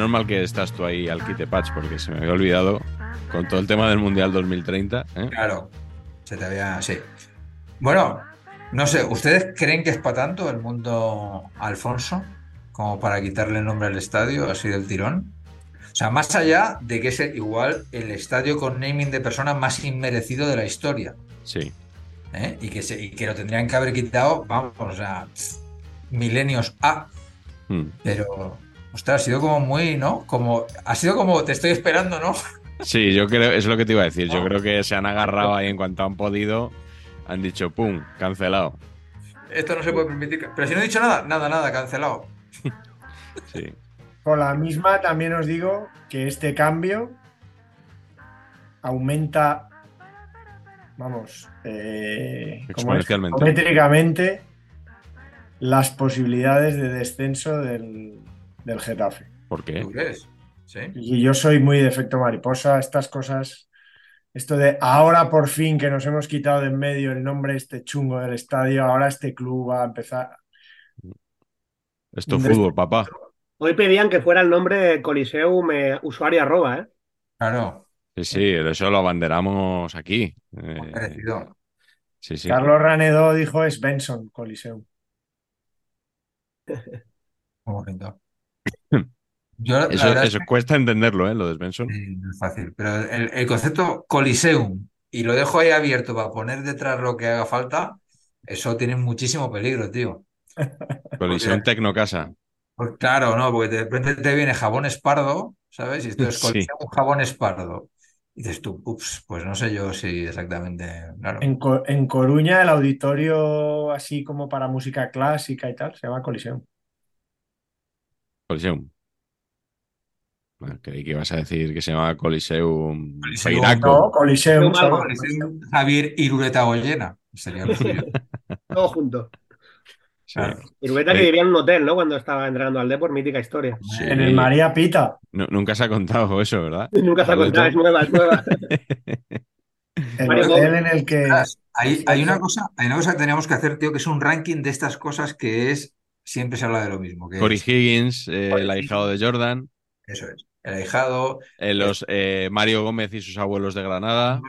Menos mal que estás tú ahí al quite patch porque se me había olvidado con todo el tema del Mundial 2030. ¿eh? Claro, se te había. Sí. Bueno, no sé, ¿ustedes creen que es para tanto el mundo Alfonso? Como para quitarle el nombre al estadio, así del tirón. O sea, más allá de que es igual el estadio con naming de persona más inmerecido de la historia. Sí. ¿eh? Y, que se- y que lo tendrían que haber quitado, vamos, o sea, milenios A. Mm. Pero, ostras, ha sido como muy, ¿no? Como, ha sido como, te estoy esperando, ¿no? Sí, yo creo, es lo que te iba a decir. Yo Oh. creo que se han agarrado ahí en cuanto han podido. Han dicho, ¡pum! Cancelado. Esto no se puede permitir. Pero si no he dicho nada, nada, nada, cancelado. Sí. Con la misma también os digo que este cambio aumenta, vamos, eh. Exponencialmente. geométricamente las posibilidades de descenso del, del Getafe. ¿Por qué? ¿Tú crees? Sí. Y yo soy muy de efecto mariposa, estas cosas, esto de ahora por fin que nos hemos quitado de en medio el nombre este chungo del estadio, ahora este club va a empezar. Esto es fútbol, papá. Hoy pedían que fuera el nombre Coliseum eh, usuario arroba, ¿eh? Claro, Sí, sí, eso lo abanderamos aquí. Eh, muy parecido. sí, sí. Carlos Ranedo dijo es Benson Coliseum. Muy bonito. Yo, la Eso, es que- cuesta entenderlo, ¿eh? Lo de Svensson. Sí, no es fácil. Pero el, el concepto Coliseum, y lo dejo ahí abierto para poner detrás lo que haga falta, eso tiene muchísimo peligro, tío. Colisión Tecnocasa. Pues claro, no, porque de repente te viene jabón espardo, ¿sabes? Y esto es Sí. Coliseum jabón espardo. Y dices tú, ups, pues no sé yo si exactamente, claro. En, Co- en Coruña el auditorio así como para música clásica y tal se llama Coliseum. Coliseum. Bueno, creí que ibas a decir que se llamaba Coliseum Coliseum. No, Coliseum. Javier Irureta Goyena, sería lo suyo. Todo junto. Claro. Rubeta que vivía en un hotel, ¿no? Cuando estaba entrenando al Depor, mítica historia. Sí. En el María Pita. Nu- nunca se ha contado eso, ¿verdad? Nunca se ha contado, es nueva, es nueva. El Mario hotel en el que Hay, hay una cosa, hay una cosa que teníamos que hacer, tío, que es un ranking de estas cosas que es, siempre se habla de lo mismo, que Cory es, Higgins, eh, Corey el ahijado de Jordan, eso es, el ahijado, eh, los eh, Mario Gómez y sus abuelos de Granada,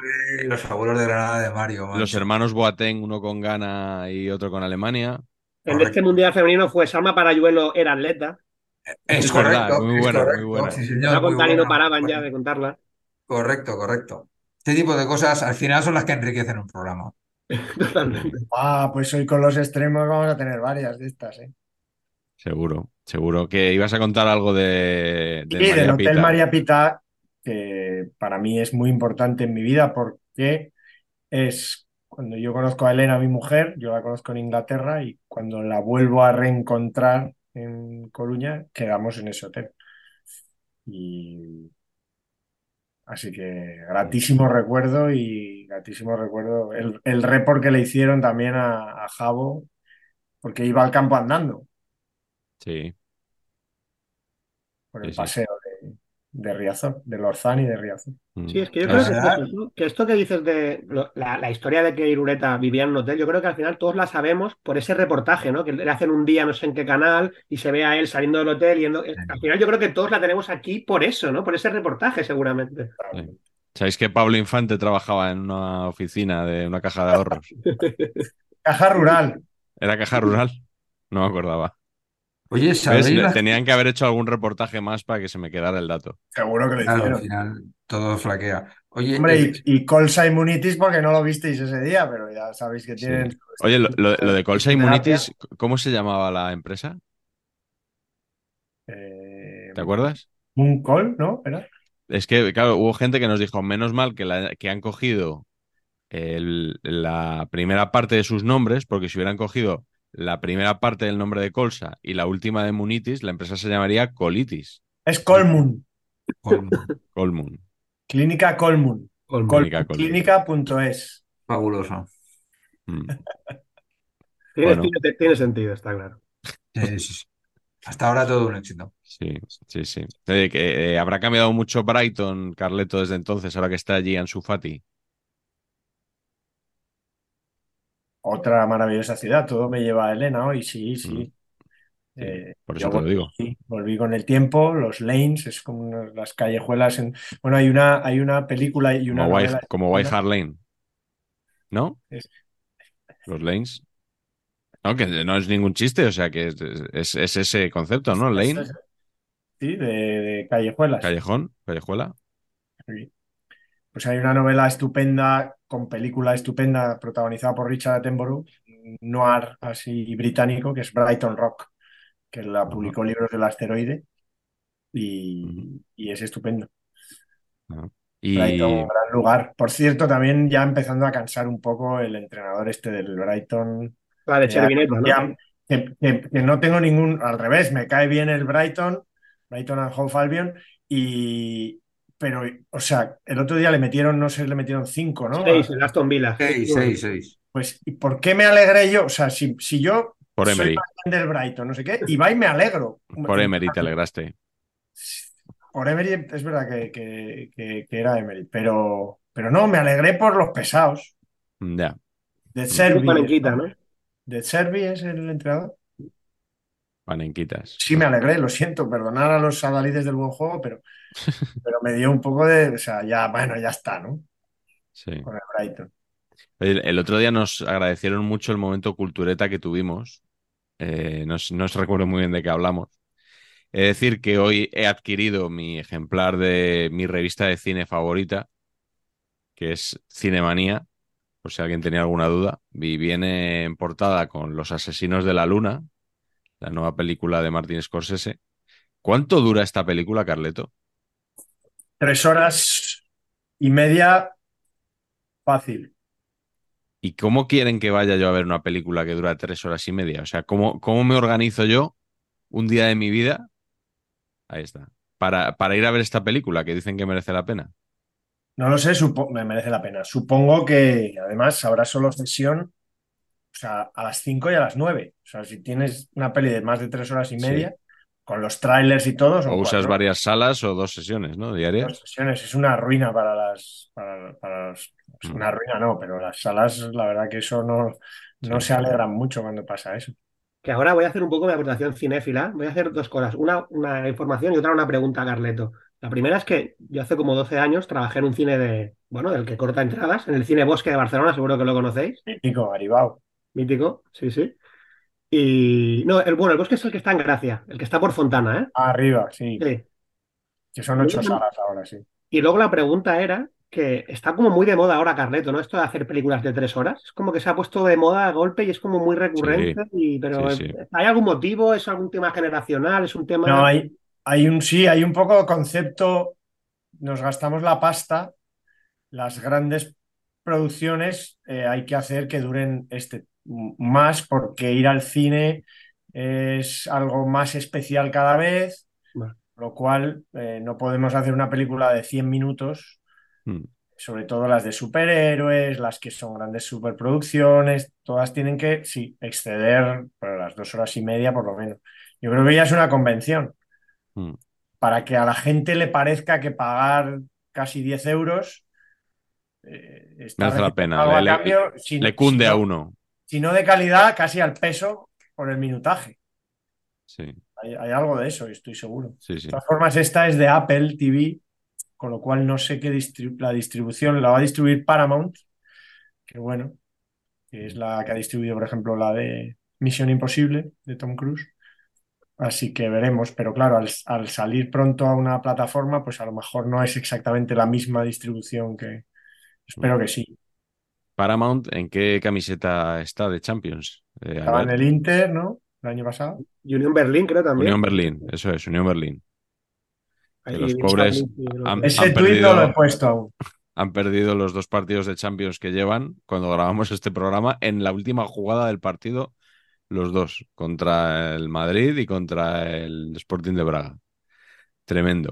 los abuelos de Granada de Mario, los hermanos Boateng, uno con Ghana y otro con Alemania. En Correcto. este mundial femenino fue Salma Parayuelo era atleta. Es Es verdad, correcto, muy es buena, muy correcto, buena. sí, La señor, muy contar y no buena, paraban ya buena. de contarla. Correcto, correcto. Este tipo de cosas al final son las que enriquecen un programa. Totalmente. Ah, pues hoy con los extremos vamos a tener varias de estas, ¿eh? Seguro, seguro. Que ibas a contar algo de, de Y del María Hotel Pita. María Pita, que para mí es muy importante en mi vida porque es cuando yo conozco a Elena, mi mujer, yo la conozco en Inglaterra y cuando la vuelvo a reencontrar en Coruña, quedamos en ese hotel. Y Así que gratísimo recuerdo y gratísimo recuerdo el, el report que le hicieron también a, a Javo, porque iba al campo andando Sí. por el Sí, sí. paseo de, de Riazor, de Lorzán y de Riazor. Mm. Sí, es que yo creo que, esto que dices de lo- la, la historia de que Irureta vivía en un hotel, yo creo que al final todos la sabemos por ese reportaje, ¿no? Que le hacen un día no sé en qué canal y se ve a él saliendo del hotel yendo. Al final yo creo que todos la tenemos aquí por eso, ¿no? Por ese reportaje, seguramente. Sí. ¿Sabéis que Pablo Infante trabajaba en una oficina de una caja de ahorros? Caja rural. ¿Era caja rural? No me acordaba. Oye. ¿sabéis Le- la- Tenían que haber hecho algún reportaje más para que se me quedara el dato. Seguro que lo Claro, al hicieron. final todo flaquea. Oye, Hombre, el- y, y Colsa Immunitis porque no lo visteis ese día, pero ya sabéis que Sí. tienen. Oye, lo, lo- lo de Colsa. Immunitis, ¿cómo se llamaba la empresa? Eh, ¿Te acuerdas? un call, ¿no? ¿Era? Es que, claro, hubo gente que nos dijo, menos mal que, la- que han cogido el- la primera parte de sus nombres, porque si hubieran cogido la primera parte del nombre de Colsa y la última de Munitis, la empresa se llamaría Colitis, Es Colmun. Colmun. Clínica Colmun. Colmun. Col- Clínica Colmun. Clínica.es. fabuloso. Mm. Tiene, Bueno. tiene- tiene sentido, está claro. Sí, sí, sí. Hasta ahora todo un éxito. Sí, sí, sí. Eh, que, eh, habrá cambiado mucho Brighton, Carleto, desde entonces, ahora que está allí Ansu Fati. Otra maravillosa ciudad. Todo me lleva a Elena hoy, sí, sí. Mm. Eh, por eso te lo digo. volví con el tiempo, los lanes, es como unas- las callejuelas. En... Bueno, hay una, hay una película y una Como White, como. Hart Lane. ¿No? Es- Los lanes. No, que no es ningún chiste, o sea que es, es- es ese concepto, ¿no? Lane, Sí, de, de callejuelas. callejón, callejuela. Sí. Pues hay una novela estupenda, con película estupenda, protagonizada por Richard Attenborough, noir así británico, que es Brighton Rock, que la publicó Libros del Asteroide y, y es estupendo. Y Brighton, un gran lugar. Por cierto, también ya empezando a cansar un poco el entrenador este del Brighton. Que, que- que no tengo ningún, al revés, me cae bien el Brighton, Brighton and Hove Albion, y, pero, o sea, el otro día le metieron, no sé, le metieron cinco, ¿no? Seis, el Aston Villa. Seis, seis, seis. Pues, ¿y por qué me alegré yo? O sea, si, si yo por soy del Brighton, no sé qué, y va y me alegro. por Emery te alegraste. Por Emery es verdad que, que- que- que era Emery, pero, pero no, me alegré por los pesados. Ya. De Un Servi. ¿De Servi es el entrenador? Panenquitas. Sí, me alegré, lo siento, perdonar a los adalides del buen juego, pero, pero me dio un poco de, o sea, ya, bueno, ya está, ¿no? Sí. Con el Brighton. El, el otro día nos agradecieron mucho el momento cultureta que tuvimos. Eh, no, os- no os recuerdo muy bien de qué hablamos. Es decir, que hoy he adquirido mi ejemplar de mi revista de cine favorita, que es Cinemanía, por si alguien tenía alguna duda. Y viene en portada con Los Asesinos de la Luna, la nueva película de Martin Scorsese. ¿Cuánto dura esta película, Carleto? Tres horas y media fácil. ¿Y cómo quieren que vaya yo a ver una película que dura tres horas y media? O sea, ¿cómo, cómo me organizo yo un día de mi vida? Ahí está. Para, para ir a ver esta película que dicen que merece la pena. No lo sé, me merece la pena. Supongo que además habrá solo sesión, o sea, a las 5 y a las 9. O sea, si tienes una peli de más de tres horas y Sí. media, con los trailers y todo, son O usas cuatro varias salas o dos sesiones, ¿no? Diarias. sesiones. Es una ruina para las, para, para los- es Mm. una ruina no, pero las salas, la verdad que eso no, no Sí. se alegran mucho cuando pasa eso. Que ahora voy a hacer un poco de aportación cinéfila. Voy a hacer dos cosas. Una, una información y otra una pregunta a Carleto. La primera es que yo hace como 12 años trabajé en un cine de, bueno, del que corta entradas, en el Cine Bosque de Barcelona, seguro que lo conocéis. Mítico, Garibao. Mítico, sí, sí. Y no, el, bueno, el Bosque es el que está en Gracia, el que está por Fontana, ¿eh? Arriba, sí. Sí. Que son ocho salas ahora, sí. Y luego la pregunta era que está como muy de moda ahora, Carleto, ¿no? Esto de hacer películas de tres horas. Es como que se ha puesto de moda a golpe y es como muy recurrente. y, pero sí, sí. ¿hay algún motivo? ¿Es algún tema generacional? ¿Es un tema...? No, hay, hay un sí, hay un poco concepto, nos gastamos la pasta, las grandes producciones eh, hay que hacer que duren este más porque ir al cine es algo más especial cada vez, lo cual eh, no podemos hacer una película de 100 minutos Mm. Sobre todo las de superhéroes, las que son grandes superproducciones, todas tienen que, sí, exceder para las dos horas y media por lo menos. Yo creo que ya es una convención. Mm. Para que a la gente le parezca que pagar casi 10 euros eh, está la pena, le- cambio, si- Le cunde a no- uno. Si no de calidad, casi al peso por el minutaje. Sí, Hay, hay algo de eso, estoy seguro. sí, sí. De todas formas, esta es de Apple TV, con lo cual no sé qué la distribución la va a distribuir Paramount, que bueno, que es la que ha distribuido, por ejemplo, la de Misión Imposible de Tom Cruise. Así que veremos, pero claro, al, al salir pronto a una plataforma, pues a lo mejor no es exactamente la misma distribución que... Espero que sí. Paramount, ¿en qué camiseta está de Champions? Eh, Estaba en el Inter, ¿no? El año pasado. Unión Berlín, creo también. Unión Berlín, eso es, Unión Berlín. Ahí los pobres han-. Ese Han tuit no lo he puesto aún. Han perdido los dos partidos de Champions que llevan cuando grabamos este programa en la última jugada del partido, los dos, contra el Madrid y contra el Sporting de Braga. Tremendo.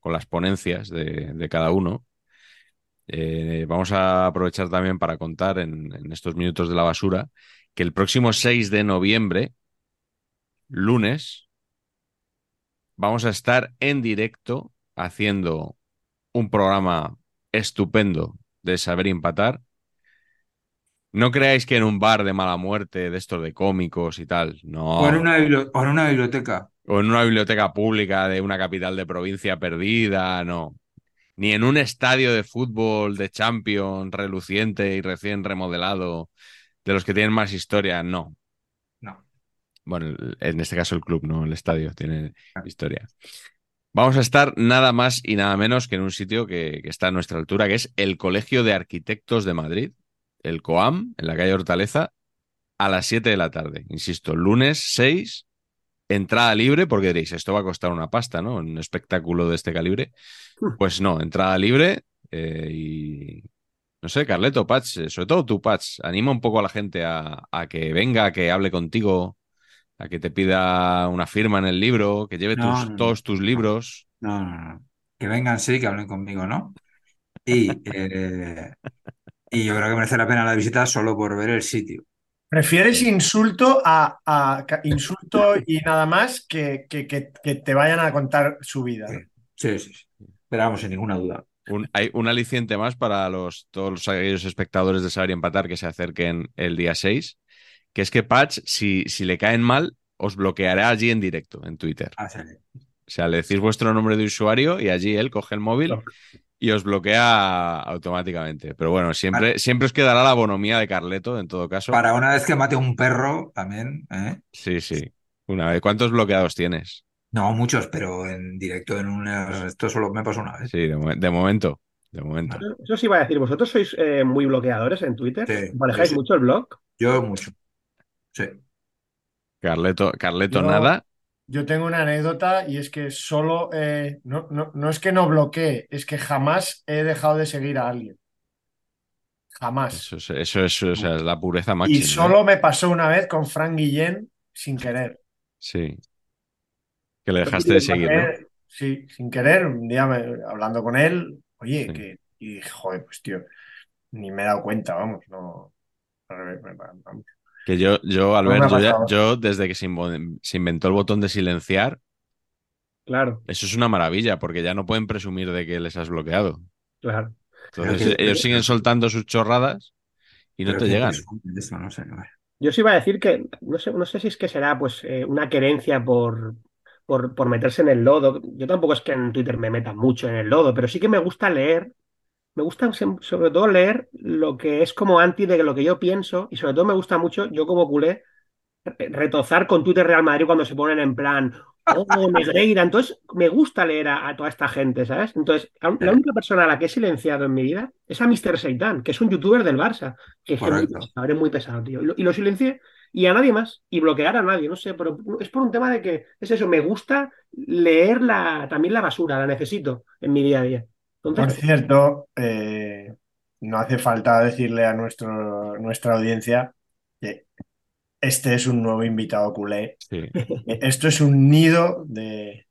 con las ponencias de, cada uno, eh, vamos a aprovechar también para contar en, estos minutos de la basura que el próximo 6 de noviembre, lunes, vamos a estar en directo haciendo un programa estupendo de saber empatar. No creáis que en un bar de mala muerte, de estos de cómicos y tal, no. En una, o en una biblioteca. O en una biblioteca pública de una capital de provincia perdida, no. Ni en un estadio de fútbol de Champions reluciente y recién remodelado, de los que tienen más historia, no. No. Bueno, en este caso el club, no el estadio, tiene historia. Vamos a estar nada más y nada menos que en un sitio que, que está a nuestra altura, que es el Colegio de Arquitectos de Madrid, el COAM, en la calle Hortaleza, a las 7 de la tarde. Insisto, lunes 6, entrada libre, porque diréis, esto va a costar una pasta, ¿no? Un espectáculo de este calibre. Pues no, entrada libre eh, y... No sé, Carleto, Patch, eh, sobre todo tú, Patch, anima un poco a la gente a, a que venga, a que hable contigo, a que te pida una firma en el libro, que lleve No, tus- no. todos tus libros. No, no, no. Que vengan, sí, que hablen conmigo, ¿no? Y, eh, y yo creo que merece la pena la visita solo por ver el sitio. ¿Prefieres insulto a, insulto y nada más que, que, que- que te vayan a contar su vida? Sí, sí, sí. Pero vamos, sin ninguna duda. Un, hay un aliciente más para los, todos los- aquellos espectadores de Saber y Empatar que se acerquen el día 6, que es que Patch, si, si le caen mal, os bloqueará allí en directo, en Twitter. Ah, sí. O sea, le decís vuestro nombre de usuario y allí él coge el móvil y os bloquea automáticamente. Pero bueno, siempre, siempre os quedará la bonomía de Carleto, en todo caso. Para una vez que mate a un perro, también, ¿eh? Sí, sí. Una vez. ¿Cuántos bloqueados tienes? No muchos, pero en directo en un... Esto solo me pasó una vez. Sí, de, mo- de momento. De momento. Eso sí iba a decir, ¿vosotros sois eh, muy bloqueadores en Twitter? Sí, ¿Manejáis sí. mucho el blog? Yo mucho. Sí. Carleto, Carleto Yo- nada. Yo tengo una anécdota y es que solo, eh, no, no, no es que no bloqueé, es que jamás he dejado de seguir a alguien. Jamás. Eso es, eso es, o sea, es la pureza Y máxima. ¿eh? solo me pasó una vez con Frank Guillén sin querer. Sí. Que le dejaste de seguir, ¿no? Eh, Sí, sin querer, un día me- hablando con él, oye, Sí. que, y dije, joder, pues tío, ni me he dado cuenta, vamos, no. vamos. Que yo, yo, Albert, ha yo, ya- pasado. yo desde que se, inventó el botón de silenciar, Claro, eso es una maravilla, porque ya no pueden presumir de que les has bloqueado. claro. Entonces, que- ellos siguen soltando sus chorradas y no Pero te llegan. eso, no sé. Yo sí iba a decir que, no sé, no sé si es que será pues eh, una querencia por, por, por meterse en el lodo. Yo tampoco es que en Twitter me meta mucho en el lodo, pero sí que me gusta leer. Me gusta sobre todo leer lo que es como anti de lo que yo pienso y sobre todo me gusta mucho, yo como culé, retozar con Twitter Real Madrid cuando se ponen en plan, oh, Negreira. Entonces, me gusta leer a, toda esta gente, ¿sabes? Entonces, la única persona a la que he silenciado en mi vida es a Mr. Seitan, que es un youtuber del Barça, que es muy, muy pesado, tío. Y lo, silencié y a nadie más, y bloquear a nadie, no sé, pero es por un tema de que es eso, me gusta leer la, también la basura, la necesito en mi día a día. Por cierto, eh, no hace falta decirle a nuestro, nuestra audiencia que este es un nuevo invitado culé. Esto es un nido de.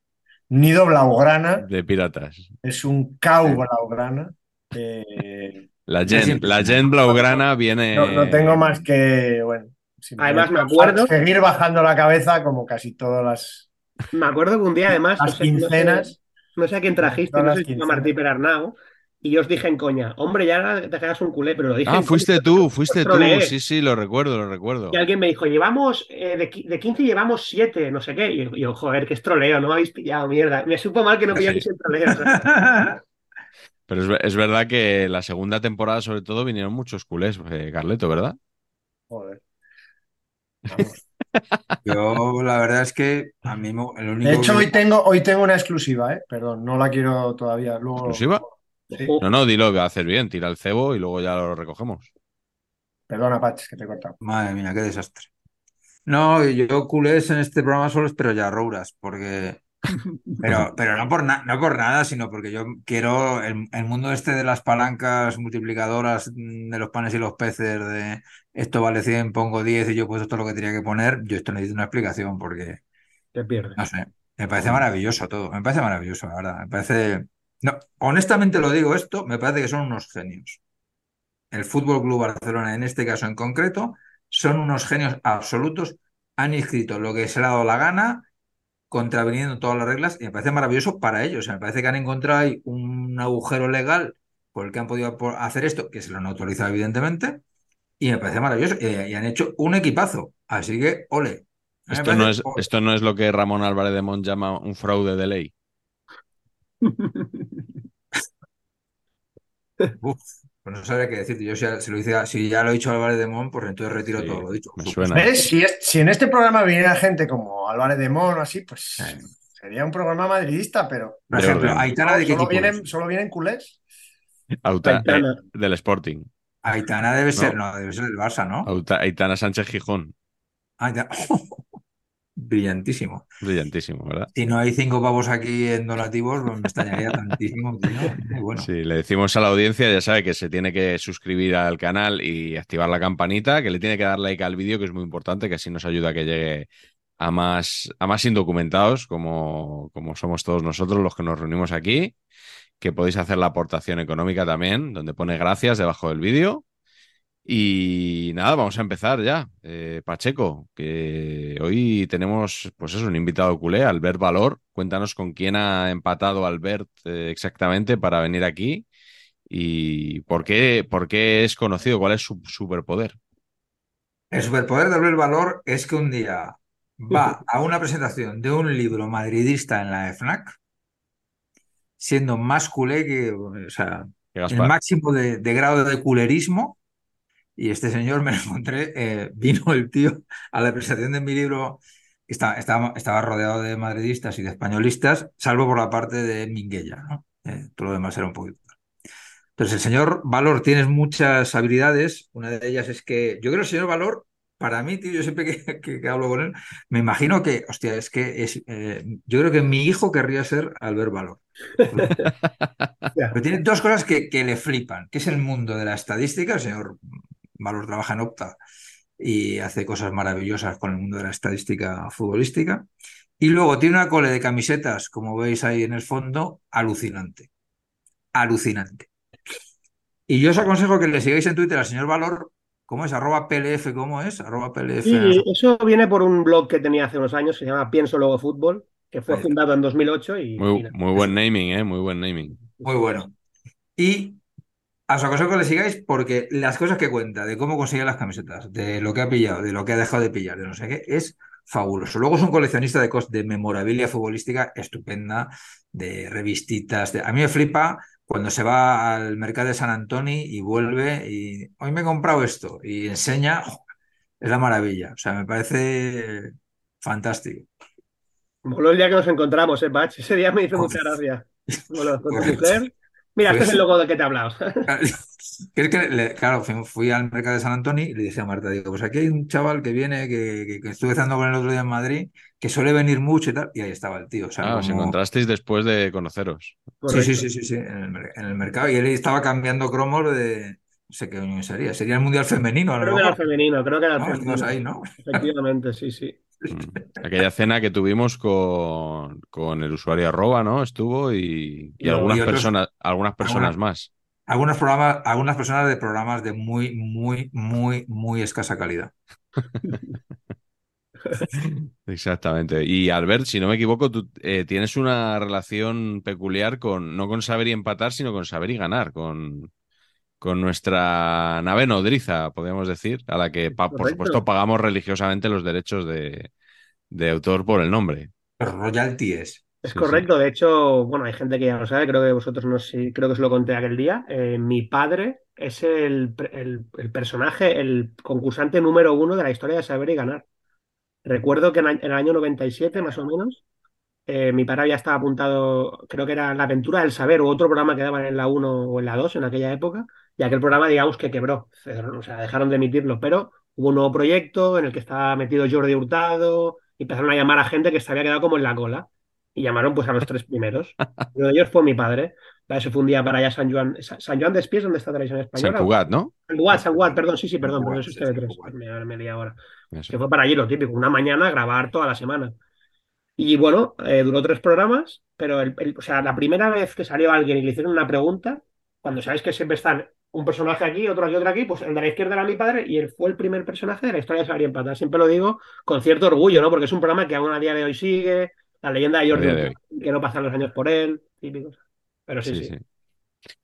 Nido blaugrana. De piratas. Es un cau blaugrana. Eh, la gen, la gen blaugrana viene. No, tengo más que. Bueno. además, me acuerdo. Seguir bajando la cabeza como casi todas las. Me acuerdo que un día, además. Las quincenas. No sé, a quién trajiste, no sé si Martí Perarnao, y yo os dije en coña, hombre, ya te quedas un culé, pero lo dije. Ah, fuiste tú, fuiste tú. Sí, sí, lo recuerdo, lo recuerdo. Y alguien me dijo, llevamos, eh, de, 15 llevamos 7, no sé qué. Y yo, joder, que es troleo, no me habéis pillado, mierda. Me supo mal que no pilláis el troleo. pero es, verdad que la segunda temporada, sobre todo, vinieron muchos culés, eh, Carleto, ¿verdad? Joder. Yo la verdad es que a mí el único De hecho, hoy, tengo, hoy tengo una exclusiva, ¿eh? Perdón, no la quiero todavía. ¿Exclusiva? No, no, dilo que va a hacer bien, tira el cebo y luego ya lo recogemos. Perdona, Pach, que te he cortado. Madre mía, qué desastre. No, yo culés en este programa solo espero ya rouras, porque. Pero, pero no, por no por nada, sino porque yo quiero el, mundo este de las palancas multiplicadoras de los panes y los peces, de esto vale 100, pongo 10 y yo pues esto es lo que tenía que poner. Yo esto necesito una explicación porque. Te pierdes. No sé. Me parece maravilloso todo. Me parece maravilloso, la verdad. Me parece no, honestamente lo digo esto, me parece que son unos genios. El Fútbol Club Barcelona, en este caso en concreto, son unos genios absolutos. Han escrito lo que se le ha dado la gana, contraviniendo todas las reglas, y me parece maravilloso para ellos. me parece que han encontrado ahí un agujero legal por el que han podido hacer esto, que se lo han autorizado, evidentemente, y me parece maravilloso. y han hecho un equipazo. Así que, ole. Esto no, es, esto no es lo que Ramón Álvarez de Mont llama un fraude de ley. Uf, pues no sabría qué decirte. Yo si, lo hice, si ya lo he dicho Álvarez de Mon, pues entonces retiro todo lo dicho. Si, si, en este programa viniera gente como Álvarez de Mon o así, pues sería un programa madridista, pero. Por ejemplo, Aitana de qué solo vienen, solo vienen culés. Aitana. del Sporting. Aitana debe ser, no, debe ser del Barça, ¿no? Aitana Sánchez Gijón. Aitana. brillantísimo. Brillantísimo, ¿verdad? Si no hay cinco pavos aquí en donativos, pues me extrañaría tantísimo. Bueno. Sí, le decimos a la audiencia, ya sabe que se tiene que suscribir al canal y activar la campanita, que le tiene que dar like al vídeo, que es muy importante, que así nos ayuda a que llegue a más, a más indocumentados, como, como somos todos nosotros los que nos reunimos aquí, que podéis hacer la aportación económica también, donde pone gracias debajo del vídeo y nada, vamos a empezar ya. Eh, Pacheco, que hoy tenemos, pues eso, un invitado culé, Albert Valor. Cuéntanos con quién ha empatado Albert eh, exactamente para venir aquí y por qué, por qué es conocido, cuál es su superpoder. El superpoder de Albert Valor es que un día va a una presentación de un libro madridista en la FNAC, siendo más culé que, o sea, el máximo de grado de culerismo y este señor me lo encontré, eh, vino el tío a la presentación de mi libro, estaba, estaba, estaba, rodeado de madridistas y de españolistas, salvo por la parte de Minguella, ¿no? Eh, todo lo demás era un poquito. Entonces, el señor Valor tiene muchas habilidades. Una de ellas es que yo creo que el señor Valor, para mí, tío, yo siempre que, que, hablo con él, me imagino que, hostia, es que es, eh, yo creo que mi hijo querría ser Albert Valor. Pero tiene dos cosas que, que, le flipan, que es el mundo de la estadística, el señor Valor trabaja en Opta y hace cosas maravillosas con el mundo de la estadística futbolística. Y luego tiene una cole de camisetas, como veis ahí en el fondo, alucinante. Alucinante. Y yo os aconsejo que le sigáis en Twitter al señor Valor. ¿Cómo es? Arroba PLF, ¿cómo es? Arroba PLF. Sí, eso viene por un blog que tenía hace unos años, se llama Pienso Luego Fútbol, que fue fundado en 2008. Y, muy, muy buen naming, ¿eh? Muy buen naming. Muy bueno. Y os aconsejo que le sigáis porque las cosas que cuenta de cómo consigue las camisetas, de lo que ha pillado, de lo que ha dejado de pillar, de no sé qué, es fabuloso. Luego es un coleccionista de, cos- de memorabilia futbolística estupenda, de revistitas. de- A mí me flipa cuando se va al mercado de San Antonio y vuelve y hoy me he comprado esto y enseña, es la maravilla. O sea, me parece fantástico. Moló el día que nos encontramos, ¿eh, Patch? Ese día me hizo mucha gracia. Moló, con tu mujer. Mira, este Pues- es el logo del que te he hablado. Que es que, le- claro, fui, fui al mercado de San Antonio y le dije a Marta, digo, pues aquí hay un chaval que viene, que, que, que estuve haciendo con el otro día en Madrid, que suele venir mucho y tal, y ahí estaba el tío. O sea, Ah, os encontrasteis después de conoceros. Sí, sí, sí, sí, sí, en el, mer- en el mercado. Y él estaba cambiando cromos de, no sé qué año sería, sería el Mundial Femenino, a lo Creo que era el femenino, creo que era el No, femenino. estamos ahí, ¿no? Efectivamente, sí, sí. Mm. Aquella cena que tuvimos con, con el usuario arroba, ¿no? Estuvo y, y Y algunas otros- personas, algunas personas más. Algunos programas, algunas personas de programas de muy, muy, muy, muy escasa calidad. Exactamente. Y Albert, si no me equivoco, tú eh, tienes una relación peculiar con, no con saber y empatar, sino con saber y ganar, con, con nuestra nave nodriza, podríamos decir, a la que, pa- por supuesto, pagamos religiosamente los derechos de, de autor por el nombre. Pero royalty es. Es Sí, correcto, de hecho, bueno, hay gente que ya lo sabe, creo que vosotros no sé, creo que os lo conté aquel día. Eh, mi padre es el, el- el personaje, el concursante número uno de la historia de Saber y Ganar. Recuerdo que en, el año 97, más o menos, eh, mi padre había estado apuntado, creo que era La Aventura del Saber o otro programa que daban en la 1 o en la 2 en aquella época, y aquel programa, digamos, que quebró, o sea, dejaron de emitirlo, pero hubo un nuevo proyecto en el que estaba metido Jordi Hurtado y empezaron a llamar a gente que se había quedado como en la cola. Y llamaron pues a los tres primeros. Uno de ellos fue mi padre. Eso fue un día para allá San Juan. Sa- San Juan de donde está Televisión San Española. Cugat, ¿no? San Cugat, San Cugat, perdón, sí, sí, perdón, San Cugat, eso es sí, San TV3. Cugat. Me, me lié ahora. Eso. Que fue para allí lo típico, una mañana a grabar toda la semana. Y bueno, eh, duró tres programas, pero el, el- o sea, la primera vez que salió alguien y le hicieron una pregunta, cuando sabéis que siempre están un personaje aquí, otro aquí, otro aquí, pues el de la izquierda era mi padre y él fue el primer personaje de la historia de Saber y Empatar. Siempre lo digo con cierto orgullo, ¿no? Porque es un programa que aún a día de hoy sigue, la leyenda de Jordi de que no pasan los años por él, típicos. Pero sí, Sí, sí. sí.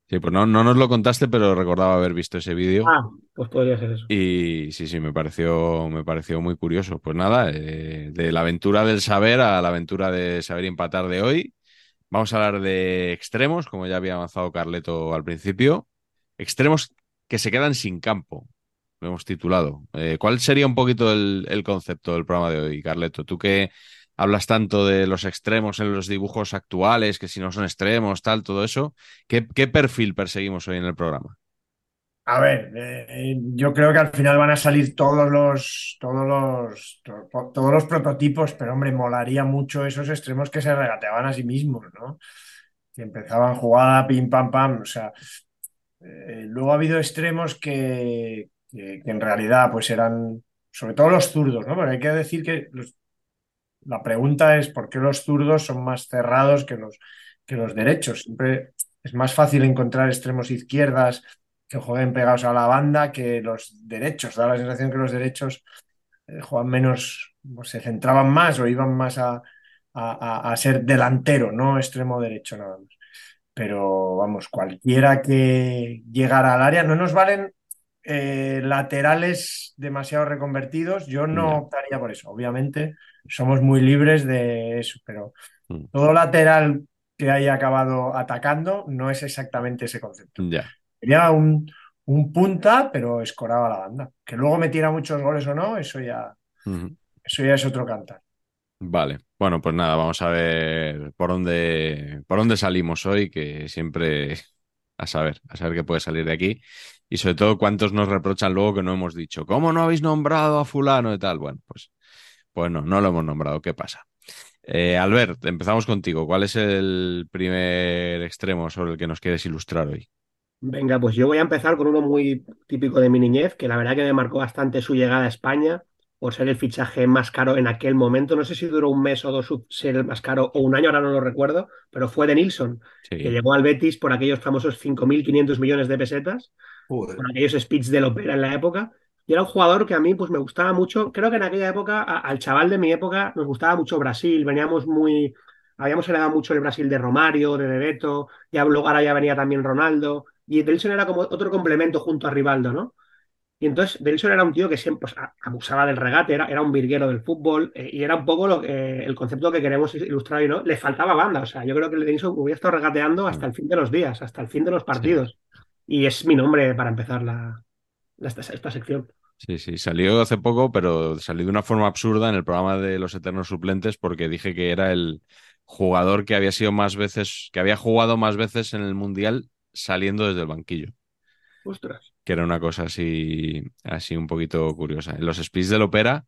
Sí, pues no, no nos lo contaste, pero recordaba haber visto ese vídeo. Ah, pues podría ser eso. Y sí, sí, me pareció, me pareció muy curioso. Pues nada, eh, de la aventura del saber a la aventura de saber y empatar de hoy. Vamos a hablar de extremos, como ya había avanzado Carleto al principio. Extremos que se quedan sin campo, lo hemos titulado. Eh, ¿cuál sería un poquito el, concepto del programa de hoy, Carleto? Tú que hablas tanto de los extremos en los dibujos actuales, que si no son extremos, tal, todo eso, ¿qué, perfil perseguimos hoy en el programa? A ver, eh, yo creo que al final van a salir todos los, todos los, to- todos los prototipos, pero hombre, molaría mucho esos extremos que se regateaban a sí mismos, ¿no? Que empezaban jugada, pim, pam, pam. O sea, eh, luego ha habido extremos que, que, en realidad pues eran, sobre todo los zurdos, ¿no? Porque hay que decir que la pregunta es por qué los zurdos son más cerrados que los, que los derechos. Siempre es más fácil encontrar extremos izquierdas que jueguen pegados a la banda que los derechos. Da la sensación que los derechos eh, juegan menos, se centraban más o iban más a- a- a ser delantero, no extremo derecho nada más. Pero vamos, cualquiera que llegara al área, no nos valen eh, laterales demasiado reconvertidos. Yo no Ya. optaría por eso. Obviamente somos muy libres de eso, pero Mm. todo lateral que haya acabado atacando no es exactamente ese concepto. Sería un, un punta, pero escoraba la banda. Que luego metiera muchos goles o no, eso ya, eso ya es otro cantar. Vale, bueno, pues nada, vamos a ver por dónde, por dónde salimos hoy, que siempre a saber, a saber qué puede salir de aquí. Y sobre todo cuántos nos reprochan luego que no hemos dicho, ¿cómo no habéis nombrado a fulano y tal? Bueno, pues, pues no, no lo hemos nombrado, ¿qué pasa? Eh, Albert, empezamos contigo. ¿Cuál es el primer extremo sobre el que nos quieres ilustrar hoy? Venga, pues yo voy a empezar con uno muy típico de mi niñez, que la verdad que me marcó bastante su llegada a España, por ser el fichaje más caro en aquel momento. No sé si duró un mes o dos ser el más caro o un año, ahora no lo recuerdo, pero fue de Nilsson, Sí, que llegó al Betis por aquellos famosos 5.500 millones de pesetas, Joder. con aquellos speeds del Opera en la época. Y era un jugador que a mí pues me gustaba mucho. Creo que en aquella época, a- al chaval de mi época, nos gustaba mucho Brasil. Veníamos muy. Habíamos heredado mucho el Brasil de Romario, de Bebeto. Ya luego ahora ya venía también Ronaldo. Y Nilsson era como otro complemento junto a Rivaldo, ¿no? Y entonces Denilson era un tío que siempre pues, abusaba del regate, era, era un virguero del fútbol eh, y era un poco lo, eh, el concepto que queremos ilustrar y no. Le faltaba banda, o sea, yo creo que Denilson hubiera estado regateando hasta el fin de los días, hasta el fin de los partidos. Y es mi nombre para empezar la, esta, esta sección. Sí, sí, salió hace poco, pero salió de una forma absurda en el programa de los Eternos Suplentes porque dije que era el jugador que había sido más veces, que había jugado más veces en el Mundial saliendo desde el banquillo. Ostras. Que era una cosa así, así un poquito curiosa. En los speeds del Opera,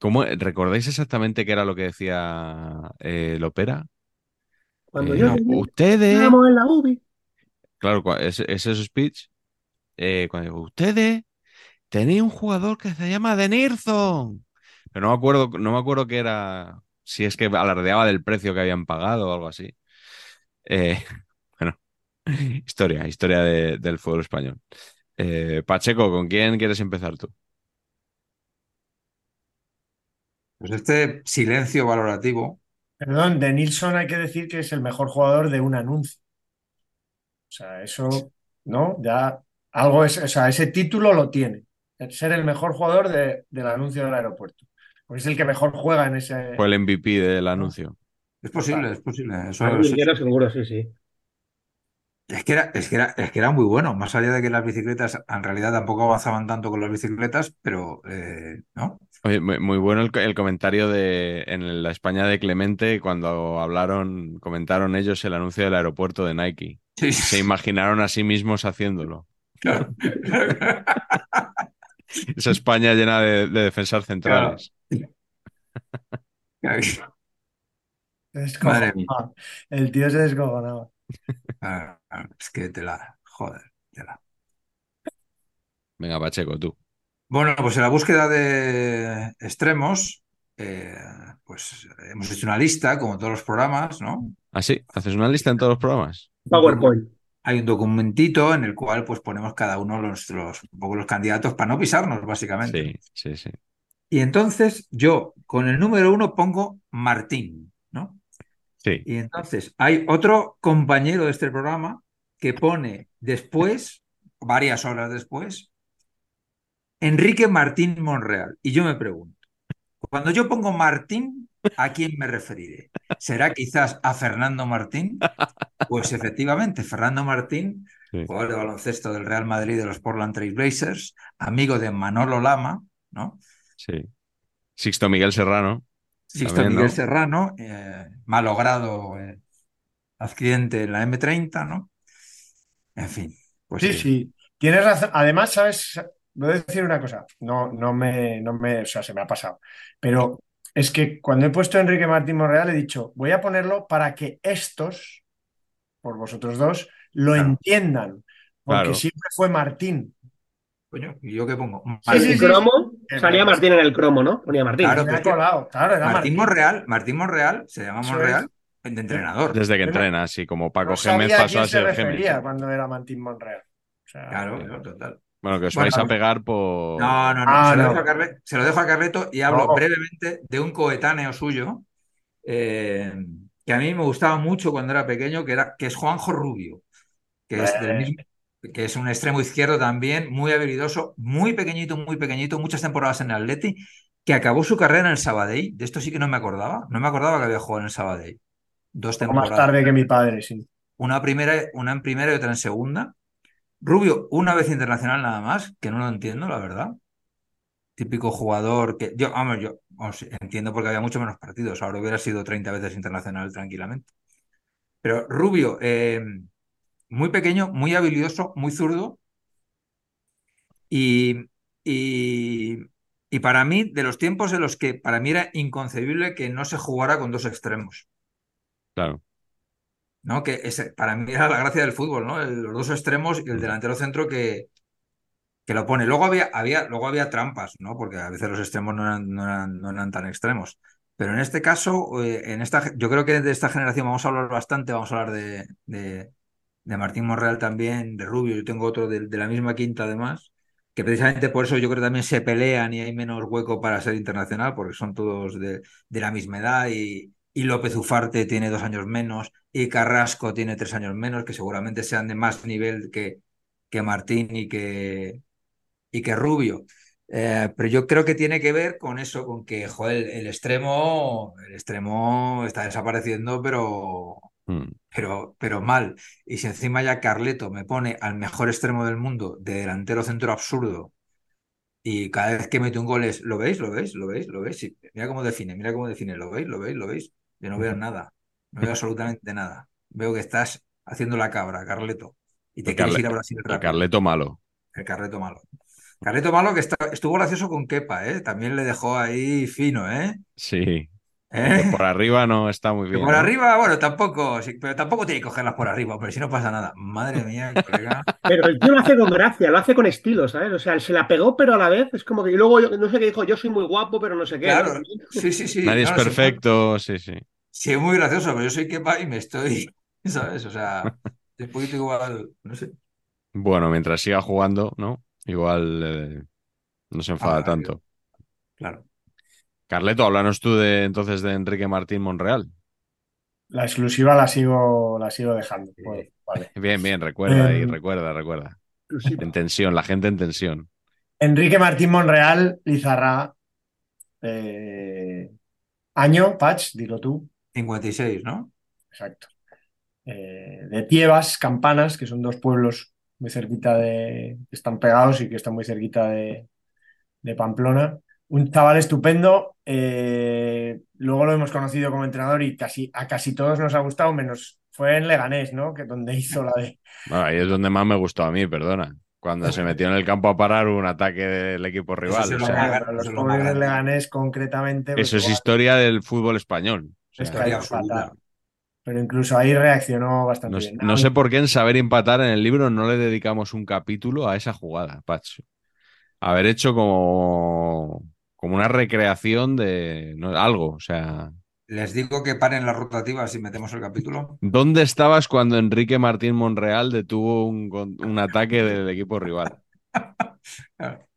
¿cómo, ¿recordáis exactamente qué era lo que decía eh, el Opera? Cuando yo ustedes. en la UBI. Claro, ese, ese speech, eh, cuando ustedes tenéis un jugador que se llama Denirson. Pero no me acuerdo, no me acuerdo que era, si es que alardeaba del precio que habían pagado o algo así. Eh, bueno, historia, historia del fútbol español. Eh, Pacheco, ¿con quién quieres empezar tú? Pues este silencio valorativo. Perdón, de Nilsson hay que decir que es el mejor jugador de un anuncio. O sea, eso, ¿no? Ya algo es, o sea, ese título lo tiene ser el mejor jugador del anuncio del aeropuerto. Porque es el que mejor juega en ese. Fue el MVP del anuncio. Es posible, es posible. Eso, seguro, sí, sí. Es que, era, es, que era, es que era muy bueno, más allá de que las bicicletas en realidad tampoco avanzaban tanto con las bicicletas, pero eh, ¿no? Oye, muy, bueno el, comentario de en la España de Clemente cuando hablaron, comentaron ellos el anuncio del aeropuerto de Nike. Se imaginaron a sí mismos haciéndolo. Claro. Esa España llena de, defensas centrales. El tío se descojonaba. Es que te la. Joder, te la. Venga, Pacheco, tú. Bueno, pues en la búsqueda de extremos, eh, pues hemos hecho una lista, como todos los programas, ¿no? ¿Ah, sí? ¿Haces una lista en todos los programas? PowerPoint hay un documentito en el cual pues ponemos cada uno los, los, un poco los candidatos para no pisarnos, básicamente. Sí, sí, sí. Y entonces yo con el número uno pongo Martín. Sí. Y entonces hay otro compañero de este programa que pone después, varias horas después, Enrique Martín Monreal. Y yo me pregunto, cuando yo pongo Martín, ¿a quién me referiré? ¿Será quizás a Fernando Martín? Pues efectivamente, Fernando Martín, jugador de baloncesto del Real Madrid de los Portland Trail Blazers, amigo de Manolo Lama, ¿no? Sí. Sixto Miguel Serrano. Sixto Miguel Serrano, eh, malogrado eh, accidente en la M30, ¿no? En fin. Pues sí, sí, Tienes razón. Además, ¿sabes? Voy a decir una cosa. No, no me, no me, o sea, se me ha pasado. Pero es que cuando he puesto a Enrique Martín Monreal he dicho, voy a ponerlo para que estos, por vosotros dos, lo entiendan. Porque siempre fue Martín. Coño, ¿y yo qué pongo? Martín. cromo, salía Martín en el cromo, ¿no? Ponía Martín. Claro, claro era Martín, Monreal, Martín Monreal, se llama Monreal, de entrenador. Desde que entrena, así como Paco Gémez pasó a ser Gémez. cuando era Martín Monreal. claro, total. Bueno, que os vais a pegar por. No, no, no. Ah, se, Lo dejo a Carleto y hablo brevemente de un coetáneo suyo eh, que a mí me gustaba mucho cuando era pequeño, que, era, que es Juanjo Rubio, que es, que es un extremo izquierdo también, muy habilidoso, muy pequeñito, muy pequeñito, muchas temporadas en el Atleti, que acabó su carrera en el Sabadell. De esto sí que no me acordaba. No me acordaba que había jugado en el Sabadell. Dos temporadas. Más tarde que mi padre, sí. Una, primera, una en primera y otra en segunda. Rubio, una vez internacional nada más, que no lo entiendo, la verdad. Típico jugador que yo, vamos, yo entiendo porque había mucho menos partidos, ahora hubiera sido 30 veces internacional tranquilamente. Pero Rubio, eh, muy pequeño, muy habilidoso, muy zurdo. Y, y, y, para mí, de los tiempos en los que para mí era inconcebible que no se jugara con dos extremos. Claro. ¿no? Que para mí era la gracia del fútbol, ¿no? los dos extremos y el delantero centro que, que lo pone. Luego había, había, luego había trampas, ¿no? Porque a veces los extremos no eran, no eran, tan extremos. Pero en este caso, eh, en esta, yo creo que de esta generación vamos a hablar bastante, vamos a hablar de, de, Martín Monreal también, de Rubio, yo tengo otro de, la misma quinta además, que precisamente por eso yo creo que también se pelean y hay menos hueco para ser internacional, porque son todos de, de la misma edad y, y López Ufarte tiene dos años menos y Carrasco tiene tres años menos, que seguramente sean de más nivel que, que Martín y que, y que rubio. Eh, pero yo creo que tiene que ver con eso, con que, joder, el extremo, el extremo está desapareciendo, pero, Mm. pero, pero mal. Y si encima ya Carleto me pone al mejor extremo del mundo, de delantero centro absurdo, y cada vez que mete un gol es, ¿lo veis? ¿Lo veis? ¿Lo veis? ¿Lo veis? Sí, mira cómo define, mira cómo define, ¿lo veis? ¿Lo veis? ¿Lo veis? Yo no veo nada, no veo absolutamente nada. Veo que estás haciendo la cabra, Carleto, y te El quieres Carle- ir a Brasil El. Carleto malo. El Carleto malo. Carleto malo que está- estuvo gracioso con Kepa, ¿eh? También le dejó ahí fino, ¿eh? Sí. ¿Eh? Que por arriba no está muy Que bien. por ¿no? arriba, bueno, tampoco, sí, pero tampoco tiene que cogerlas por arriba, pero si no pasa nada. Madre mía, colega. Pero el tío lo hace con gracia, lo hace con estilo, ¿sabes? O sea, él se la pegó, pero a la vez es como que y luego yo- no sé qué dijo, yo soy muy guapo, pero no sé qué. Claro, ¿no? sí, sí, sí. Nadie es perfecto, sí, sí. Sí, es muy gracioso, pero yo soy Kepa y me estoy, ¿sabes? O sea, un poquito igual, no sé. Bueno, mientras siga jugando, ¿no? Igual eh, no se enfada Ah, tanto. Claro. Carleto, háblanos tú de entonces de Enrique Martín Monreal. La exclusiva la sigo, la sigo dejando. Vale. Bien, bien, recuerda y Em, recuerda, recuerda. Exclusiva. En tensión, la gente en tensión. Enrique Martín Monreal, Lizarra. eh, año, Patch, dilo tú. 56, ¿no? Exacto. Eh, de Tiebas, Campanas, que son dos pueblos muy cerquita de. que están pegados y que están muy cerquita de, de Pamplona. Un chaval estupendo. eh, luego lo hemos conocido como entrenador y casi, a casi todos nos ha gustado, menos fue en Leganés, ¿no? Que donde hizo la de. Bueno, ahí es donde más me gustó a mí, perdona. Cuando se metió en el campo a parar un ataque del equipo rival. o sea, los eso es lo. Leganés, concretamente. pues eso es igual historia del fútbol español. O es sea, Historia que. Pero incluso ahí reaccionó bastante no, bien. no sé por qué en Saber Empatar en el libro no le dedicamos un capítulo a esa jugada, Pacho. Haber hecho como, como una recreación de no, algo. O sea, Les digo que paren las rotativas y metemos el capítulo. ¿dónde estabas cuando Enrique Martín Monreal detuvo un, ataque del equipo rival?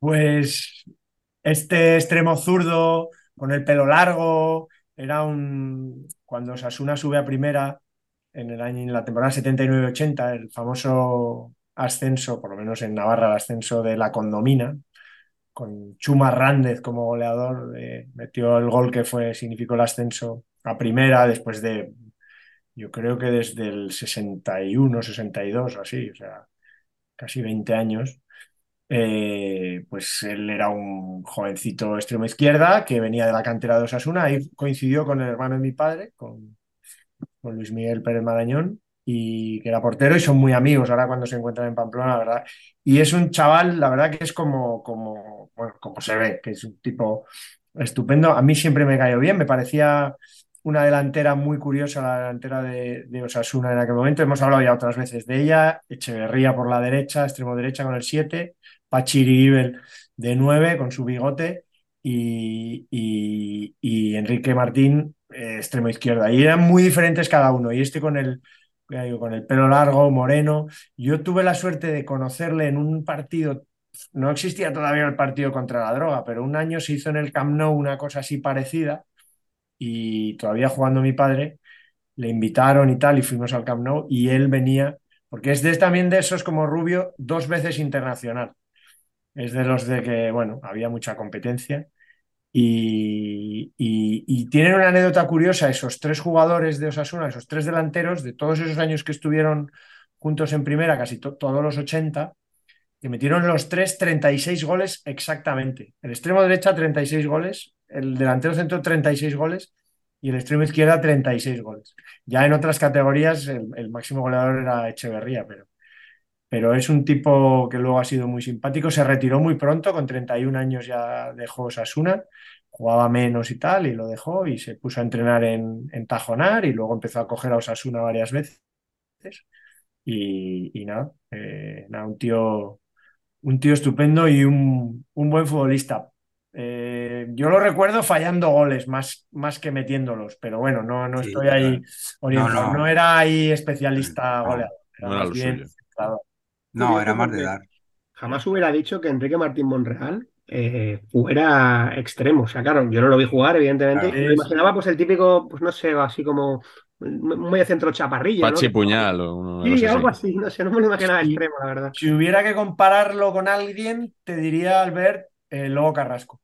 Pues este extremo zurdo con el pelo largo era un cuando Osasuna sube a primera en el año en la temporada 79-80, el famoso ascenso, por lo menos en Navarra, el ascenso de la Condomina, con Chuma Rández como goleador, eh, metió el gol que fue significó el ascenso a primera después de yo creo que desde el 61, 62 o así, o sea, casi 20 años. Eh, pues él era un jovencito extremo izquierda que venía de la cantera de Osasuna, ahí coincidió con el hermano de mi padre, con, con Luis Miguel Pérez Marañón, y que era portero y son muy amigos ahora cuando se encuentran en Pamplona, la verdad. Y es un chaval, la verdad que es como, como, bueno, como se ve, que es un tipo estupendo. A mí siempre me cayó bien, me parecía una delantera muy curiosa, la delantera de, de Osasuna en aquel momento. Hemos hablado ya otras veces de ella, Echeverría por la derecha, extremo derecha con el 7, Pachiribel de 9 con su bigote y, Enrique Martín eh, extremo izquierda. Y eran muy diferentes cada uno. Y este con el, con el pelo largo, moreno. Yo tuve la suerte de conocerle en un partido, no existía todavía el partido contra la droga, pero un año se hizo en el Camp Nou una cosa así parecida y todavía jugando mi padre, le invitaron y tal y fuimos al Camp Nou y él venía, porque es de, también de esos como Rubio, dos veces internacional. Es de los de que, bueno, había mucha competencia. Y, tienen una anécdota curiosa, esos tres jugadores de Osasuna, esos tres delanteros, de todos esos años que estuvieron juntos en primera, casi to- todos los 80, que metieron los tres 36 goles exactamente. El extremo derecha 36 goles, el delantero centro 36 goles y el extremo izquierda 36 goles. Ya en otras categorías el, máximo goleador era Echeverría, pero, pero es un tipo que luego ha sido muy simpático. Se retiró muy pronto, con 31 años ya dejó Osasuna, jugaba menos y tal, y lo dejó y se puso a entrenar en, en Tajonar y luego empezó a coger a Osasuna varias veces. Y, y nada, eh, nada, un tío, un tío estupendo y un, un buen futbolista. Eh, yo lo recuerdo fallando goles más, más que metiéndolos, pero bueno, no, no Sí, estoy ahí orientado. No, No, no. era ahí especialista No, goleador, no era más bien. No, era más de dar. Jamás hubiera dicho que Enrique Martín Monreal eh, fuera extremo. O sea, claro, yo no lo vi jugar, evidentemente. Claro. Me imaginaba, pues, el típico, pues no sé, así como muy de centro chaparrillo. ¿no? Pachi Puñal o Sí, cosa algo así. así, no sé, no me lo imaginaba Sí. extremo, la verdad. Si hubiera que compararlo con alguien, te diría Albert el Lobo Carrasco.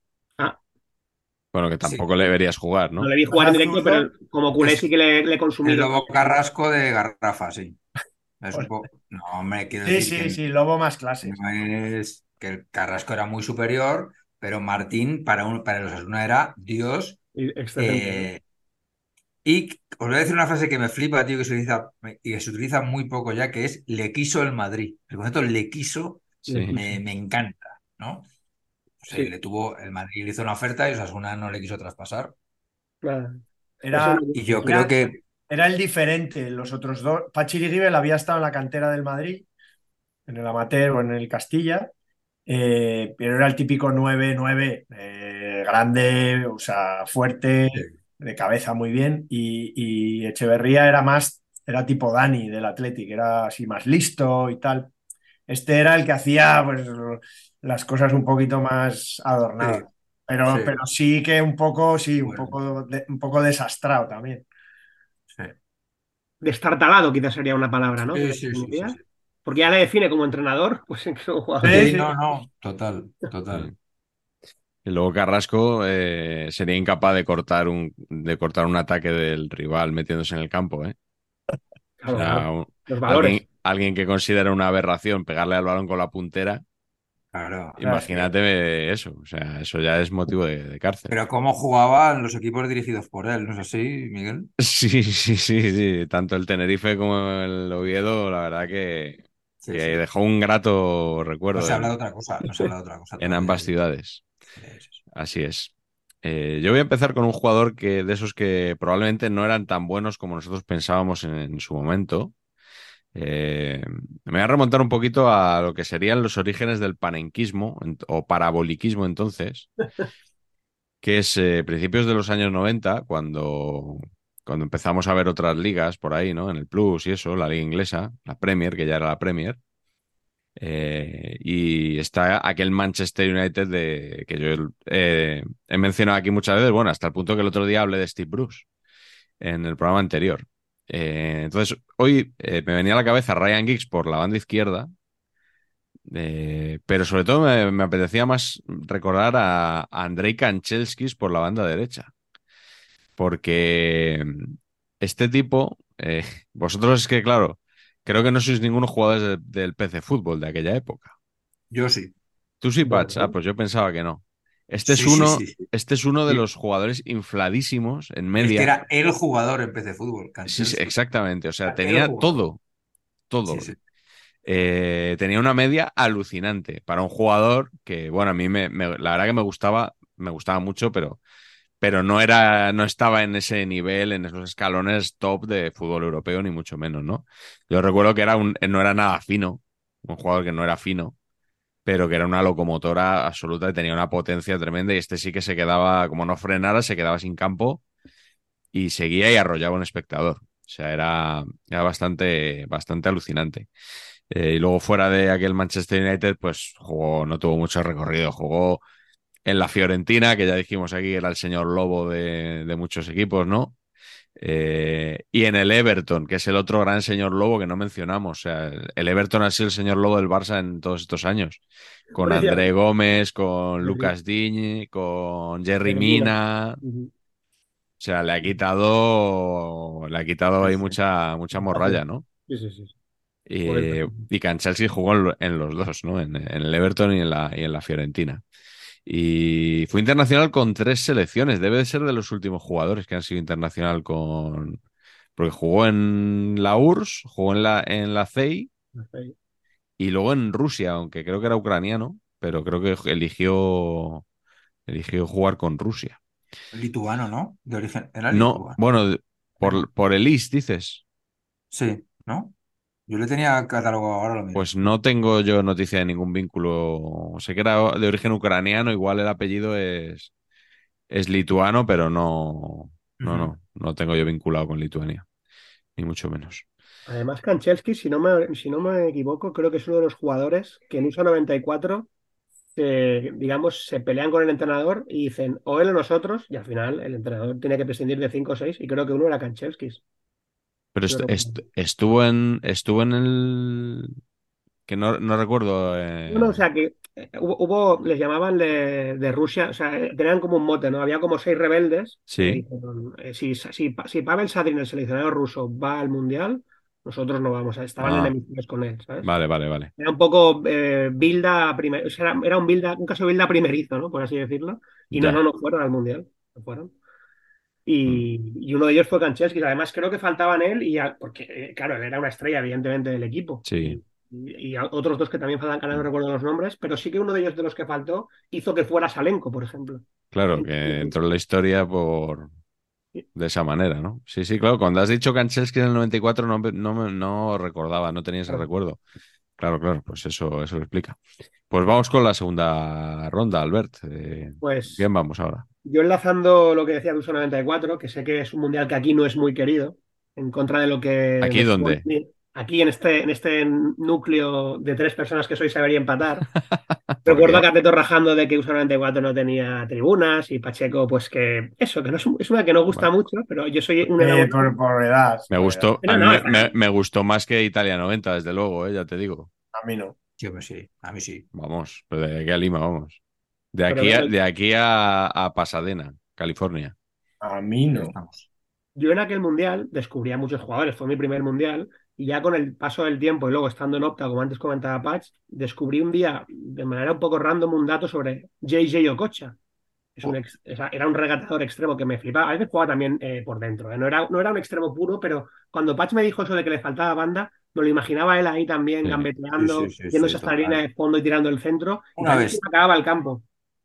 Bueno, que tampoco le deberías jugar, ¿no? No le vi jugar en directo, pero como culé sí que le, le consumí. El lobo carrasco de Garrafa, sí. Es un Pues- poco- No, hombre, quiero Sí, decir sí, que sí, Lobo más clase. no es que el Carrasco era muy superior, pero Martín para, un, para los Osasuna era Dios. Excelente. eh, y os voy a decir una frase que me flipa, tío, que se utiliza, y que se utiliza muy poco ya, que es le quiso el Madrid. El concepto le quiso Sí. me, me encanta, ¿no? O sea, Sí. le tuvo, el Madrid le hizo una oferta y Osasuna no le quiso traspasar. Claro. Era, Y yo Era- creo que era el diferente. Los otros dos. Pachi Rigibel había estado en la cantera del Madrid, en el Amateur o en el Castilla, eh, pero era el típico 9-9, eh, grande, o sea, fuerte, de cabeza muy bien. Y, y Echeverría era más, era tipo Dani del Athletic, era así más listo y tal. Este era el que hacía pues, las cosas un poquito más adornadas. Sí, Pero, sí. pero sí que un poco, sí, un Bueno. poco, de- un poco desastrado también. sí. Destartalado quizás sería una palabra, ¿no? Sí, sí, sí, definiría. sí, sí. Porque ya le define como entrenador, pues en que un jugador. Sí. no, no, total, total. Y luego Carrasco eh, sería incapaz de cortar un de cortar un ataque del rival metiéndose en el campo, ¿eh? Claro, O sea, claro. un- Los valores. alguien, alguien que considera una aberración pegarle al balón con la puntera, Claro. imagínate eso. O sea, eso ya es motivo de, de cárcel. Pero cómo jugaban los equipos dirigidos por él, ¿no es así, Miguel? Sí, sí, sí, sí. Tanto el Tenerife como el Oviedo, la verdad que, Sí, que sí. dejó un grato recuerdo No se habla de otra cosa, no se habla de otra cosa. en ambas ciudades. Sí, sí, sí. Así es. Eh, yo voy a empezar con un jugador que de esos que probablemente no eran tan buenos como nosotros pensábamos en, en su momento. Eh, me voy a remontar un poquito a lo que serían los orígenes del panenquismo o paraboliquismo entonces, que es eh, principios de los años 90, cuando, cuando empezamos a ver otras ligas por ahí, ¿no? En el Plus y eso, la liga inglesa, la Premier, que ya era la Premier. Eh, y está aquel Manchester United que yo eh, he mencionado aquí muchas veces, bueno, hasta el punto que el otro día hablé de Steve Bruce en el programa anterior. Eh, entonces, hoy me venía a la cabeza Ryan Giggs por la banda izquierda, pero sobre todo me, apetecía más recordar a, a Andrei Kanchelskis por la banda derecha, porque este tipo, vosotros es que, claro, creo que no sois ninguno jugadores de- del PC Fútbol de aquella época. Yo sí. ¿Tú sí, Patch? Ah, pues yo pensaba que no. Este Sí, es uno, sí, sí. este es uno de los jugadores infladísimos en Es media. que era el jugador en PC Fútbol, Sí, exactamente. O sea, tenía todo. Todo. Eh, tenía una media alucinante para un jugador que, bueno, a mí me, me- la verdad que me gustaba, me gustaba mucho, pero, pero no era, no estaba en ese nivel, en esos escalones top de fútbol europeo, ni mucho menos, ¿no? Yo recuerdo que era un, no era nada fino, un jugador que no era fino, pero que era una locomotora absoluta y tenía una potencia tremenda, y este sí que se quedaba, como no frenara, se quedaba sin campo y seguía y arrollaba un espectador. O sea, era, era bastante, bastante alucinante. Eh, y luego fuera de aquel Manchester United, pues jugó, no tuvo mucho recorrido. Jugó en la Fiorentina, que ya dijimos aquí que era el señor lobo de, de muchos equipos, ¿no? Eh, y en el Everton, que es el otro gran señor lobo que no mencionamos. O sea, el Everton ha sido el señor lobo del Barça en todos estos años. Con ya- André Gómez, con. Lucas Digne, con Jerry Mina. O sea, le ha quitado, le ha quitado ahí mucha, mucha morralla, ¿no? Sí, sí, sí. Y, y que en Chelsea jugó en los dos, ¿no? En, en el Everton y en la, y en la Fiorentina. Y fue internacional con tres selecciones. Debe de ser de los últimos jugadores que han sido internacional con. Porque jugó en la URSS, jugó en la, en la CEI y luego en Rusia, aunque creo que era ucraniano, pero creo que eligió, eligió jugar con Rusia. Lituano, ¿no? De origen. Era No, lituano. bueno, por, por el IS, dices. Sí, ¿no? Yo le tenía catálogo ahora lo mismo. Pues no tengo yo noticia de ningún vínculo. Sé que era de origen ucraniano, igual el apellido es, es lituano, pero no, no, no, no tengo yo vinculado con Lituania, ni mucho menos. Además, Kanchelski, si no me, si no me equivoco, creo que es uno de los jugadores que en USA 94, eh, digamos, se pelean con el entrenador y dicen o él o nosotros, y al final el entrenador tiene que prescindir de 5 o 6, y creo que uno era Kanchelskis. Pero est- est- estuvo en estuvo en el que no, no recuerdo. eh, No, no, o sea que eh, hubo, hubo- les llamaban de, de Rusia, o sea, eh, tenían como un mote, ¿no? Había como seis rebeldes. Sí. que eh, si, si, si Pavel Sadrin, el seleccionador ruso, va al mundial, nosotros no vamos. Estaban Ah. enemigos con él, ¿sabes? Vale, vale, vale. Era un poco eh, Bilda primer, o sea, era, era un Bilda, un caso Bilda primerizo, ¿no? Por así decirlo. Y Ya. no, no, no fueron al mundial. No fueron. Y, Mm. y uno de ellos fue Kanchelskis. Además, creo que faltaban él y a- porque, eh, claro, él era una estrella, evidentemente, del equipo. Sí. Y, y a otros dos que también faltan, que no recuerdo los nombres, pero sí que uno de ellos de los que faltó hizo que fuera Salenko, por ejemplo. Claro, que entró en la historia por de esa manera, ¿no? Sí, sí, claro. Cuando has dicho Kanchelski en el 94 no, no, no recordaba, no tenía ese Claro. recuerdo. Claro, claro, pues eso, eso lo explica. Pues vamos con la segunda ronda, Albert. Eh, Pues ¿Quién vamos ahora? Yo enlazando lo que decía Duso 94, que sé que es un mundial que aquí no es muy querido, en contra de lo que... ¿Aquí dónde? Aquí en este, en este núcleo de tres personas que soy saber y empatar. Recuerdo a Cateto rajando de que USA 94 no tenía tribunas y Pacheco, pues que eso, que no es, un- es una que no gusta mucho, pero yo soy un Eh, por, por edad. Me gustó, Pero a mí no, me, es- me- me gustó más que Italia 90, desde luego, eh, ya te digo. A mí no. Sí, hombre, sí, a mí sí. Vamos, pero de aquí a Lima, vamos. De aquí a, de aquí a, a Pasadena, California. A mí no. Estamos. Yo en aquel mundial descubrí a muchos jugadores, fue mi primer mundial, y ya con el paso del tiempo y luego estando en Opta, como antes comentaba Patch, descubrí un día, de manera un poco random, un dato sobre JJ Okocha. Es un ex- era un regatador extremo que me flipaba. A veces jugaba también eh, por dentro. ¿eh? No, era, no era un extremo puro, pero cuando Patch me dijo eso de que le faltaba banda, me lo imaginaba él ahí también, Sí. gambeteando, Sí, sí, sí, yéndose sí, hasta la línea de fondo y tirando el centro. y Una casi vez. se acababa el campo.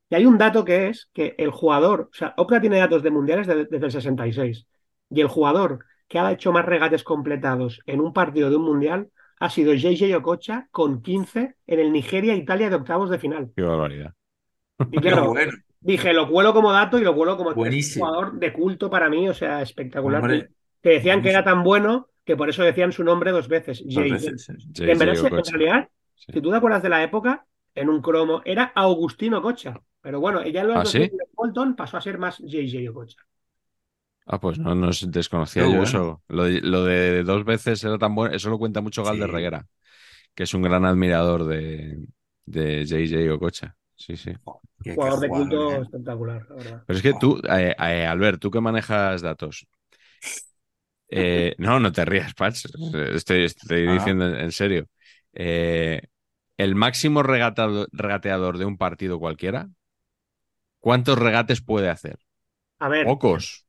Y hay un dato que es que el jugador, o sea, Opta tiene datos de mundiales de- desde el 66. Y el jugador que ha hecho más regates completados en un partido de un mundial ha sido JJ Okocha con 15 en el Nigeria-Italia de octavos de final. Qué barbaridad. Y Qué claro, bueno. dije, lo cuelo como dato y lo cuelo como Buenísimo. jugador de culto para mí, o sea, espectacular. Hombre, que decían que era tan bueno que por eso decían su nombre dos veces, Dos JJ. veces, sí, sí. Que en, en realidad, Sí. si tú te acuerdas de la época, en un cromo era Augustino Cocha. Pero bueno, ella en los ¿Ah, sí? 2000 de Bolton pasó a ser más JJ Okocha. Ah, pues no nos desconocía Qué yo bueno. eso. Lo de, lo de dos veces era tan bueno. Eso lo cuenta mucho Gal de Sí. Reguera, que es un gran admirador de, de JJ Okocha. Sí, sí. Qué- qué Jugador de jugador, culto ¿eh? espectacular, la verdad. Pero es que tú, eh, eh, Albert, tú que manejas datos. eh, no, no te rías, Patch. Estoy, estoy Ah. diciendo en, en serio. Eh, el máximo regateador de un partido cualquiera, ¿cuántos regates puede hacer? A ver, Pocos.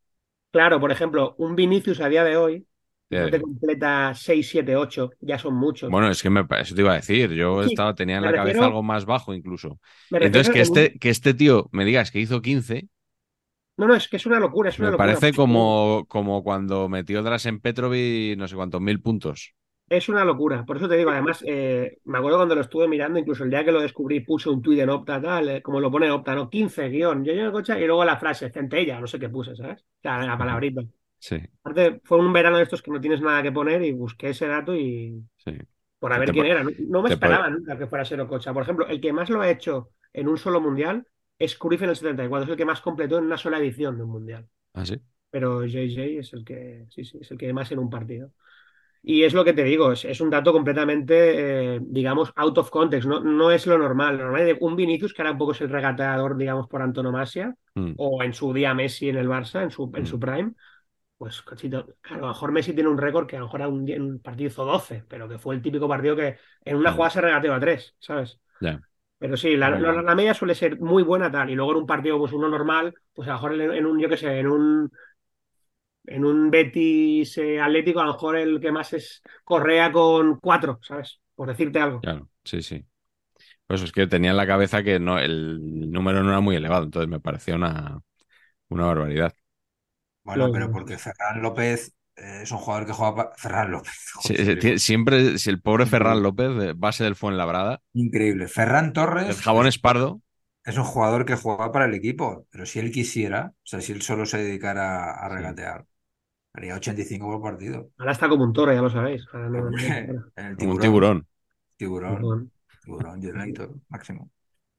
claro, por ejemplo, un Vinicius a día de hoy Ya no te completa 6, 7, 8, ya son muchos. Bueno, es que me, eso te iba a decir. Yo Sí, estaba, tenía en la cabeza algo más bajo incluso. Entonces, que un- este, que este tío me digas que hizo 15, No, no, es que es una locura, es una me locura. parece como, como cuando metió Drasen Petrovic no sé cuántos mil puntos. Es una locura, por eso te digo, además, eh, me acuerdo cuando lo estuve mirando, incluso el día que lo descubrí, puse un tuit en Opta, tal, eh, como lo pone Opta, ¿no? 15, guion, yo el coche, y luego la frase, centella, no sé qué puse, ¿sabes? Sea, la palabrita. Sí, Aparte, fue un verano de estos que no tienes nada que poner y busqué ese dato y sí. por a ver quién era. No, no me esperaba puede- nunca que fuera Sero Cocha. Por ejemplo, el que más lo ha hecho en un solo mundial es Cruyff en el 74, es el que más completó en una sola edición de un mundial. Ah, sí. pero JJ es el que, sí, sí, es el que más en un partido. Y es lo que te digo, es, es un dato completamente, eh, digamos, out of context, no, no es lo normal. Lo normal es un Vinicius, que ahora un poco es el regateador, digamos, por antonomasia, Mm. o en su día Messi en el Barça, en su, en su Mm. prime, pues a lo mejor Messi tiene un récord que a lo mejor a un, día- en un partido hizo 12, pero que fue el típico partido que en una Mm. jugada se regateó a tres, ¿sabes? Ya. Pero sí, la, la- la media suele ser muy buena tal, y luego en un partido, pues uno normal, pues a lo mejor en, en un, yo qué sé, en un en un Betis eh, Atlético, a lo mejor el que más es Correa con cuatro, ¿sabes? Por decirte algo. Claro, sí, sí. Pues es que tenía en la cabeza que no, el número no era muy elevado, entonces me parecía una, una barbaridad. Bueno, Lo- pero porque Ferran López eh, es un jugador que juega para... Ferran López. Joder, sí, siempre, si el pobre. Ferran López, de base del Fuenlabrada, Increíble. Ferran Torres el jabón es, espardo, es un jugador que juega para el equipo, pero si él quisiera, o sea, si él solo se dedicara a regatear, haría 85 por partido. Ahora está como un toro, ya lo sabéis. Ahora no- como un tiburón. tiburón. Tiburón, tiburón, Jernator, máximo.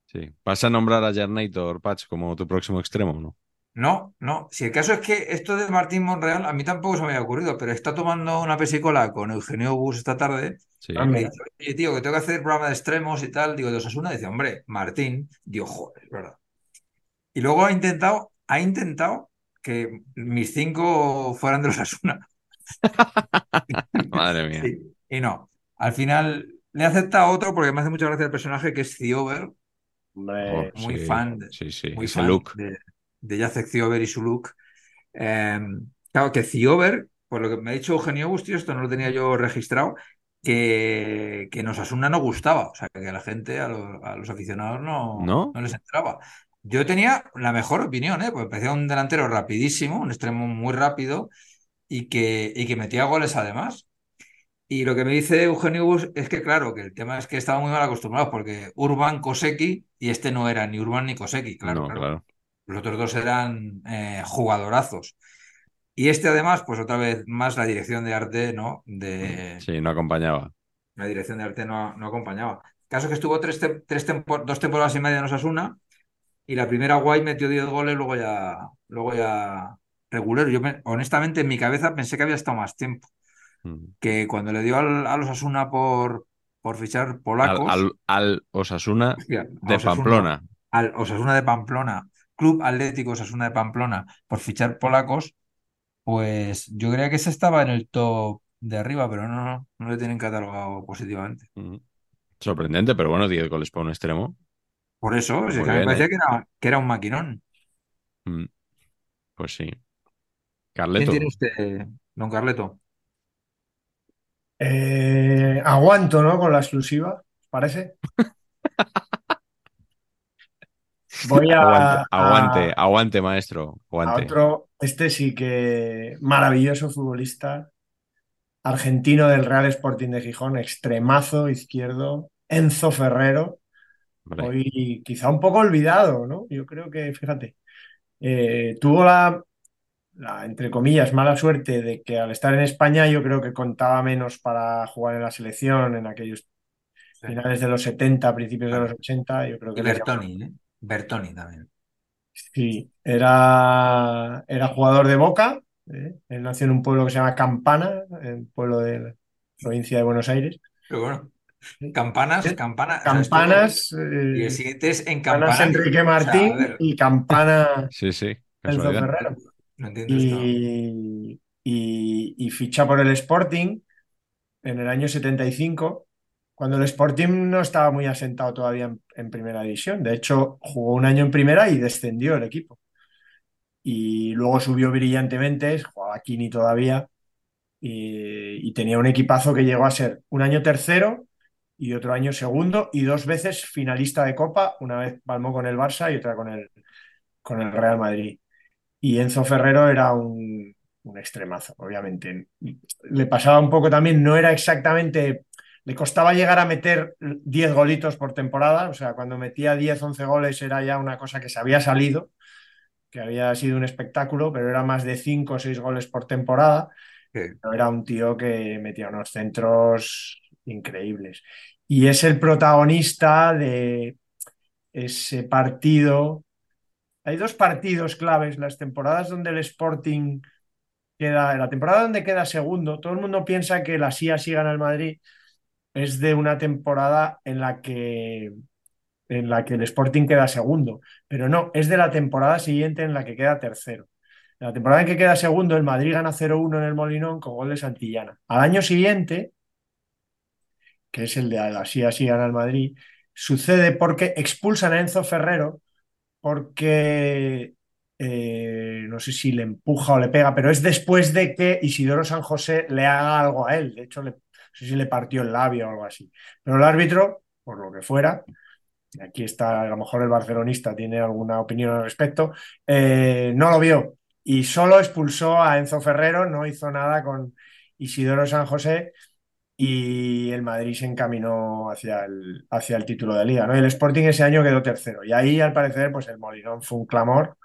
Sí. ¿Vas a nombrar a Jarnator, Patch, como tu próximo extremo o no? No, no. Si el caso es que esto de Martín Monreal a mí tampoco se me había ocurrido, pero está tomando una pesicola con Eugenio Bus esta tarde. Sí. Ah, Y me dice, oye, tío, que tengo que hacer programa de extremos y tal. Digo, de Osasuna. Dice, hombre, Martín. Digo, joder, es verdad. Y luego ha intentado, ha intentado que mis cinco fueran de Osasuna. Madre mía. Sí. Y no. Al final le he aceptado otro porque me hace mucha gracia el personaje que es Ciober, Hombre, Oh, muy sí, fan de, Sí, sí, muy ese fan look. de, de Jacek Ciober y su look. Eh, claro, que Ciober, por lo que me ha dicho Eugenio Bustío, esto no lo tenía yo registrado, que, que en Osasuna no gustaba, o sea, que a la gente, a, los- a los aficionados no, ¿No? no les entraba. Yo tenía la mejor opinión, ¿eh? Porque parecía un delantero rapidísimo, un extremo muy rápido y que, y que metía goles además. Y lo que me dice Eugenio Bus es que, claro, que el tema es que estaba muy mal acostumbrados porque Urban, Koseki y este no era ni Urban ni Koseki, claro, No, claro. claro. Los otros dos eran eh, jugadorazos. Y este además, pues otra vez más la dirección de arte, ¿no? De, Sí, no acompañaba. la dirección de arte no, no acompañaba. Caso que estuvo tres, te- tres tempo- dos temporadas y media en Osasuna y la primera guay metió 10 goles, luego ya, luego ya regulero. Yo me- honestamente en mi cabeza pensé que había estado más tiempo. Mm. Que cuando le dio al, a los Osasuna por, por fichar polacos, al, al Osasuna hostia, de Osasuna, Pamplona. al Osasuna de Pamplona, Club Atlético Osasuna de Pamplona, por fichar polacos, pues yo creía que ese estaba en el top de arriba, pero no, no, no le tienen catalogado positivamente. Mm. Sorprendente, pero bueno, 10 goles para un extremo. Por eso, Pues es muy que a mí me parecía ¿eh? que era, que era un maquinón. Mm. Pues sí. ¿Quién Carleto. tiene usted, don Carleto? eh, aguanto, ¿no? Con la exclusiva, ¿os parece? Voy a, Aguante, aguante, a- aguante, maestro. a Aguante. otro, este sí que maravilloso futbolista, argentino del Real Sporting de Gijón, extremazo izquierdo, Enzo Ferrero, Hombre, hoy quizá un poco olvidado, ¿no? Yo creo que, fíjate, eh, tuvo la, la, entre comillas, mala suerte de que al estar en España yo creo que contaba menos para jugar en la selección en aquellos Sí. finales de los 70, principios de los 80, yo creo Y que le Bertoni, ¿eh? Bertoni también. Sí, era, era jugador de Boca. ¿eh? Él nació en un pueblo que se llama Campana, un pueblo de la provincia de Buenos Aires. Pero bueno, campanas, ¿Eh? campanas. Campanas, y eh, el siguiente es en Campanas campanas. Enrique O sea, a Martín y Campana sí, sí. Enzo Casualidad. Ferrero. no entiendo esto. Y, y- y ficha por el Sporting en el año 75, cuando el Sporting no estaba muy asentado todavía en, en primera división. De hecho, jugó un año en primera y descendió el equipo. Y luego subió brillantemente, jugaba Kini todavía, y, y tenía un equipazo que llegó a ser un año tercero y otro año segundo y dos veces finalista de Copa, una vez palmó con el Barça y otra con el, con el Real Madrid. Y Enzo Ferrero era un, un extremazo, obviamente. Le pasaba un poco también, no era exactamente, le costaba llegar a meter 10 golitos por temporada, o sea, cuando metía 10, 11 goles era ya una cosa que se había salido, que había sido un espectáculo, pero era más de 5 o 6 goles por temporada. Sí. Pero era un tío que metía unos centros increíbles. Y es el protagonista de ese partido. Hay dos partidos claves, las temporadas donde el Sporting queda, la temporada donde queda segundo, todo el mundo piensa que la SIA sí gana el Madrid, es de una temporada en la que en la que el Sporting queda segundo, pero no, es de la temporada siguiente en la que queda tercero. En la temporada en que queda segundo, el Madrid gana 0-1 en el Molinón con gol de Santillana. Al año siguiente, que es el de así así gana el Madrid, sucede porque expulsan a Enzo Ferrero porque eh, no sé si le empuja o le pega, pero es después de que Isidoro San José le haga algo a él. De hecho, le, no sé si le partió el labio o algo así. Pero el árbitro, por lo que fuera, aquí está, a lo mejor el barcelonista tiene alguna opinión al respecto, eh, no lo vio y solo expulsó a Enzo Ferrero, no hizo nada con Isidoro San José y el Madrid se encaminó hacia el, hacia el título de liga. ¿no? El Sporting ese año quedó tercero y ahí al parecer pues el Molinón fue un clamor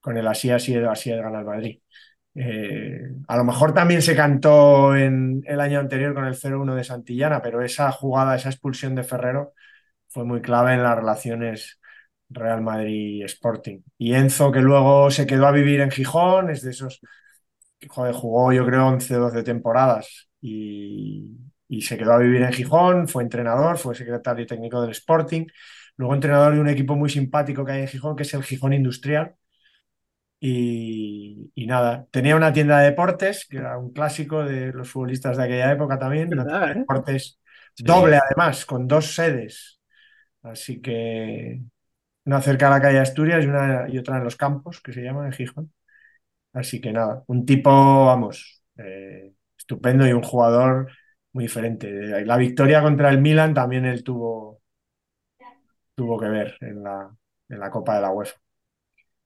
con el así, así, así gana el Madrid. Eh, a lo mejor también se cantó en el año anterior con el 0-1 de Santillana, pero esa jugada, esa expulsión de Ferrero fue muy clave en las relaciones Real Madrid Sporting. Y Enzo, que luego se quedó a vivir en Gijón, es de esos joder, jugó yo creo 11 o 12 temporadas y, y se quedó a vivir en Gijón, fue entrenador, fue secretario técnico del Sporting, luego entrenador de un equipo muy simpático que hay en Gijón, que es el Gijón Industrial. Y, y nada, tenía una tienda de deportes, que era un clásico de los futbolistas de aquella época también, una tienda ¿Verdad, de eh? deportes Sí. doble además, con dos sedes. Así que una cerca de la calle Asturias y, una, y otra en los campos, que se llama en Gijón. Así que nada, un tipo, vamos, eh, estupendo y un jugador muy diferente. La victoria contra el Milan también él tuvo, tuvo que ver en la, en la Copa de la UEFA.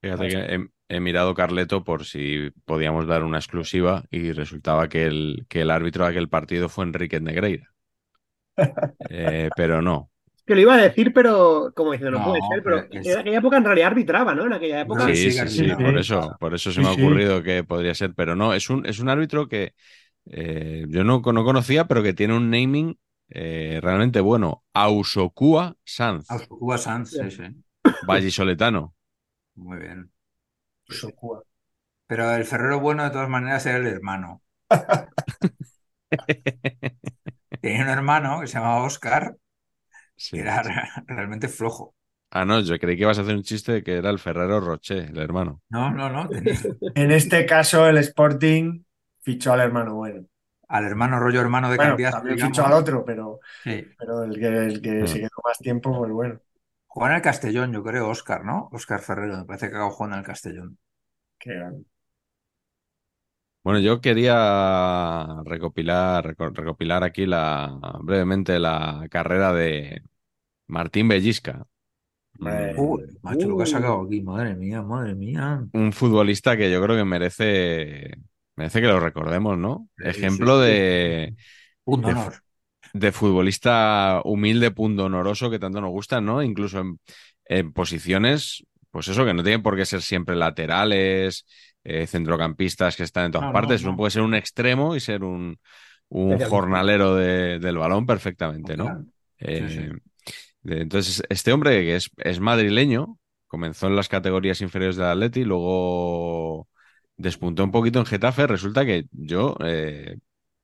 Fíjate que he, he mirado Carleto por si podíamos dar una exclusiva y resultaba que el, que el árbitro de aquel partido fue Enrique Negreira. Eh, pero no. Que lo iba a decir, pero como diciendo, no, No, puede ser, pero es- en aquella época en realidad arbitraba, ¿no? En aquella época. Creo que Sí, sí, sí, sí, por Sí. eso, por eso se Sí, me ha sí. ocurrido que podría ser, pero no, es un, es un árbitro que eh, yo no, no conocía, pero que tiene un naming eh, realmente bueno. Ausokua Sanz, Cuba Sanz, sí, sí. vallisoletano. Muy bien. Pero el Ferrero bueno, de todas maneras, era el hermano. Tenía un hermano que se llamaba Oscar, Sí. que era re- realmente flojo. Ah, no, yo creí que ibas a hacer un chiste de que era el Ferrero Rocher, el hermano. No, no, no. Tenía En este caso, el Sporting fichó al hermano bueno. al hermano rollo hermano de Bueno, Cambiaso, también digamos. fichó al otro, pero, Sí. pero el que, el que Mm. se quedó más tiempo, pues bueno. Jugó en el Castellón, yo creo, Oscar, ¿no? Oscar Ferrero, me parece que acabó jugando en el Castellón. qué grande. Bueno, yo quería recopilar, reco- recopilar aquí la, brevemente la carrera de Martín Bellisca, Uy, macho, lo que ha sacado aquí, madre mía, madre mía. un futbolista que yo creo que merece, merece que lo recordemos, ¿no? Sí, Ejemplo sí, sí. de, Punto de, de futbolista humilde, pundonoroso, que tanto nos gustan, ¿no? Incluso en, en posiciones, pues eso, que no tienen por qué ser siempre laterales, eh, centrocampistas que están en todas No, partes. no. Uno puede ser un extremo y ser un, un jornalero de- del balón perfectamente, ¿no? Eh, sí. de- entonces, este hombre que es, es madrileño, comenzó en las categorías inferiores del Atleti, luego despuntó un poquito en Getafe. Resulta que yo eh,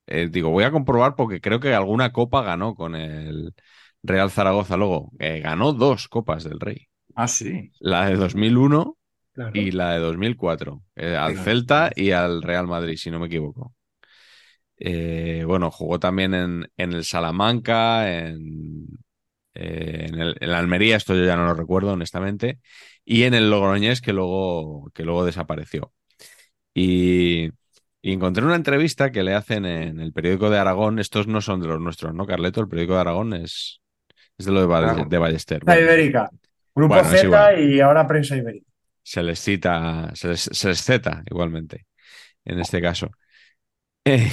eh, digo, voy a comprobar porque creo que alguna copa ganó con el Real Zaragoza. Luego, eh, ganó dos copas del Rey. Ah, sí. La de 2001 Claro. y la de 2004. eh, al. Celta y al Real Madrid, si no me equivoco. Bueno, jugó también en, en el Salamanca, en, eh, en el, en la Almería, esto yo ya no lo recuerdo, honestamente, y en el Logroñés, que luego, que luego desapareció. Y, y encontré una entrevista que le hacen en el periódico de Aragón. Estos no son de los nuestros, ¿no, Carleto? El periódico de Aragón es, es de lo de, Ball- de Ballester. Bueno, Ibérica. Grupo Bueno, Z y ahora Prensa Ibérica. se les cita, se les, se les igualmente, en este caso. Eh,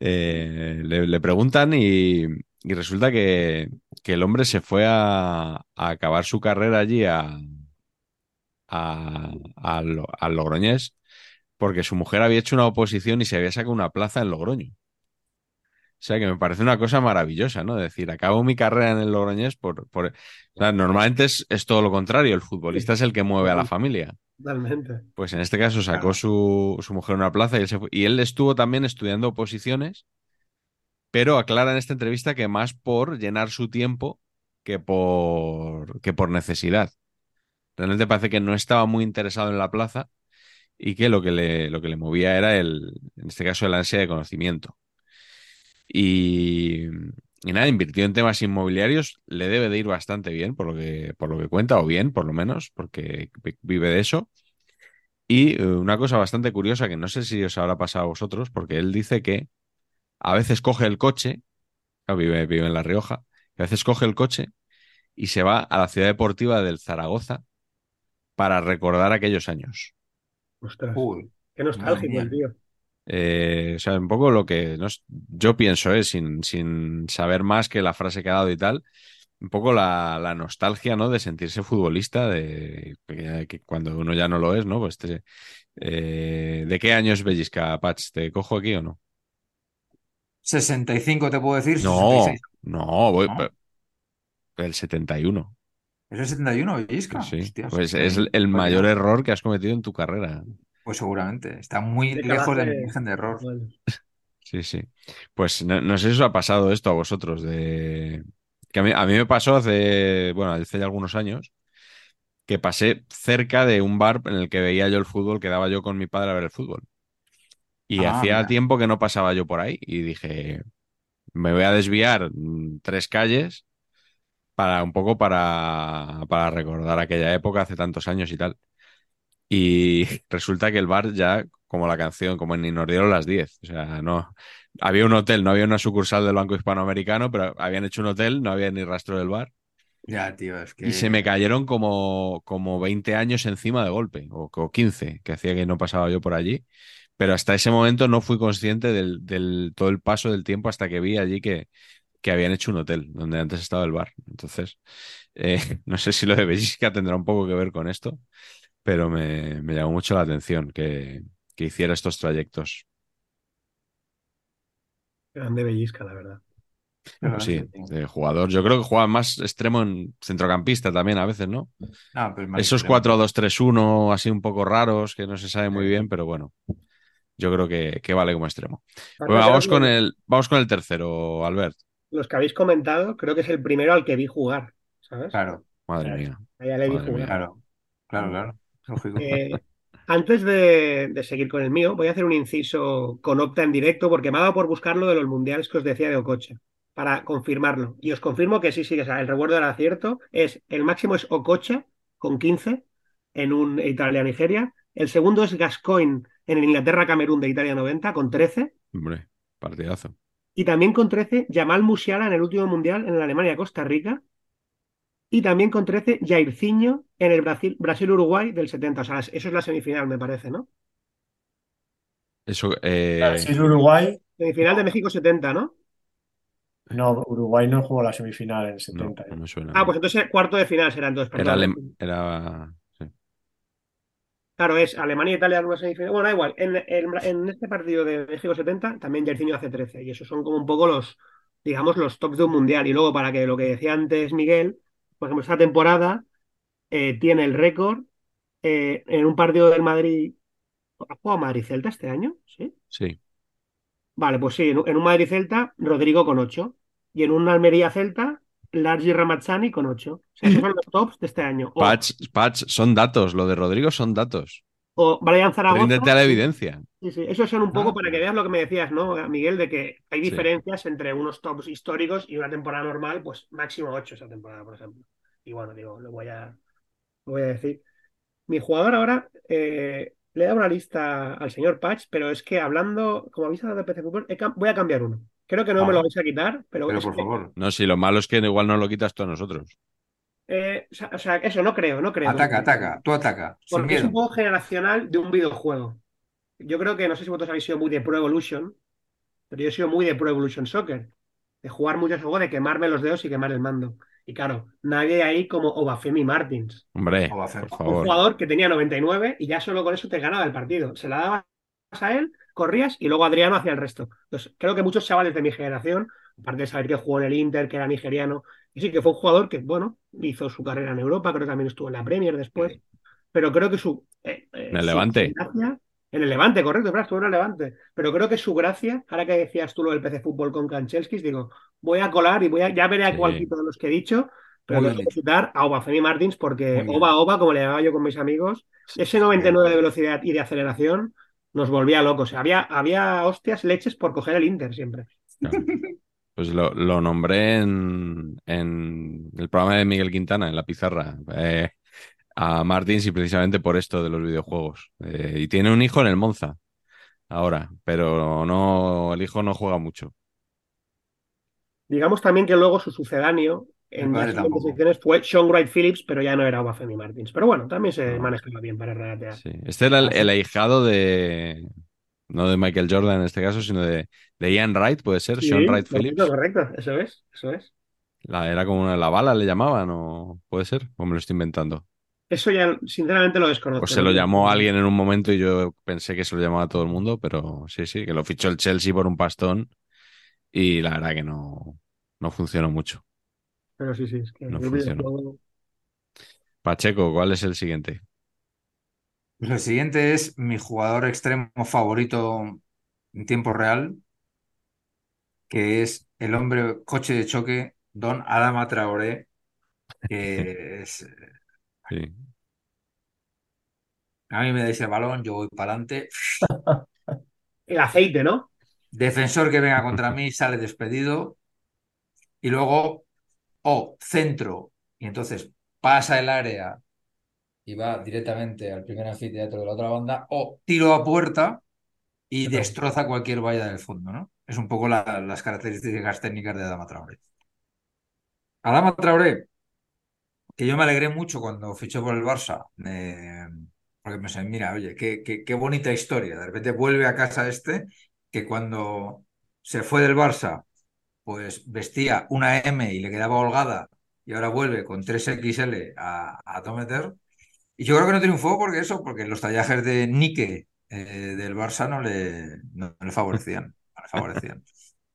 eh, le, le preguntan y, y resulta que, que el hombre se fue a, a acabar su carrera allí a, a, al Logroñés porque su mujer había hecho una oposición y se había sacado una plaza en Logroño. O sea que me parece una cosa maravillosa, ¿no? Decir, acabo mi carrera en el Logroñés por... por... o sea, normalmente es, es todo lo contrario, el futbolista es el que mueve a la familia. Totalmente. Pues en este caso sacó su, su mujer una plaza y él, se fue- y él estuvo también estudiando oposiciones, pero aclara en esta entrevista que más por llenar su tiempo que por, que por necesidad. Realmente parece que no estaba muy interesado en la plaza y que lo que le, lo que le movía era el, en este caso, el ansia de conocimiento. Y, y nada, invirtió en temas inmobiliarios, le debe de ir bastante bien por lo que, por lo que cuenta, o bien, por lo menos, porque vi- vive de eso. Y eh, una cosa bastante curiosa que no sé si os habrá pasado a vosotros, porque él dice que a veces coge el coche, vive, vive en La Rioja, a veces coge el coche y se va a la ciudad deportiva del Zaragoza para recordar aquellos años. Ostras. Uy, Qué nostálgico el tío. Eh, o sea, un poco lo que yo pienso, eh, sin, sin saber más que la frase que ha dado y tal, un poco la, la nostalgia, ¿no? De sentirse futbolista, de que, que cuando uno ya no lo es, ¿no? Pues te- eh, ¿de qué año es Bellisca, Patch? ¿Te cojo aquí o no? 65 te puedo decir, No, 66. no, voy ¿No? el 71. ¿Es el 71, Bellisca? Sí, Hostias, pues es el, mayor error que has cometido en tu carrera. Pues seguramente. Está muy De lejos de mi margen de error. Bueno, Sí, sí. Pues no, no sé si os ha pasado esto a vosotros, de que a mí, a mí me pasó hace, bueno, hace ya algunos años, que pasé cerca de un bar en el que veía yo el fútbol, quedaba yo con mi padre a ver el fútbol. Y Ah, hacía mira. tiempo que no pasaba yo por ahí y dije, me voy a desviar mm, tres calles para un poco para, para recordar aquella época hace tantos años y tal. Y resulta que el bar ya, como la canción, como en Ni nos dieron las 10. O sea, no. Había un hotel, no había una sucursal del Banco Hispanoamericano, pero habían hecho un hotel, no había ni rastro del bar. Ya, tío, es que. Y se me cayeron como, como 20 años encima de golpe, o, o 15, que hacía que no pasaba yo por allí. Pero hasta ese momento no fui consciente del, del todo el paso del tiempo hasta que vi allí que, que habían hecho un hotel donde antes estaba el bar. Entonces, eh, no sé si lo de Bellisca tendrá un poco que ver con esto, pero me, me llamó mucho la atención que, que hiciera estos trayectos. grande Bellisca, la verdad. Pero Sí, de jugador. Yo creo que juega más extremo en centrocampista también a veces, ¿no? Ah, Esos extremo. 4-2-3-1 así un poco raros que no se sabe muy bien, pero bueno, yo creo que, que vale como extremo. Pues vamos con el, vamos con el tercero, Albert. Los que habéis comentado, creo que es el primero al que vi jugar, ¿sabes? Claro, Madre mía. A ella le vi jugar. mía. claro, claro, claro. Lógico. Eh, antes de, de seguir con el mío, voy a hacer un inciso con Opta en directo porque me ha dado por buscar lo de los mundiales que os decía de Ococha para confirmarlo. Y os confirmo que sí, sí, o sea, el recuerdo era cierto. Es, el máximo es Ococha con 15 en un Italia-Nigeria. El segundo es Gascoigne en el Inglaterra-Camerún de Italia 90 con 13. Hombre, partidazo. Y también con 13 Jamal Musiala en el último mundial en la Alemania-Costa Rica. Y también con 13 Jairzinho en el Brasil- Brasil-Uruguay del 70. O sea, eso es la semifinal, me parece, ¿no? Eso, eh, Brasil-Uruguay. Semifinal de México 70, ¿no? No, Uruguay no jugó la semifinal en el no, 70. no me suena. Ah, pues entonces cuarto de final serán dos, Era. Claro, es Alemania Italia en una semifinal. Bueno, da igual. En, en- en este partido de México 70 también Jairzinho hace 13. Y esos son como un poco los, digamos, los tops de un mundial. Y luego, para que lo que decía antes Miguel, por ejemplo, esta temporada eh, tiene el récord eh, en un partido del Madrid. ¿Ha jugado Madrid-Celta este año? Sí. Sí. Vale, pues sí, en, un- en un Madrid-Celta, Rodrigo con 8. Y en un Almería-Celta, Largi Ramazzani con 8. O sea, esos son los tops de este año. O, Patch, Patch, son datos. Lo de Rodrigo son datos. o Brian Zaragoza. Ríndete a la evidencia. Sí, sí, esos son un poco Ah, para que veas lo que me decías, ¿no, Miguel? De que hay Sí. diferencias entre unos tops históricos y una temporada normal, pues máximo 8 esa temporada, por ejemplo. Y bueno, digo, lo voy a, lo voy a decir. Mi jugador ahora, eh, le he dado una lista al señor Patch, pero es que hablando, como habéis hablado de PC cam- voy a cambiar uno. Creo que no me lo vais a quitar, pero, Pero es por que, favor, No, si lo malo es que igual no lo quitas tú a nosotros. eh, o sea, o sea, eso no creo, no creo. ataca, ataca, tú ataca, Porque es un juego generacional de un videojuego. Yo creo que no sé si vosotros habéis sido muy de Pro Evolution, pero yo he sido muy de Pro Evolution Soccer. De jugar mucho juego, de quemarme los dedos y quemar el mando. Y claro, nadie hay como Obafemi Martins. Hombre, Un jugador que tenía 99 y ya solo con eso te ganaba el partido. Se la dabas a él, corrías y luego Adriano hacía el resto. Entonces, creo que muchos chavales de mi generación, aparte de saber que jugó en el Inter, que era nigeriano, y sí que fue un jugador que, bueno, hizo su carrera en Europa, creo que también estuvo en la Premier después, pero creo que su... eh, eh, En el su- Levante. su gracia- en el Levante, correcto, verdad, estuvo en el Levante. Pero creo que su gracia, ahora que decías tú lo del PC Fútbol con Kanchelskis, digo, voy a colar y voy a, ya veré a Sí. cuál quito de los que he dicho, pero que dicho. citar a Obafemi Martins porque. Oba Oba, como le llamaba yo con mis amigos, ese 99 de velocidad y de aceleración nos volvía locos. Había, había hostias leches por coger el Inter siempre. Claro. Pues lo, lo nombré en, en el programa de Miguel Quintana, en la pizarra, eh, a Martins y precisamente por esto de los videojuegos. Eh, y tiene un hijo en el Monza ahora, pero no, el hijo no juega mucho. Digamos también que luego su sucedáneo en las secciones fue Sean Wright Phillips, pero ya no era Obafemi Martins. Pero bueno, también se No. manejaba bien para regatear. Sí. Este era el, Ah, ahijado de, no de Michael Jordan en este caso, sino de, de Ian Wright, puede ser, Sí, Sean Wright Phillips. correcto, eso es, eso es. La, era como una, la bala, le llamaban, o puede ser, o me lo estoy inventando. Eso ya, sinceramente, lo desconozco. Pues se lo llamó alguien en un momento y yo pensé que se lo llamaba a todo el mundo, pero sí, sí, que lo fichó el Chelsea por un pastón y la verdad que no, no funcionó mucho. Pero sí, sí, es que No videojuego- Pacheco, ¿cuál es el siguiente? Pues el siguiente es mi jugador extremo favorito en tiempo real, que es el hombre coche de choque, Don Adama Traoré, que es... Sí. A mí me dais el balón, yo voy para adelante. El aceite, ¿no? Defensor que venga contra mí sale despedido. Y luego, o centro, y entonces pasa el área y va directamente al primer anfiteatro de la otra banda, o tiro a puerta y destroza cualquier valla del fondo, ¿no? Es un poco la- las características técnicas de Adama Traoré. Adama Traoré, que yo me alegré mucho cuando fichó por el Barça, eh, porque me sé, mira, oye, qué, qué, qué bonita historia. De repente vuelve a casa este, que cuando se fue del Barça, pues vestía una M y le quedaba holgada, y ahora vuelve con 3XL a, a Tometer. Y yo creo que no triunfó porque eso, porque los tallajes de Nike eh, del Barça no le, no le favorecían. no le favorecían.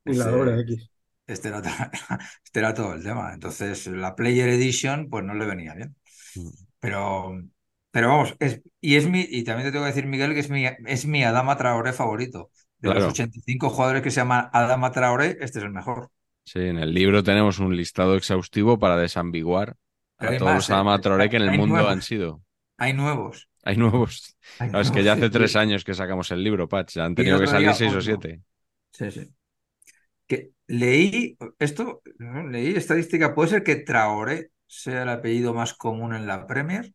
Y la doble X. este era, este era todo el tema. Entonces, la Player Edition, pues no le venía bien. Mm. Pero, pero vamos, es, y es mi, y también te tengo que decir, Miguel, que es mi, es mi Adama Traoré favorito. De Claro. los 85 jugadores que se llaman Adama Traoré, este es el mejor. Sí, en el libro tenemos un listado exhaustivo para desambiguar Pero a todos más, los ¿eh? Adama Traoré que en el Hay mundo nuevos. han sido. Hay nuevos. Hay nuevos. Hay es que ya hace sí. tres años que sacamos el libro, Patch. Ya han tenido que salir día seis o siete. Sí, sí. Que leí esto, ¿no? leí estadística, puede ser que Traoré sea el apellido más común en la Premier.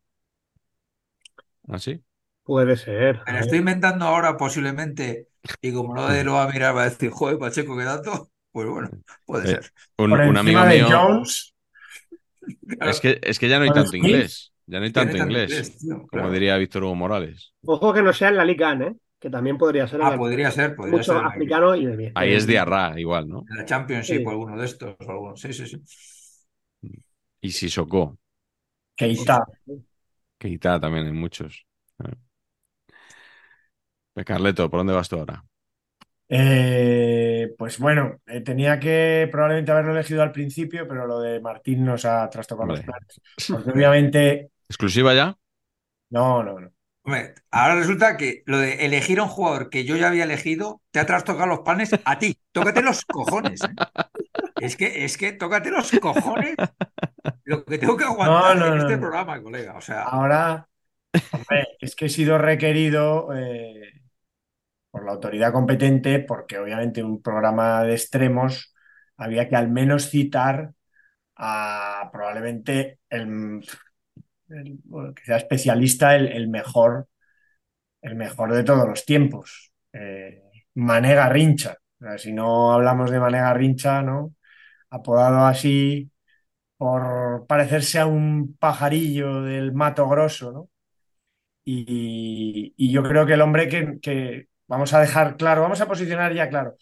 ¿Ah, sí? Puede ser. Me lo estoy inventando ahora posiblemente, y como no de lo va a mirar, va a decir, joder, Pacheco, qué dato. Pues bueno, puede Eh, ser. Un, Por un encima amigo de mío. Jones, Claro, Es que, es que ya no hay tanto Smith. inglés. Ya no hay no tanto hay tanto inglés. inglés, tío, Como claro. diría Víctor Hugo Morales. Ojo que no sea en la Liga, ¿eh? Que también podría ser en Ah, la podría ser, podría ser mucho en la, africano y de bien. Ahí es Diarra, igual, ¿no? en la Championship Sí. o alguno de estos. o alguno. Sí, sí, sí. Y Sissoko. Keita. Keita también hay muchos. Carleto, ¿por dónde vas tú ahora? Eh, pues bueno, eh, tenía que probablemente haberlo elegido al principio, pero lo de Martín nos ha trastocado los planes. Porque obviamente, ¿Exclusiva ya? no, no, no. Hombre, ahora resulta que lo de elegir a un jugador que yo ya había elegido te ha trastocado los planes a ti. Tócate los cojones. ¿eh? Es que, es que tócate los cojones lo que tengo que aguantar No, no, en no, este no. programa, colega. O sea, Ahora, hombre, es que he sido requerido eh, por la autoridad competente, porque obviamente un programa de extremos había que al menos citar a probablemente el, que sea especialista, el, mejor, el mejor de todos los tiempos. Eh. O sea, si no hablamos de Mané Garrincha, ¿no? Apodado así por parecerse a un pajarillo del Mato Grosso, ¿no? Y, yo creo que el hombre que vamos a dejar claro, vamos a posicionar ya claro.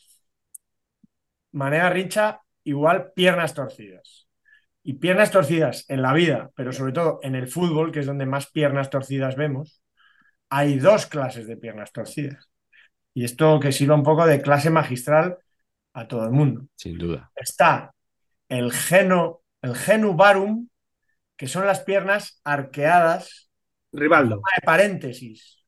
Mané Garrincha, igual piernas torcidas. Y piernas torcidas en la vida, pero sobre todo en el fútbol, que es donde más piernas torcidas vemos, hay dos clases de piernas torcidas. Y esto que sirva un poco de clase magistral a todo el mundo. Sin duda. Está el geno, el genubarum, que son las piernas arqueadas Rivaldo. de paréntesis.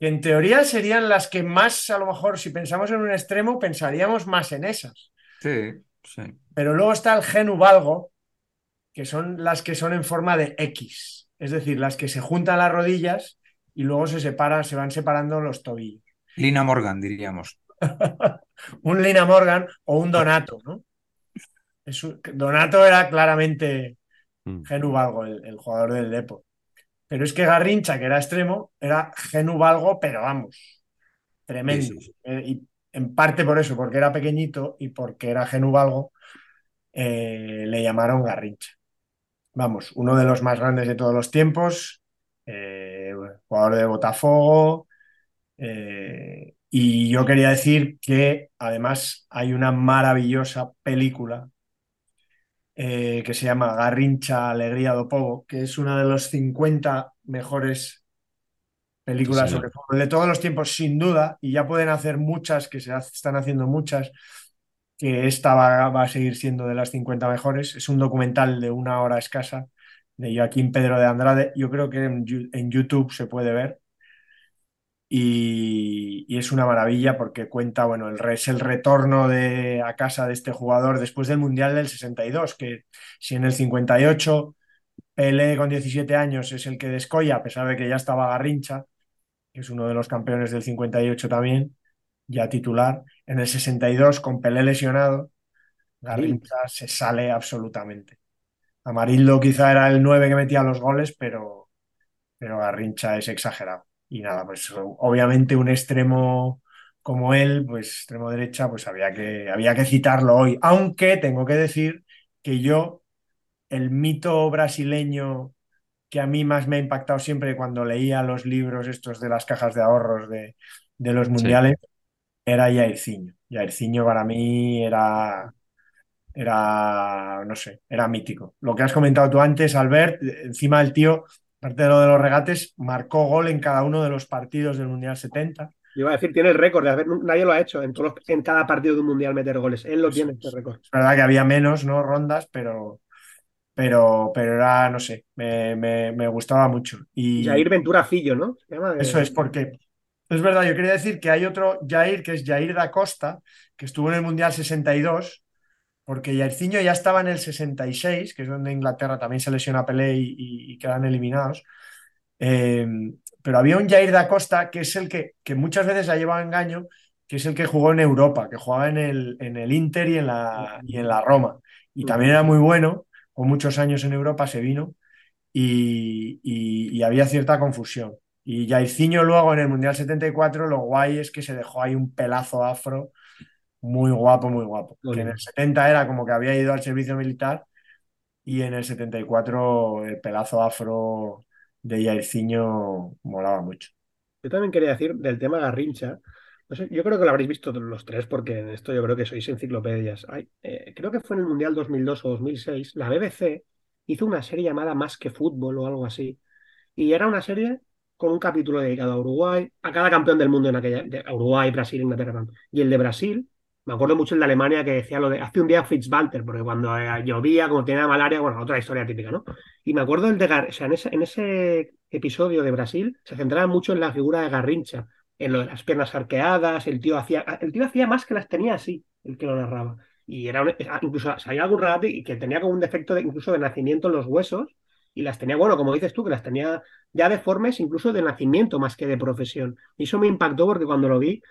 Que en teoría serían las que más, a lo mejor, si pensamos en un extremo, pensaríamos más en esas. sí, sí. Pero luego está el genuvalgo, que son las que son en forma de X, es decir, las que se juntan las rodillas y luego se separan, se van separando los tobillos. Lina Morgan, diríamos. un Lina Morgan o un Donato, ¿no? Es un- Donato era claramente Mm. genuvalgo, el, el jugador del Depor. Pero es que Garrincha, que era extremo, era genuvalgo, pero vamos, tremendo. Sí, sí, sí. Eh, y en parte por eso, porque era pequeñito y porque era genuvalgo, eh, le llamaron Garrincha. Vamos, uno de los más grandes de todos los tiempos, eh, jugador de Botafogo. y yo quería decir que además hay una maravillosa película eh, que se llama Garrincha, Alegría do Povo, que es una de los 50 mejores películas Sí, sobre fútbol de todos los tiempos, sin duda, y ya pueden hacer muchas, que se están haciendo muchas, que esta va, va a seguir siendo de las 50 mejores. Es un documental de una hora escasa de Joaquín Pedro de Andrade. Yo creo que en, en YouTube se puede ver. Y, y, es una maravilla porque cuenta, bueno, el, es el retorno de, a casa de este jugador después del Mundial del 62, que si en el 58 Pelé con 17 años es el que descolla, a pesar de que ya estaba Garrincha, que es uno de los campeones del 58 también, ya titular, en el 62 con Pelé lesionado, Garrincha sí. se sale absolutamente. Amarildo quizá era el 9 que metía los goles, pero, pero Garrincha es exagerado. Y nada, pues obviamente un extremo como él, pues extremo derecha, pues había que, había que citarlo hoy. Aunque tengo que decir que yo, el mito brasileño que a mí más me ha impactado siempre cuando leía los libros estos de las cajas de ahorros de, de los mundiales, sí. era Jairzinho. Jairzinho para mí era, era, no sé, era mítico. Lo que has comentado tú antes, Albert, encima del tío aparte de lo de los regates, marcó gol en cada uno de los partidos del Mundial 70. Iba a decir, tiene el récord, de haber, nadie lo ha hecho en, todos los, en cada partido de un Mundial meter goles. Él lo tiene, este récord. Es verdad que había menos ¿no? rondas, pero, pero, pero era, no sé, me, me, me gustaba mucho. Y Jair Ventura Fillo, ¿no? Se llama de... Eso es porque, es verdad, yo quería decir que hay otro Jair, que es Jair da Costa, que estuvo en el Mundial 62, porque Jairzinho ya estaba en el 66, que es donde Inglaterra también se lesiona a Pelé y, y, quedan eliminados. Eh, pero había un Jair da Costa que es el que, que muchas veces ha llevado engaño, que es el que jugó en Europa, que jugaba en el, en el Inter y en, la, y en la Roma. Y también era muy bueno, con muchos años en Europa se vino y, y, y había cierta confusión. Y Jairzinho luego en el Mundial 74, lo guay es que se dejó ahí un pelazo afro muy guapo, muy guapo. Muy que en el 70 era como que había ido al servicio militar y en el 74 el pelazo afro de Jairzinho molaba mucho. Yo también quería decir del tema Garrincha. No sé, yo creo que lo habréis visto los tres porque en esto yo creo que sois enciclopedias. Eh, creo que fue en el Mundial 2002 o 2006, la BBC hizo una serie llamada Más que Fútbol o algo así. Y era una serie con un capítulo dedicado a Uruguay, a cada campeón del mundo en aquella, de Uruguay, Brasil, Inglaterra. Y el de Brasil, me acuerdo mucho el de Alemania que decía lo de hace un día Fitzwalter, porque cuando eh, llovía, como tenía malaria, bueno, otra historia típica, ¿no? Y me acuerdo el de Gar o sea, en ese, en ese episodio de Brasil se centraba mucho en la figura de Garrincha, en lo de las piernas arqueadas, el tío hacía, el tío hacía más que las tenía así, el que lo narraba. Y era un, incluso salía algún regate y que tenía como un defecto de, incluso de nacimiento en los huesos, y las tenía, bueno, como dices tú, que las tenía ya deformes incluso de nacimiento más que de profesión. Y eso me impactó porque cuando lo vi,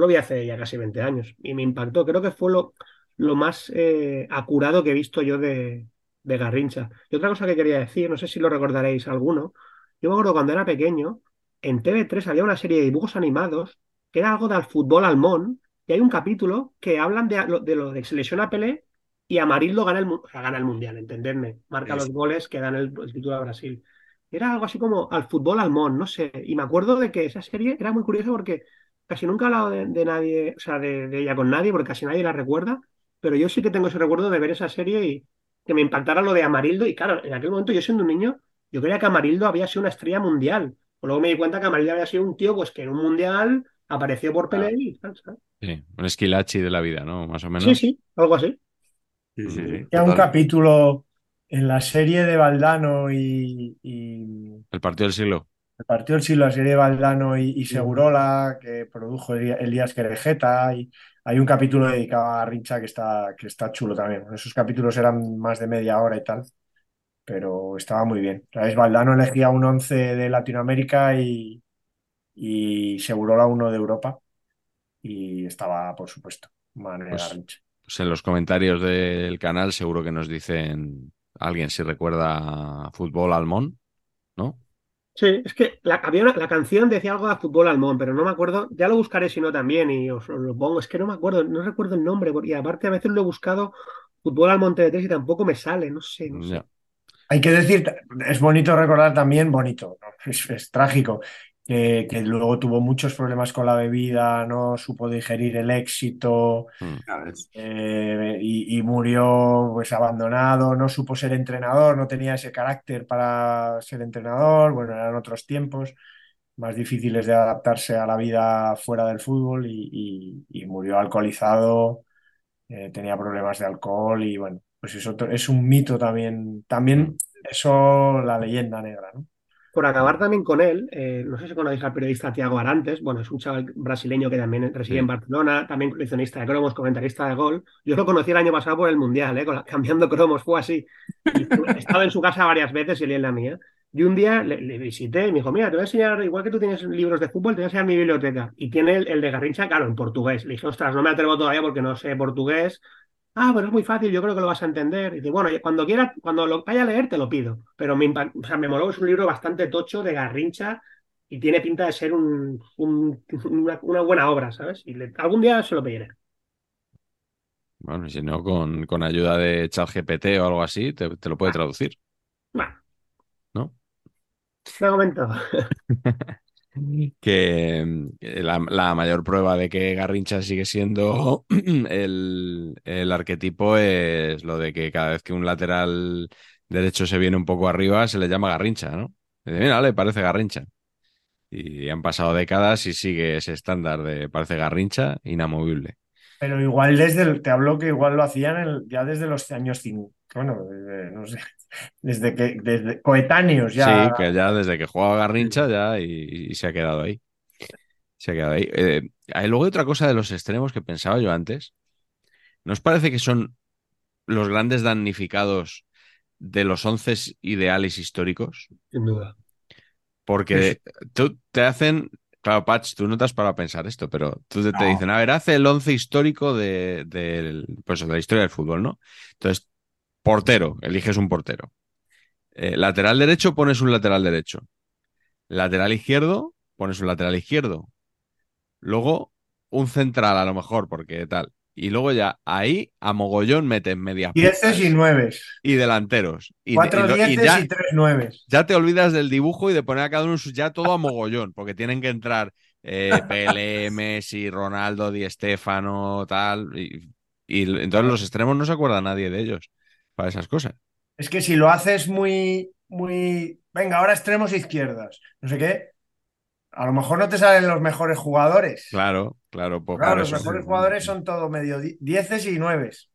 lo vi hace ya casi 20 años y me impactó. Creo que fue lo, lo más eh, acurado que he visto yo de, de, Garrincha. Y otra cosa que quería decir, no sé si lo recordaréis alguno, yo me acuerdo cuando era pequeño, en TV3 había una serie de dibujos animados que era algo del fútbol almón y hay un capítulo que hablan de, de lo de que se lesiona Pelé y Amarildo gana el, o sea, gana el Mundial, entenderme, marca los goles que dan el, el título a Brasil. Era algo así como al fútbol almón, no sé. Y me acuerdo de que esa serie era muy curiosa porque casi nunca he hablado de, de nadie, o sea, de, de, ella con nadie, porque casi nadie la recuerda, pero yo sí que tengo ese recuerdo de ver esa serie y que me impactara lo de Amarildo. Y claro, en aquel momento yo siendo un niño, yo creía que Amarildo había sido una estrella mundial. Pues luego me di cuenta que Amarildo había sido un tío pues que en un mundial apareció por Pelé y tal, ¿sabes? Sí, un esquilachi de la vida, ¿no? Más o menos. Sí, sí, algo así. Sí, sí, sí, Había un capítulo en la serie de Valdano y, y... El partido del siglo. El partido del siglo, la serie de Valdano y, y Segurola, que produjo Elías Querejeta. Y hay un capítulo dedicado a Rincha que está, que está chulo también. Esos capítulos eran más de media hora y tal, pero estaba muy bien. ¿Sabes? Valdano elegía un 11 de Latinoamérica y, y Segurola uno de Europa. Y estaba, por supuesto, manera Pues, Rincha. pues en los comentarios del canal seguro que nos dicen alguien si recuerda fútbol Almón, ¿no? Sí, es que la, había la canción decía algo de fútbol almón, pero no me acuerdo. Ya lo buscaré si no también y os, lo pongo. Es que no me acuerdo, no recuerdo el nombre. Y aparte a veces lo he buscado fútbol al Monte de Tres y tampoco me sale, no sé, no sé. Hay que decir, es bonito recordar también, bonito, es trágico, que, que luego tuvo muchos problemas con la bebida, no supo digerir el éxito Mm. Eh, y, y murió pues abandonado, no supo ser entrenador, no tenía ese carácter para ser entrenador, bueno, eran otros tiempos más difíciles de adaptarse a la vida fuera del fútbol y, y- y murió alcoholizado, eh, tenía problemas de alcohol y bueno, pues es otro, es un mito también, también eso la leyenda negra, ¿no? Por acabar también con él, eh, no sé si conocéis al periodista Tiago Arantes, bueno, es un chaval brasileño que también reside Sí. en Barcelona, también coleccionista de cromos, comentarista de gol. Yo lo conocí el año pasado por el Mundial, eh, cambiando cromos, fue así. He estado en su casa varias veces y él en la mía. Y un día le, le visité y me dijo, mira, te voy a enseñar, igual que tú tienes libros de fútbol, te voy a enseñar mi biblioteca. Y tiene el, el de Garrincha, claro, en portugués. Le dije, ostras, no me atrevo todavía porque no sé portugués. Ah, pero es muy fácil, yo creo que lo vas a entender. Y dice, bueno, cuando quieras, cuando lo vaya a leer, te lo pido. Pero me, o sea, me moló, es un libro bastante tocho de Garrincha y tiene pinta de ser un- un- una, una buena obra, ¿sabes? Y le- algún día se lo pediré. Bueno, y si no, con, con ayuda de ChatGPT o algo así, te, te lo puede traducir, Bueno, ¿no? de momento. Que mm, la, la mayor prueba de que Garrincha sigue siendo el, el arquetipo es lo de que cada vez que un lateral derecho se viene un poco arriba, se le llama Garrincha, ¿no? Dice, mira, le parece Garrincha. Y han pasado décadas y sigue ese estándar de parece Garrincha inamovible. Pero igual desde el, te hablo que igual lo hacían el- ya desde los años 5, bueno, desde, no sé, desde que, desde coetáneos ya. Sí, que ya desde que jugaba Garrincha ya y, y se ha quedado ahí. Se ha quedado ahí. Eh, hay luego hay otra cosa de los extremos que pensaba yo antes. ¿No os parece que son los grandes damnificados de los once ideales históricos? Sin duda. Porque tú te hacen, claro, Patch, tú no te has parado a pensar esto, pero tú te, dicen, a ver, hace el once histórico de, del- pues, de la historia del fútbol, ¿no? Entonces, portero, eliges un portero. Eh, lateral derecho, pones un lateral derecho. Lateral izquierdo, pones un lateral izquierdo. Luego, un central a lo mejor, porque tal. Y luego ya ahí a mogollón metes medias Dieces y nueves. y delanteros. Y, Cuatro y y ya, y tres nueves. ya te olvidas del dibujo y de poner a cada uno ya todo a mogollón, porque tienen que entrar eh, Pelé, Messi, Ronaldo, Di Stéfano, tal. Y, y entonces los extremos no se acuerda nadie de ellos para esas cosas. Es que si lo haces muy, muy. Venga, ahora extremos izquierdas. No sé qué. A lo mejor no te salen los mejores jugadores. Claro, claro, pues Claro, los mejores jugadores son todo medio di- dieces y nueves.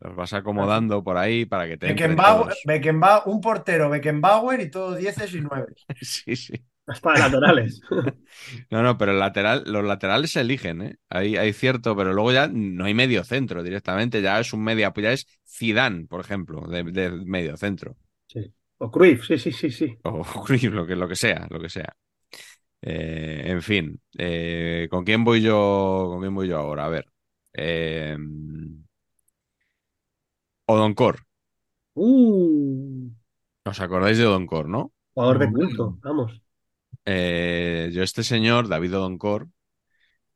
los vas acomodando por ahí para que te Beckenbauer, todos. Beckenbauer- un portero Beckenbauer y todo dieces y nueves. Sí, sí. Hasta laterales. No, no, pero el lateral, los laterales se eligen, ¿eh? Hay, hay cierto, pero luego ya no hay medio centro directamente, ya es un media, pues ya es Zidane, por ejemplo, de, de medio centro. Sí. O Cruyff, sí, sí, sí, sí. O Cruyff, lo que, lo que sea, lo que sea. Eh, en fin, eh, ¿con quién voy yo? ¿Con quién voy yo ahora? A ver. Eh, Odoncor. Uh, ¿Os acordáis de Odoncor, no? jugador de Mm. culto, vamos. Eh, yo, este señor, David Odoncor,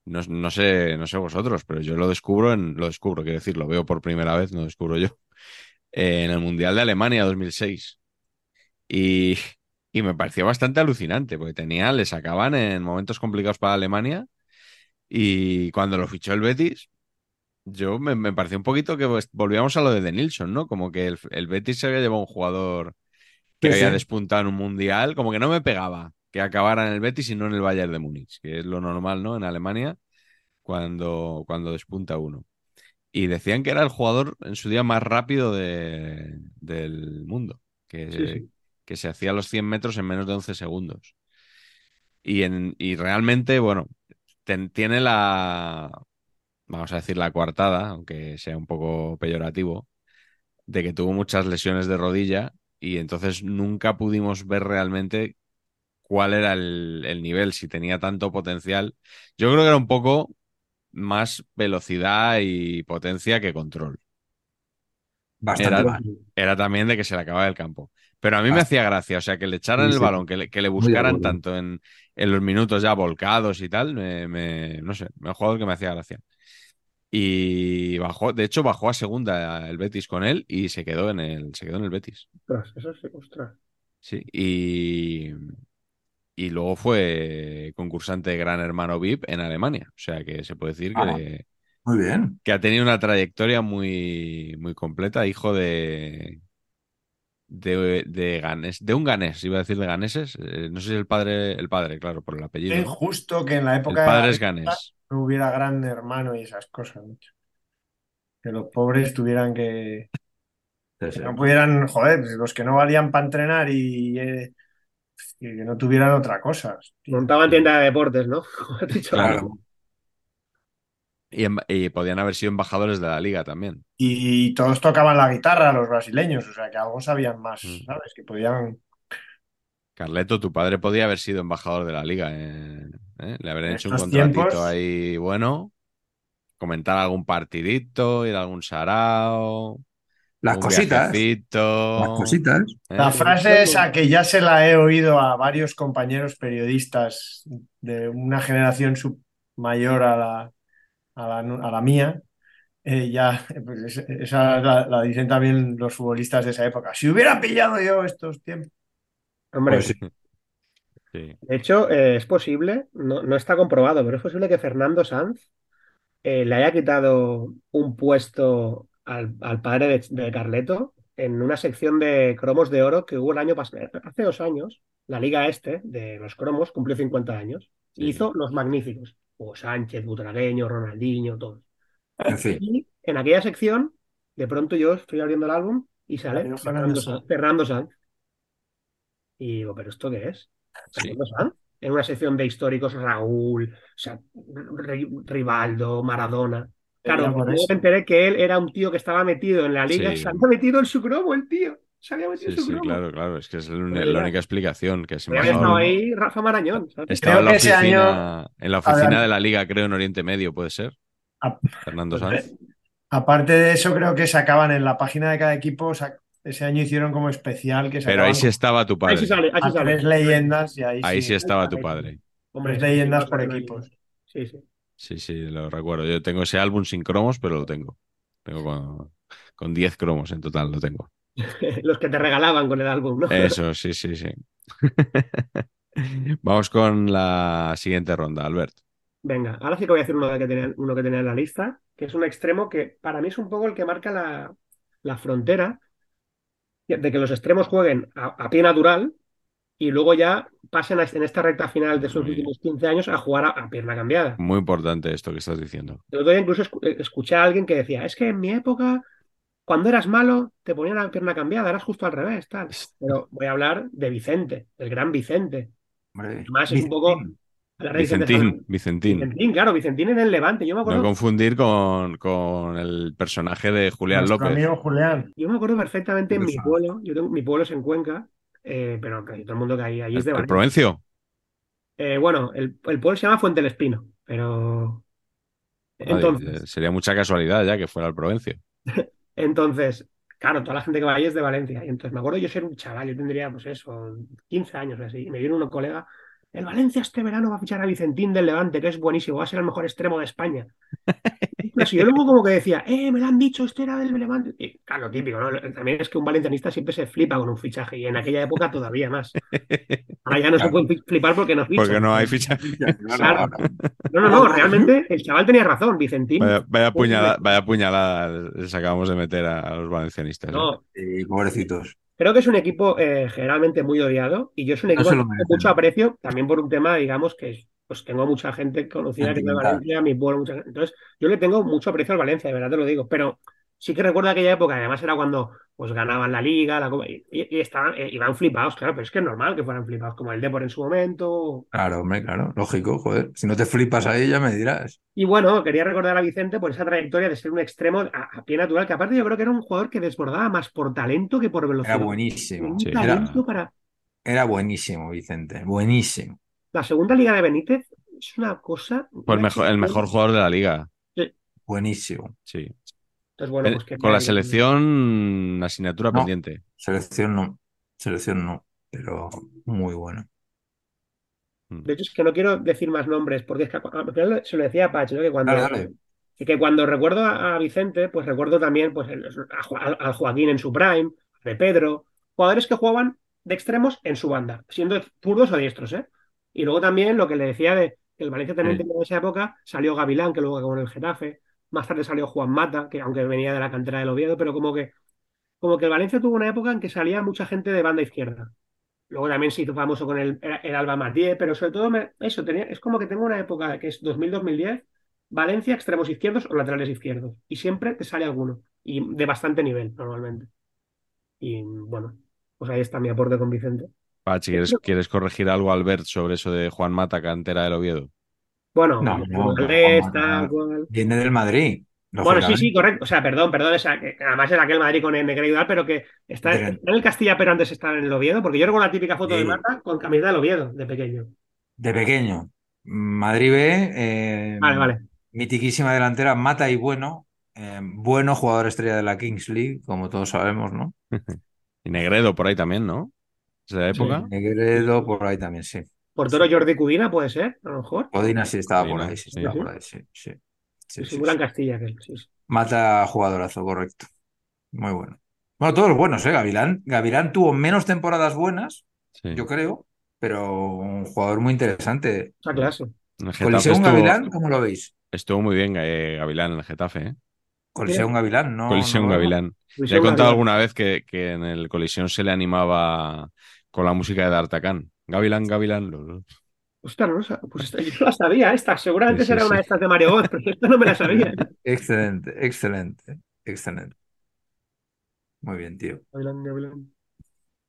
no, no sé, no sé vosotros, pero yo lo descubro en, lo descubro, quiero decir, lo veo por primera vez, no descubro yo, eh, en el Mundial de Alemania 2006. Y, y me pareció bastante alucinante, porque tenía, le sacaban en momentos complicados para Alemania, y cuando lo fichó el Betis, yo me, me pareció un poquito que pues, volvíamos a lo de De Nilsson, ¿no? Como que el, el Betis se había llevado un jugador que Sí, había sí. despuntado en un mundial, como que no me pegaba que acabara en el Betis y no en el Bayern de Múnich, que es lo normal, ¿no? En Alemania, cuando, cuando despunta uno. Y decían que era el jugador en su día más rápido de- del mundo, que, sí. Que se hacía los 100 metros en menos de 11 segundos. Y, en, y realmente, bueno, ten- tiene la, vamos a decir, la coartada, aunque sea un poco peyorativo, de que tuvo muchas lesiones de rodilla y entonces nunca pudimos ver realmente cuál era el, el nivel, si tenía tanto potencial. Yo creo que era un poco más velocidad y potencia que control. Bastante Era-. Era también de que se le acababa el campo. Pero a mí me Bastante. hacía gracia, o sea, que le echaran Sí, el balón, que le, que le buscaran tanto en, en los minutos ya volcados y tal, me, me- no sé, un jugador que me hacía gracia. Y bajó, de hecho, bajó a segunda el Betis con él y se quedó en el, se quedó en el Betis. Ostras, eso sí, ostras. Sí, y, y luego fue concursante de Gran Hermano VIP en Alemania. O sea que se puede decir Ah. que, Muy bien. que ha tenido una trayectoria muy, muy completa, hijo de, de, de ganés, de un ganés, iba a decir de ganeses. eh, no sé si el padre, el padre, claro, por el apellido. Qué ¿no? injusto que en la El época padre es de ganés. no hubiera gran hermano y esas cosas. macho. Que los pobres tuvieran que. Sí, Que no pudieran, joder, pues los que no valían para entrenar y eh, que que no tuvieran otra cosa. Montaban tienda de deportes, ¿no? Como has dicho. Claro. Y, y podían haber sido embajadores de la liga también. Y todos tocaban la guitarra, los brasileños, o sea que algo sabían más, Mm. ¿sabes? Que podían. Carleto, tu padre podía haber sido embajador de la liga. eh, ¿eh? Le habrían hecho un contratito tiempos- ahí bueno. Comentar algún partidito, ir a algún sarao. Las cositas. viajecito, Las cositas. ¿eh? La frase esa que ya se la he oído a varios compañeros periodistas de una generación sub- mayor a la, a la, nu- a la mía, eh, ya, pues es- esa la, la dicen también los futbolistas de esa época. Si hubiera pillado yo estos tiempos. Hombre, Pues sí. Sí. de hecho, eh, es posible, no, no está comprobado, pero es posible que Fernando Sanz eh, le haya quitado un puesto al, al padre de, de Carleto en una sección de cromos de oro que hubo el año pasado, hace dos años, la Liga Este de los cromos cumplió 50 años. Sí. Hizo los magníficos. Hugo Sánchez, Butragueño, Ronaldinho, todos. En fin. Y en aquella sección, de pronto yo estoy abriendo el álbum y sale Fernando Fernando Sanz. Fernando Sanz. Y digo, ¿pero esto qué es? Sí. Fernando Sanz. En una sección de históricos, Raúl, o sea, Rivaldo, Maradona. Claro, eso. me enteré que él era un tío que estaba metido en la liga Sí. se había metido en su cromo, el tío. Se había metido Sí, en su sí, cromo. claro, claro. Es que es la ya- única explicación que es Podría haber estado ahí Rafa Marañón. ¿sabes? Estaba en la oficina, en la oficina Adelante. de la liga, creo, en Oriente Medio, puede ser. Fernando Sanz. Aparte de eso, creo que sacaban en la página de cada equipo, sac- ese año hicieron como especial que Pero ahí sí estaba tu Ahí padre. sí sale, ahí sí a sale. tres leyendas y ahí, Ahí sí sí. estaba tu padre. Hombre, Tres leyendas por equipos. Sí, sí. Sí, sí, lo recuerdo. Yo tengo ese álbum sin cromos, pero lo tengo. Tengo con, con 10 cromos en total, lo tengo. Los que te regalaban con el álbum, ¿no? Eso, sí, sí, sí. Vamos con la siguiente ronda, Albert. Venga, ahora sí que voy a hacer uno que tenía, uno que tenía en la lista, que es un extremo que para mí es un poco el que marca la, la frontera de que los extremos jueguen a, a pie natural y luego ya pasen a- en esta recta final de sus últimos 15 años a jugar a, a pierna cambiada. Muy importante esto que estás diciendo. El otro día incluso escu- escuché a alguien que decía, es que en mi época, cuando eras malo, te ponían la pierna cambiada, eras justo al revés, tal. Pero voy a hablar de Vicente, el gran Vicente. Hombre. Además es un poco... Vicentín. Vicentín. Vicentín, claro, Vicentín en el Levante. Yo me acuerdo, No confundir con, con el personaje de Julián Nuestro López. amigo Julián. yo me acuerdo perfectamente en mi pueblo. Yo tengo, mi pueblo es en Cuenca, eh, pero casi todo el mundo que hay allí es El, de el Valencia. Provencio. Eh, bueno, el, el pueblo se llama Fuente del Espino, pero entonces, eh, sería mucha casualidad ya que fuera el Provencio. entonces, claro, toda la gente que va allí es de Valencia. Y entonces me acuerdo yo ser un chaval, yo tendría, pues eso, 15 años o así. Y me vino un colega, el Valencia este verano va a fichar a Vicentín del Levante, que es buenísimo, va a ser el mejor extremo de España. Pero si yo luego como que decía, eh, me lo han dicho, este era del Levante. Y claro, lo típico, ¿no? También es que un valencianista siempre se flipa con un fichaje, y en aquella época todavía más. Ahora ya no se puede flipar porque no fichan. Porque no hay ficha. Claro. No, no, no, realmente el chaval tenía razón, Vicentín. Vaya, vaya puñalada, vaya puñalada les acabamos de meter a, a los valencianistas. ¿eh? No, Y pobrecitos. creo que es un equipo eh, generalmente muy odiado y yo es un equipo que mucho aprecio también por un tema, digamos, que es- pues tengo mucha gente conocida que es de. Valencia, mi pueblo, mucha gente. Entonces, yo le tengo mucho aprecio al Valencia, de verdad te lo digo, pero sí que recuerdo aquella época, además era cuando pues ganaban la Liga, la Copa, y, estaban, eh, iban flipados, claro, pero es que es normal que fueran flipados, como el Depor en su momento. Claro, hombre, claro. Lógico, joder. Si no te flipas ahí, ya me dirás. Y bueno, quería recordar a Vicente por esa trayectoria de ser un extremo a, a pie natural, que aparte yo creo que era un jugador que desbordaba más por talento que por velocidad. Era buenísimo. Un Sí, Era, para. era buenísimo, Vicente. Buenísimo. La segunda liga de Benítez es una cosa. Pues mejor, el mejor jugador de la liga. Buenísimo. Sí. Entonces, bueno, Eh, pues que Con la selección, asignatura No. pendiente. Selección no. Selección no. Pero muy bueno. De hecho, es que no quiero decir más nombres, porque es que al final se lo decía a Pach, ¿no? Que cuando, Dale, dale. y que cuando recuerdo a, a Vicente, pues recuerdo también pues, el- a, Joaquín en su prime, de Pedro, jugadores que jugaban de extremos en su banda, siendo zurdos o diestros, ¿eh? Y luego también lo que le decía de que el Valencia también tenía en esa época, salió Gavilán, que luego acabó en el Getafe, más tarde salió Juan Mata, que aunque venía de la cantera del Oviedo, pero como que, como que el Valencia tuvo una época en que salía mucha gente de banda izquierda. Luego también se hizo famoso con el, el Alba Matié, pero sobre todo me- eso, tenía, es como que tengo una época que es 2000-2010, Valencia, extremos izquierdos o laterales izquierdos. Y siempre te sale alguno. Y de bastante nivel, normalmente. Y bueno, pues ahí está mi aporte con Vicente. Pachi, ¿quieres, ¿quieres corregir algo, Albert, sobre eso de Juan Mata, cantera del Oviedo? Bueno, No, no, cual. Viene del Madrid. Bueno, sí, sí, correcto. O sea, perdón, perdón. esa- que además era aquel Madrid con el Negreira, pero que está, Pero- está en el Castilla, pero antes estaba en el Oviedo, porque yo recuerdo la típica foto de. Mata con camiseta del Oviedo, de pequeño. De pequeño. Madrid B, eh, Vale, vale. mitiquísima delantera, Mata y Bueno. eh, bueno jugador estrella de la Kings League, como todos sabemos, ¿no? Y Negredo por ahí también, ¿no? ¿Esa época? Negredo por ahí también, sí. Portero Jordi Cudina, puede ser, a lo mejor. Codina sí estaba por ahí, sí sí. estaba Sí, por ahí, sí, sí. Sí, Sí, sí, sí. Castilla, aquel. Sí, sí. Mata jugadorazo, correcto. Muy bueno. Bueno, todos buenos, ¿eh? Gavilán, Gavilán tuvo menos temporadas buenas, Sí. yo creo, pero un jugador muy interesante. Esa clase. Coliseum estuvo, Gavilán, ¿cómo lo veis? estuvo muy bien eh, Gavilán en el Getafe, ¿eh? Coliseum Gavilán, ¿no? Vemos. Gavilán. Ya he contado Gavilán. alguna vez que, que en el Colisión se le animaba con la música de D'Artacán. Gavilán, Gavilán. lo- lo- Ostras, no, pues esta, yo no la sabía, esta. Seguramente Sí, sí, será una de estas de Mario Gómez, pero esta no me la sabía. Excelente, excelente, excelente. Muy bien, tío. Gavilán, Gavilán.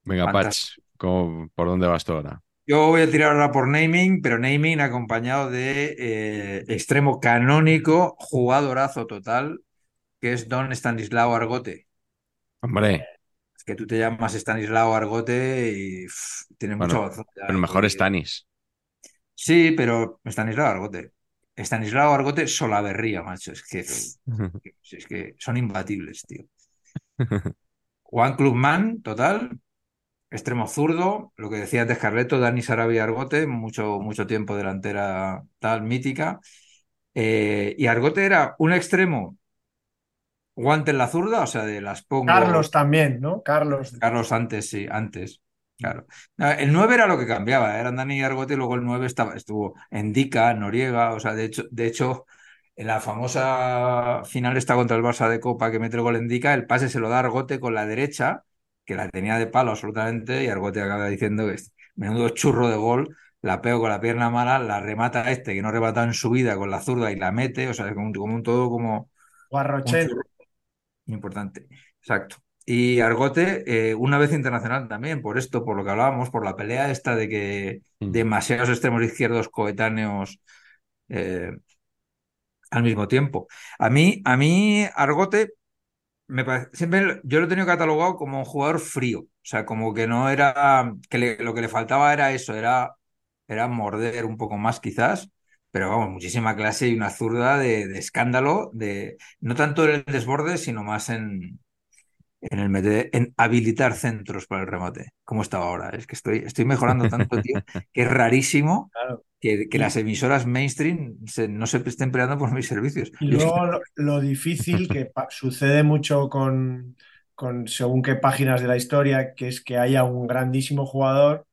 Venga, Pach, Fantástico. ¿cómo- ¿por dónde vas tú ahora? Yo voy a tirar ahora por naming, pero naming acompañado de eh, extremo canónico, jugadorazo total, que es Don Stanislao Argote. Hombre, que tú te llamas Stanislao Argote y tiene Bueno, mucho ya, pero mejor y- es Tanis. Sí, pero Stanislao Argote. Stanislao Argote Solaverría, macho. Es que, pff, es que son imbatibles, tío. One Club Man, total. Extremo zurdo, lo que decía de Carleto, Dani Sarabia Argote, mucho, mucho tiempo delantera tal, mítica. Eh, y Argote era un extremo guante en la zurda, o sea, de las pongo. Carlos también, ¿no? Carlos. Carlos antes, sí, antes. Claro. No, El 9 era lo que cambiaba, eran Dani y Argote, y luego el 9 estaba, estuvo Endica, Noriega, o sea, de hecho, de hecho, en la famosa final esta contra el Barça de Copa que mete el gol Endica, el pase se lo da Argote con la derecha, que la tenía de palo absolutamente, y Argote acaba diciendo que es menudo churro de gol, la pego con la pierna mala, la remata este que no remata en su vida con la zurda y la mete, o sea, como un, como un todo como un churro importante. Exacto. Y Argote, eh, una vez internacional también, por esto, por lo que hablábamos, por la pelea esta de que Mm. demasiados extremos izquierdos coetáneos eh, al mismo tiempo. A mí, a mí Argote, me parece, siempre yo lo he tenido catalogado como un jugador frío. O sea, como que no era, que le- lo que le faltaba era eso, era, era morder un poco más quizás. Pero vamos, muchísima clase y una zurda de, de escándalo, de no tanto en el desborde, sino más en, en el meter- en habilitar centros para el remate, como estaba ahora. Es que estoy, estoy mejorando tanto, tío, que es rarísimo Claro. que, que las emisoras mainstream se- no se estén peleando por mis servicios. Y luego lo, lo difícil que sucede mucho con, con según qué páginas de la historia, que es que haya un grandísimo jugador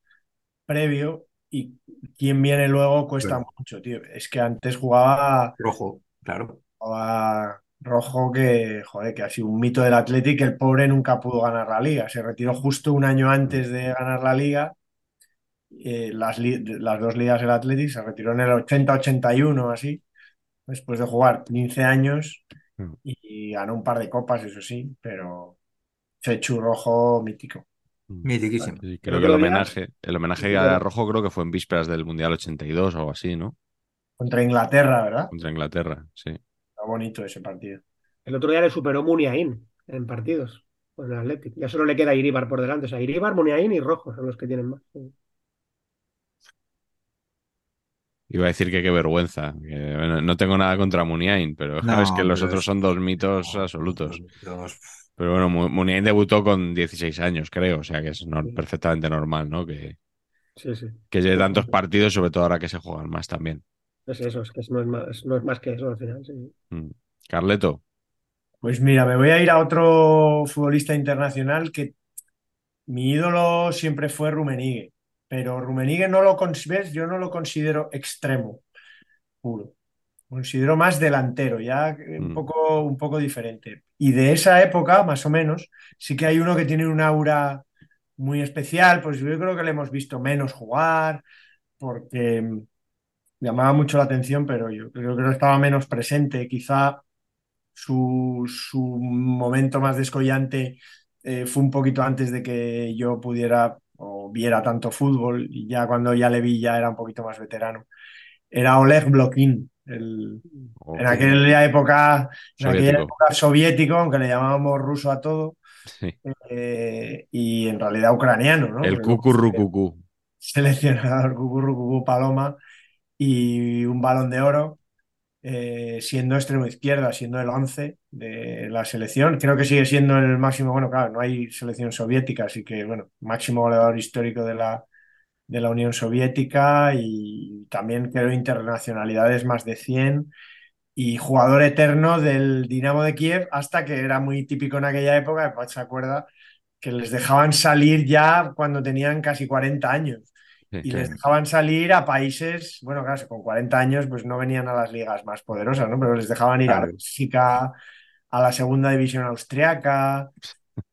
previo y quien viene luego cuesta Claro. mucho, tío. Es que antes jugaba, rojo, claro. jugaba Rojo que, joder, que ha sido un mito del Athletic, el pobre nunca pudo ganar la liga. Se retiró justo un año antes de ganar la liga. Eh, las, li- las dos ligas del Athletic se retiró en el 80-81, así, después de jugar 15 años Mm. y ganó un par de copas, eso sí, pero Chechu Rojo mítico. Mitiquísimo. Sí, El creo que el homenaje, el homenaje a Rojo creo que fue en vísperas del Mundial 82 o algo así, ¿no? Contra Inglaterra, ¿verdad? Contra Inglaterra, sí. Está bonito ese partido. El otro día le superó Muniain en partidos con el Athletic. Ya solo le queda Iribar por delante. O sea, Iribar, Muniain y Rojo son los que tienen más. Sí. Iba a decir que qué vergüenza. que, bueno, no tengo nada contra Muniain, pero No, es que los pero otros es- son dos mitos No, absolutos. los- Pero bueno, Mu- Muniain debutó con 16 años, creo, o sea que es no- Sí. perfectamente normal, ¿no? Que, Sí, sí. que lleve tantos partidos, sobre todo ahora que se juegan más también. Es eso, es que no es más, no es más que eso al final. sí. Mm. Carleto, Pues mira, me voy a ir a otro futbolista internacional que mi ídolo siempre fue Rummenigge, pero Rummenigge no lo ¿ves? Yo no lo considero extremo puro. Considero más delantero, ya un Mm. poco, un poco diferente. Y de esa época, más o menos, sí que hay uno que tiene un aura muy especial, pues yo creo que le hemos visto menos jugar, porque llamaba mucho la atención, pero yo creo que no estaba menos presente. Quizá su, su momento más descollante eh, fue un poquito antes de que yo pudiera o viera tanto fútbol y ya cuando ya le vi ya era un poquito más veterano. Era Oleg Blokin, el, en aquella época, en aquella Soviético. época soviético, aunque le llamábamos ruso a todo, Sí. eh, y en realidad ucraniano, ¿no? El cucurrucucú. seleccionador Cucurrucucú Paloma y un balón de oro, eh, siendo extremo izquierda, siendo el 11 de la selección. Creo que sigue siendo el máximo, bueno, claro, no hay selección soviética, así que, bueno, máximo goleador histórico de la, de la Unión Soviética y también creo internacionalidades más de 100 y jugador eterno del Dinamo de Kiev hasta que era muy típico en aquella época, pues, se acuerda que les dejaban salir ya cuando tenían casi 40 años y les dejaban salir a países, bueno, claro, con 40 años pues no venían a las ligas más poderosas, ¿no? Pero les dejaban ir a. Bélgica, a la segunda división austriaca,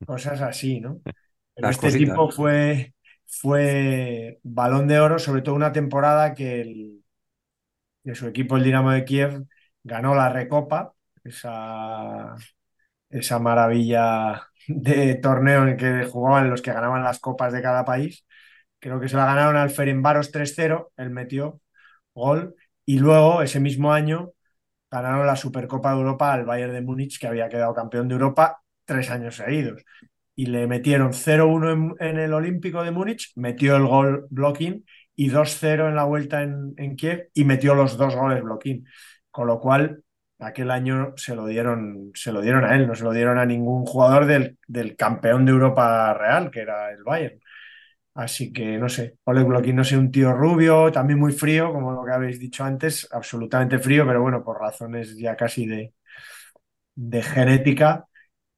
cosas así, ¿no? Pero Las este cositas. tipo fue, fue balón de oro, sobre todo una temporada que, el, su equipo, el Dinamo de Kiev, ganó la Recopa, esa, esa maravilla de torneo en el que jugaban los que ganaban las copas de cada país. Creo que se la ganaron al Ferencváros 3-0, él metió gol, y luego ese mismo año ganaron la Supercopa de Europa al Bayern de Múnich, que había quedado campeón de Europa tres años seguidos. Y le metieron 0-1 en, el Olímpico de Múnich, metió el gol blocking y 2-0 en la vuelta en, en Kiev y metió los dos goles blocking. Con lo cual, aquel año se lo dieron, se lo dieron a él, no se lo dieron a ningún jugador del, del campeón de Europa real, que era el Bayern. Así que no sé, Oleg Blokin, no sé, un tío rubio, también muy frío, como lo que habéis dicho antes, absolutamente frío, pero bueno, por razones ya casi de, de genética.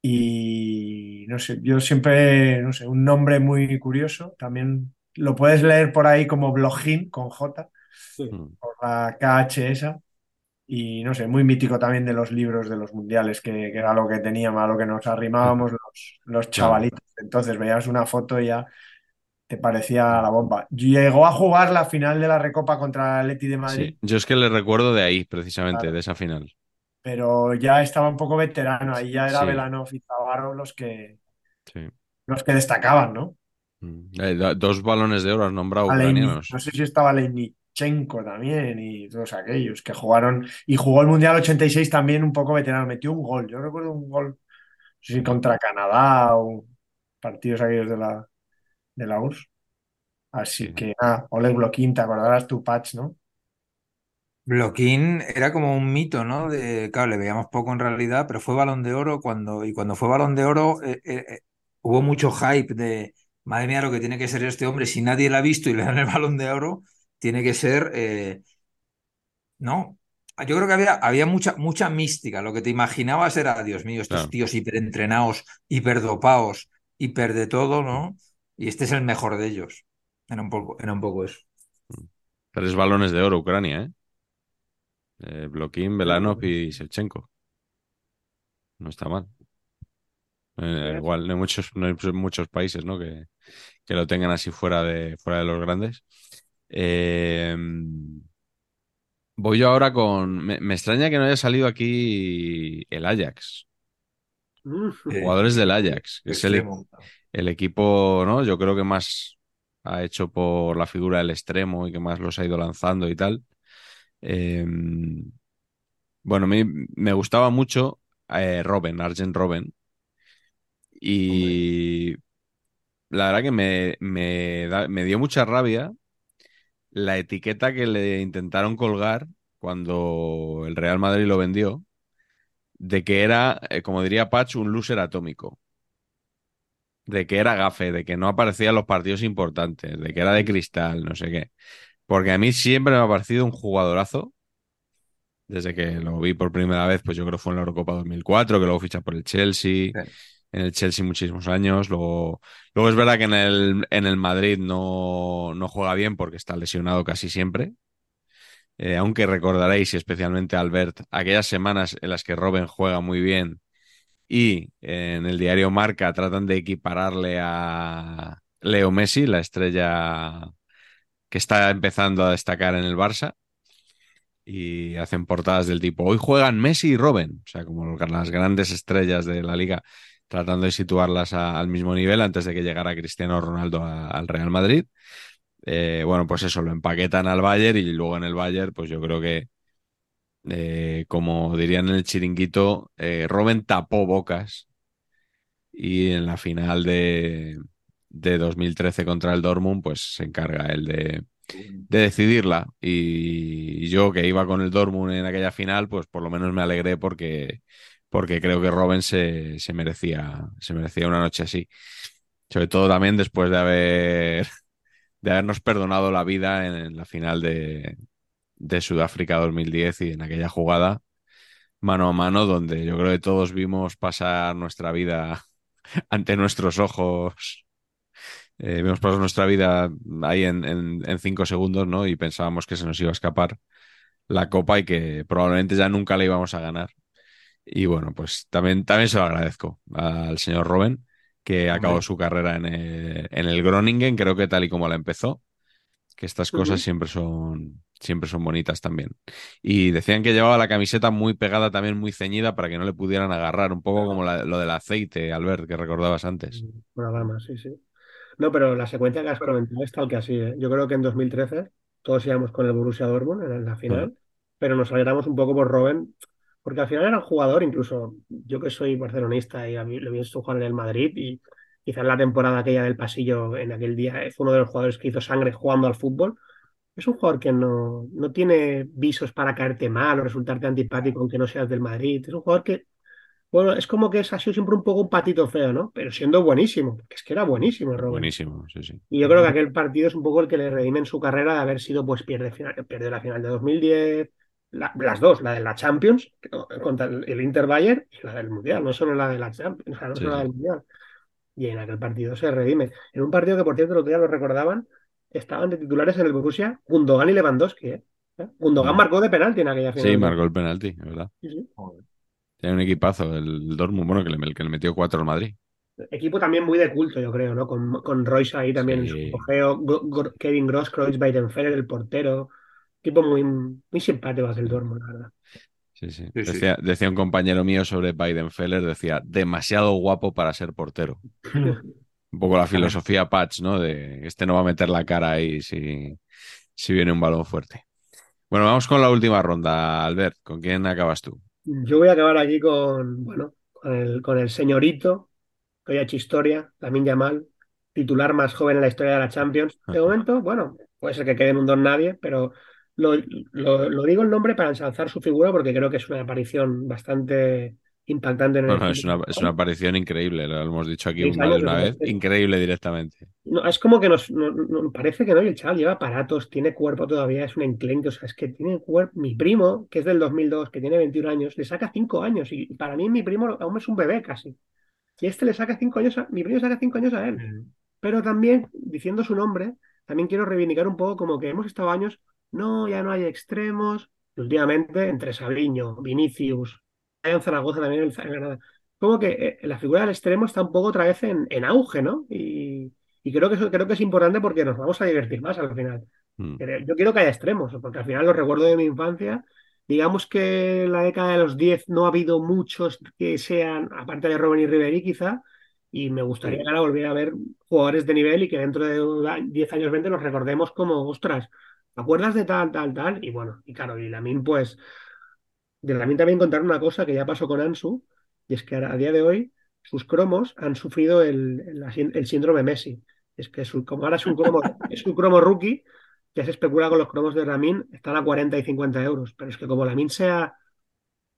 Y no sé, yo siempre, no sé, un nombre muy curioso. También lo puedes leer por ahí como Blogin con J, Mm. por la KH esa. Y no sé, muy mítico también de los libros de los mundiales, que, que era lo que teníamos, a lo que nos arrimábamos los, los chavalitos. Entonces veías una foto y ya te parecía la bomba. Llegó a jugar la final de la Recopa contra el Atleti de Madrid, Sí. Yo es que le recuerdo de ahí, precisamente, Claro. de esa final. Pero ya estaba un poco veterano. Ahí ya era Sí. Velanov y Zavarro los que, Sí. los que destacaban, ¿no? Mm. Eh, do- dos balones de oro has nombrado ucranianos. no sé si estaba Leinichenko también y todos aquellos que jugaron. Y jugó el Mundial 86 también un poco veterano. Metió un gol. Yo recuerdo un gol, no sé si contra Canadá o partidos aquellos de la, de la URSS. Así Sí. que nada, Oleg Blokin, te acordarás tu patch, ¿no? Bloquín era como un mito, ¿no? De, claro, le veíamos poco en realidad, pero fue Balón de Oro cuando, y cuando fue Balón de Oro eh, eh, eh, hubo mucho hype de, madre mía, lo que tiene que ser este hombre, si nadie lo ha visto y le dan el Balón de Oro, tiene que ser, eh, no, yo creo que había, había mucha, mucha mística, lo que te imaginabas era, Dios mío, estos Claro. tíos hiperentrenados, hiperdopados, hiper de todo, ¿no? Y este es el mejor de ellos. Era un poco, era un poco eso. Tres balones de oro Ucrania, ¿eh? Eh, Blokin, Velanov y Shevchenko. No está mal. Eh, igual no hay muchos, no hay muchos países, ¿no? que, que lo tengan así fuera de, fuera de los grandes. Eh, voy yo ahora con. Me, me extraña que no haya salido aquí el Ajax. Mm. Jugadores del Ajax, que es el, el equipo, ¿no? Yo creo que más ha hecho por la figura del extremo y que más los ha ido lanzando y tal. Eh, bueno, me, me gustaba mucho eh, Robben, Arjen Robben. Y la verdad que me, me, da- me dio mucha rabia la etiqueta que le intentaron colgar cuando el Real Madrid lo vendió, de que era, eh, como diría Patch, un loser atómico. De que era gafe, de que no aparecía en los partidos importantes, de que era de cristal, no sé qué. Porque a mí siempre me ha parecido un jugadorazo. Desde que lo vi por primera vez, pues yo creo que fue en la Eurocopa 2004, que luego ficha por el Chelsea. Sí. En el Chelsea muchísimos años. Luego, luego es verdad que en el, en el Madrid no, no juega bien porque está lesionado casi siempre. Eh, aunque recordaréis, y especialmente Albert, aquellas semanas en las que Robben juega muy bien y en el diario Marca tratan de equipararle a Leo Messi, la estrella que está empezando a destacar en el Barça. Y hacen portadas del tipo, hoy juegan Messi y Robben, o sea, como las grandes estrellas de la liga. tratando de situarlas al mismo nivel antes de que llegara Cristiano Ronaldo al Real Madrid. Eh, bueno, pues eso, lo empaquetan al Bayern y luego en el Bayern, pues yo creo que, eh, como dirían en el chiringuito, eh, Robben tapó bocas y en la final de, de 2013 contra el Dortmund, pues se encarga él de, de decidirla. Y yo que iba con el Dortmund en aquella final, pues por lo menos me alegré porque, porque creo que Robben se, se, merecía, se merecía una noche así. Sobre todo también después de haber de habernos perdonado la vida en, la final de, de Sudáfrica 2010 y en aquella jugada mano a mano donde yo creo que todos vimos pasar nuestra vida ante nuestros ojos eh, vimos pasar nuestra vida ahí en, en, cinco segundos, ¿no? Y pensábamos que se nos iba a escapar la copa y que probablemente ya nunca la íbamos a ganar. Y bueno, pues también, también se lo agradezco al señor Robben, que acabó su carrera en el, en el, Groningen, creo que tal y como la empezó, que estas cosas siempre son siempre son bonitas también. Y decían que llevaba la camiseta muy pegada, también muy ceñida, para que no le pudieran agarrar, un poco como lo del aceite, Albert, que recordabas antes. Una dama, sí, sí. No, pero la secuencia que has comentado es tal que así. ¿eh? Yo creo que en 2013 todos íbamos con el Borussia Dortmund en la final, pero nos alegramos un poco por Robben, porque al final era un jugador, incluso yo que soy barcelonista y a mí lo visto jugar en el Madrid y quizás la temporada aquella del pasillo en aquel día fue uno de los jugadores que hizo sangre jugando al fútbol. Es un jugador que no, no tiene visos para caerte mal o resultarte antipático aunque no seas del Madrid. Es un jugador que bueno, es como que ha sido siempre un poco un patito feo, ¿no? Pero siendo buenísimo, porque es que era buenísimo, Robert. Buenísimo, sí, sí. Y yo creo que aquel partido es un poco el que le redime en su carrera de haber sido, pues, pierde, final, pierde la final de 2010, las dos, la de la Champions contra el, Inter Bayern y la del Mundial, no solo la de la Champions, o sea, no solo la del Mundial. Y en aquel partido se redime. En un partido que, por cierto, el otro día lo recordaban, estaban de titulares en el Borussia Gundogan y Lewandowski, ¿eh? Gundogan marcó de penalti en aquella final. Sí, marcó el penalti, ¿verdad? Sí, sí. Tiene un equipazo, el Dortmund, bueno, que le, que le metió cuatro al Madrid. Equipo también muy de culto, yo creo, ¿no? Con, con Royce ahí también en su cogeo, Kevin Gross, Kreuz, Weidenfeller, el portero. Equipo muy, muy simpático el Dortmund, la verdad. Sí, sí. Decía, decía, un compañero mío sobre Weidenfeller, decía, demasiado guapo para ser portero. un poco la filosofía Patch, ¿no? De este no va a meter la cara ahí si, si viene un balón fuerte. Bueno, vamos con la última ronda, Albert. ¿Con quién acabas tú? Yo voy a acabar aquí con, bueno, con el, con el señorito, que hoy ha hecho historia, también Yamal, titular más joven en la historia de la Champions. De momento, bueno, puede ser que quede en un don nadie, pero lo, lo, digo el nombre para ensalzar su figura porque creo que es una aparición bastante impactante en el es, una, es, una, aparición increíble, lo hemos dicho aquí una, una vez, increíble directamente. No, es como que nos, parece que no, y el chaval lleva aparatos, tiene cuerpo todavía, es un enclenque, o sea, es que tiene cuerpo. Mi primo, que es del 2002, que tiene 21 años, le saca 5 años, y para mí mi primo aún es un bebé casi. Y este le saca 5 años, a, mi primo saca 5 años a él. Mm. Pero también, diciendo su nombre, también quiero reivindicar un poco como que hemos estado años, no, ya no hay extremos, últimamente entre Sabiño, Vinicius, en Zaragoza también en Granada. Como que eh, la figura del extremo está un poco otra vez en, auge, ¿no? Y, creo, que eso, creo que es importante porque nos vamos a divertir más al final. Mm. Yo quiero que haya extremos, porque al final los recuerdo de mi infancia. Digamos que en la década de los 10 no ha habido muchos que sean, aparte de Robin y Ribery quizá, y me gustaría ahora volver a ver jugadores de nivel y que dentro de 10 años 20 nos recordemos como, ostras, ¿te acuerdas de tal, tal, tal? Y bueno, y claro, y Lamin pues de también también contar una cosa que ya pasó con Ansu, y es que a, día de hoy sus cromos han sufrido el, el, síndrome Messi. Es que como ahora es un cromo, es un cromo rookie, ya se especula con los cromos de Ramin, están a 40 y 50 euros. Pero es que como Lamin sea,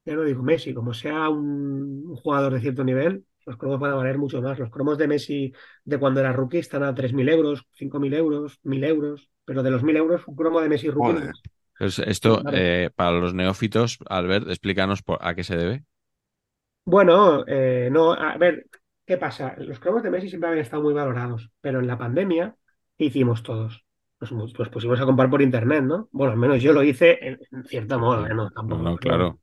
ya no digo Messi, como sea un, jugador de cierto nivel, los cromos van a valer mucho más. Los cromos de Messi de cuando era rookie están a 3.000 euros, 5.000 euros, 1.000 euros. Pero de los 1.000 euros, un cromo de Messi rookie esto, eh, para los neófitos, Albert, explícanos a qué se debe. Bueno, eh, no, a ver, ¿qué pasa? Los cromos de Messi siempre habían estado muy valorados, pero en la pandemia, ¿qué hicimos todos? Nos, pusimos a comprar por internet, ¿no? Bueno, al menos yo lo hice en, cierto modo, ¿eh? no, tampoco. No, claro.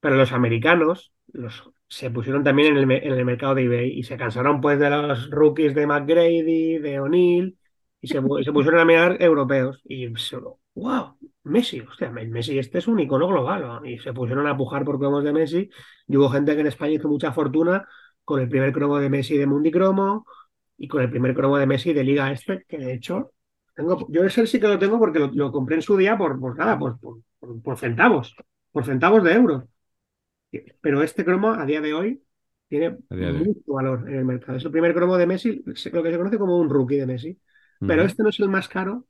Pero los americanos los, se pusieron también en el, en el mercado de eBay y se cansaron pues de los rookies de McGrady, de O'Neill, y se, se pusieron a mirar europeos. Y solo, wow, Messi, hostia, Messi este es un icono global. Y se pusieron a pujar por cromos de Messi y hubo gente que en España hizo mucha fortuna con el primer cromo de Messi de Mundicromo y con el primer cromo de Messi de Liga Este, que de hecho tengo, yo ese sí que lo tengo porque lo, lo compré en su día por, por nada, por, por, por- por centavos, por centavos de euro. Pero este cromo a día de hoy tiene hoy. mucho valor en el mercado. Es el primer cromo de Messi, lo que se conoce como un rookie de Messi. Pero este no es el más caro,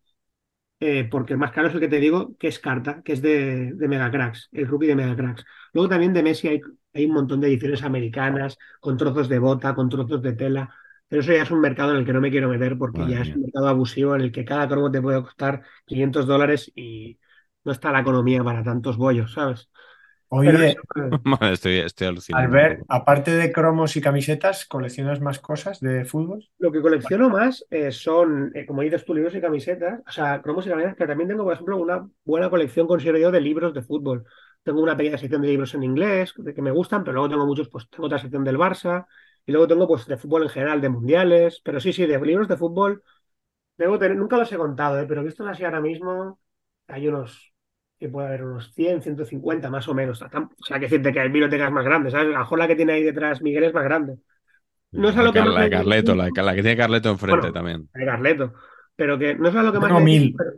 eh, porque el más caro es el que te digo, que es Carta, que es de, de Megacracks, el rookie de Megacracks. Luego también de Messi hay, hay un montón de ediciones americanas, con trozos de bota, con trozos de tela. Pero eso ya es un mercado en el que no me quiero meter porque Madre ya es un mercado abusivo en el que cada cromo te puede costar 500 dólares y no está la economía para tantos bollos, ¿sabes? Oye, Estoy, estoy alucinando. Albert, aparte de cromos y camisetas, ¿coleccionas más cosas de fútbol? Lo que colecciono más eh, son, eh, como dices tú, libros y camisetas, o sea, cromos y camisetas, pero también tengo, por ejemplo, una buena colección, considero yo, de libros de fútbol. Tengo una pequeña sección de libros en inglés de que me gustan, pero luego tengo muchos, pues tengo otra sección del Barça y luego tengo, pues, de fútbol en general, de mundiales, pero sí, sí, de libros de fútbol, debo tener, nunca los he contado, eh, pero vistos así ahora mismo, hay unos, que puede haber unos 100, 150 más o menos. O sea, que decirte que hay bibliotecas más grandes, ¿sabes? A lo mejor la que tiene ahí detrás Miguel es más grande. No es a La, lo que Car- más la de me- Carleto, la, la que tiene Carleto enfrente Bueno, también. de Carleto. Pero que no es a lo que más me mil. pero-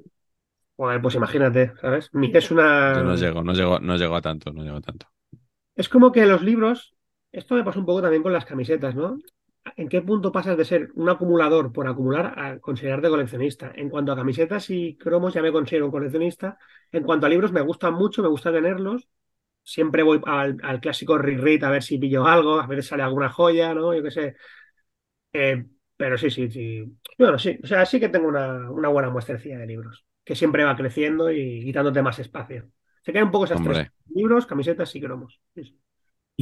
Joder, pues imagínate, ¿sabes? Mi- Es una. Yo no llego, no llego, no llego a tanto, no llego a tanto. Es como que los libros. Esto me pasa un poco también con las camisetas, ¿no? ¿En qué punto pasas de ser un acumulador por acumular a considerarte coleccionista? En cuanto a camisetas y cromos, ya me considero un coleccionista. En cuanto a libros, me gustan mucho, me gusta tenerlos. Siempre voy al, al clásico reread a ver si pillo algo, a ver si sale alguna joya, ¿no? Yo qué sé. Eh, pero sí, sí, sí. Bueno, sí, o sea, sí que tengo una, una buena muestrecilla de libros, que siempre va creciendo y quitándote más espacio. Se quedan un poco esas Hombre. tres. Libros, camisetas y cromos. Sí, sí.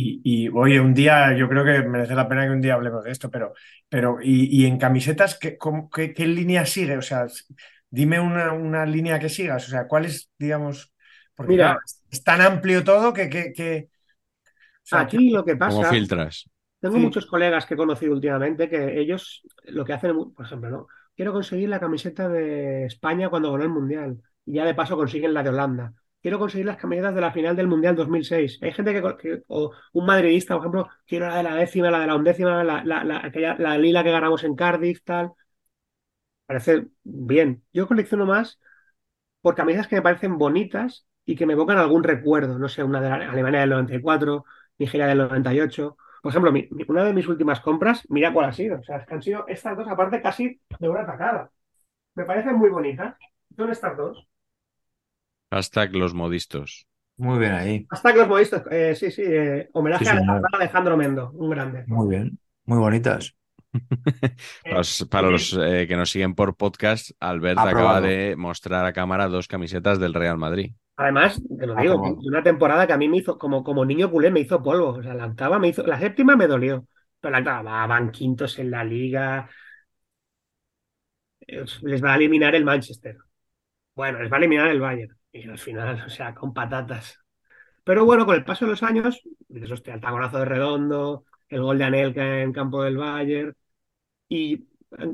Y, y, oye, un día, yo creo que merece la pena que un día hablemos de esto, pero, pero y, y en camisetas, ¿qué, cómo- qué, qué línea sigue? O sea, dime una, una línea que sigas, o sea, ¿cuál es, digamos, porque Mira. claro, es tan amplio todo que, que, que- o sea, Aquí lo que ¿Cómo pasa, filtras? tengo Sí. muchos colegas que he conocido últimamente que ellos lo que hacen, por ejemplo, ¿no? Quiero conseguir la camiseta de España cuando ganó el Mundial y ya de paso consiguen la de Holanda. Quiero conseguir las camisetas de la final del Mundial 2006. Hay gente que, o un madridista, por ejemplo, quiero la de la décima, la de la undécima, la, la, la, aquella- la lila que ganamos en Cardiff, tal. Parece bien. Yo colecciono más por camisas que me parecen bonitas y que me evocan algún recuerdo. No sé, una de Alemania del 94, Nigeria del 98. Por ejemplo, una de mis últimas compras, mira cuál ha sido. O sea, han sido estas dos, aparte casi de una tacada. Me parecen muy bonitas. Son estas dos. Hashtag los modistos. Muy bien ahí. Hasta que los modistas. eh, sí, sí. eh, homenaje Sí, a señor. Alejandro Mendo, un grande. Muy bien. Muy bonitas. Para los, para los, eh, que nos siguen por podcast, Albert Aprobado. acaba de mostrar a cámara dos camisetas del Real Madrid. Además, te lo digo, una temporada que a mí me hizo, como, como niño culé, me hizo polvo. O sea, la octava me hizo, la séptima me dolió. Pero la octava, va, van quintos en la liga. Eh, Les va a eliminar el Manchester. Bueno, les va a eliminar el Bayern. Y al final, o sea, con patatas. Pero bueno, con el paso de los años, dices, hostia, el taconazo de Redondo, el gol de Anelka en campo del Bayern. Y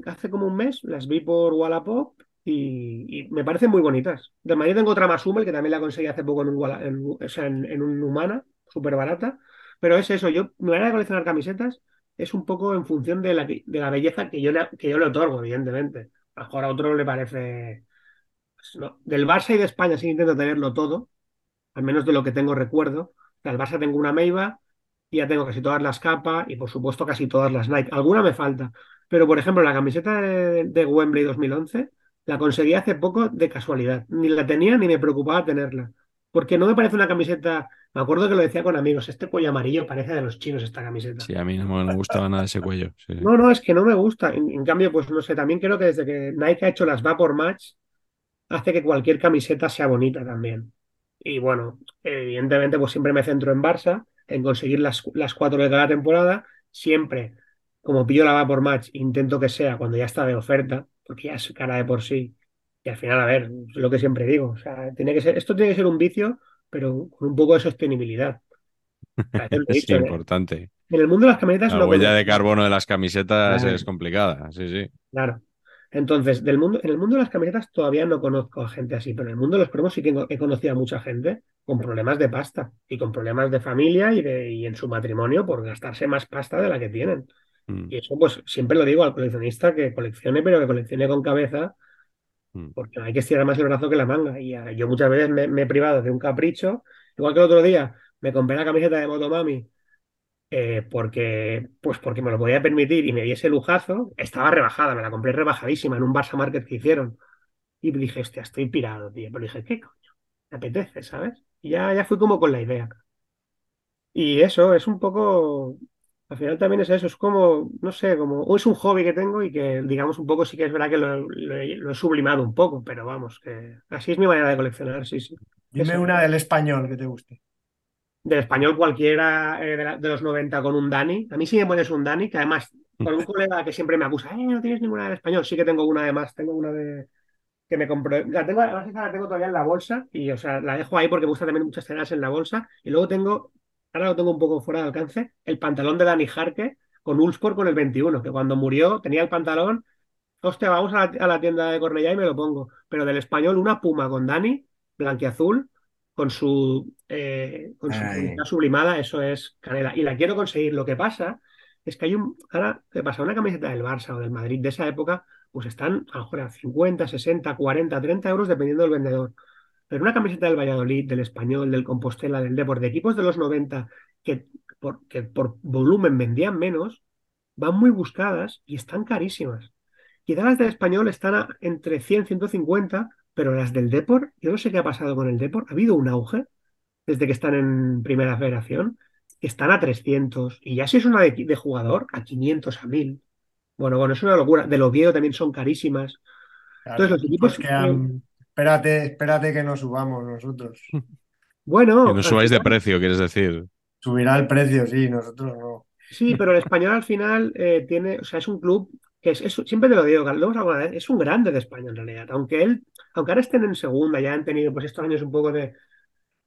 hace como un mes las vi por Wallapop y, me parecen muy bonitas. De Madrid tengo otra más Hummel que también la conseguí hace poco en un, en, en, en un Humana, súper barata. Pero es eso, yo, mi manera de coleccionar camisetas es un poco en función de la, de la belleza que yo, que yo le otorgo, evidentemente. A lo mejor a otro le parece... no. Del Barça y de España sí intento tenerlo todo, al menos de lo que tengo recuerdo. Del Barça tengo una Meiba y ya tengo casi todas las capas y por supuesto casi todas las Nike. Alguna me falta. Pero, por ejemplo, la camiseta de, de Wembley 2011 la conseguí hace poco de casualidad. Ni la tenía ni me preocupaba tenerla. Porque no me parece una camiseta. Me acuerdo que lo decía con amigos. Este cuello amarillo parece de los chinos esta camiseta. Sí, a mí no me gustaba nada ese cuello. sí. No, no, es que no me gusta. En, en cambio, pues no sé, también creo que desde que Nike ha hecho las Vapor Match, hace que cualquier camiseta sea bonita también. Y bueno, evidentemente, pues siempre me centro en Barça, en conseguir las, las cuatro de cada temporada. Siempre, como pillo la Vapor Match, intento que sea cuando ya está de oferta, porque ya es cara de por sí. Y al final, a ver, es lo que siempre digo. O sea, tiene que ser, esto tiene que ser un vicio, pero con un poco de sostenibilidad. Dicho, ¿eh? importante. En el mundo de las camisetas La lo huella de carbono de las camisetas Claro. es complicada. Sí, sí. Claro. Entonces, del mundo, en el mundo de las camisetas todavía no conozco a gente así, pero en el mundo de los cromos sí que he conocido a mucha gente con problemas de pasta y con problemas de familia y, de, y en su matrimonio por gastarse más pasta de la que tienen. Mm, Y eso, pues, siempre lo digo al coleccionista que coleccione, pero que coleccione con cabeza, mm. porque hay que estirar más el brazo que la manga. Y ah, yo muchas veces me, me he privado de un capricho, igual que el otro día me compré la camiseta de Motomami eh, porque, pues porque me lo podía permitir y me diese lujazo, estaba rebajada, me la compré rebajadísima en un Barça Market que hicieron. Y dije, hostia, estoy pirado, tío. Pero dije, ¿qué coño? Me apetece, ¿sabes? Y ya, ya fui como con la idea. Y eso es un poco, al final también es eso, es como, no sé, como, o es un hobby que tengo y que, digamos, un poco sí que es verdad que lo, lo he, lo he sublimado un poco, pero vamos, que así es mi manera de coleccionar, sí, sí. Dime Eso. una del español que te guste. Del español cualquiera eh, de, la- de los 90 con un Dani. A mí sí me pones un Dani, que además, con un colega que siempre me acusa, eh, no tienes ninguna del español. Sí que tengo una además, tengo una de que me compré. La tengo, además esa la tengo todavía en la bolsa y, o sea, la dejo ahí porque me gusta también muchas tenerlas en la bolsa. Y luego tengo, ahora lo tengo un poco fuera de alcance, el pantalón de Dani Jarque con Ulsport con el 21, que cuando murió tenía el pantalón, hostia, vamos a la, a la tienda de Cornellá y me lo pongo. Pero del español, una puma con Dani, blanquiazul, con su, eh, con su sublimada, eso es canela. Y la quiero conseguir. Lo que pasa es que hay un. Ahora, ¿qué pasa? Una camiseta del Barça o del Madrid de esa época, pues están a lo mejor a 50, 60, 40, 30 euros dependiendo del vendedor. Pero una camiseta del Valladolid, del Español, del Compostela, del Depor, de equipos de los 90 que por, que por volumen vendían menos, van muy buscadas y están carísimas. Quizás las del Español están a- entre 100 150, pero las del Depor, yo no sé qué ha pasado con el Depor. Ha habido un auge desde que están en Primera Federación, que están a 300. Y ya si es una de, de jugador, a 500, a 1000. Bueno, bueno, es una locura. Del Oviedo también son carísimas. Claro, Entonces, los equipos que han- Espérate, espérate que nos subamos nosotros. Bueno, Que no subáis de precio, quieres decir. Subirá el precio, sí, nosotros no. Sí, pero el español al final eh, tiene, o sea, es un club que es, es- siempre te lo digo, vez, es un grande de España en realidad. Aunque él, aunque ahora estén en segunda, ya han tenido pues estos años un poco de,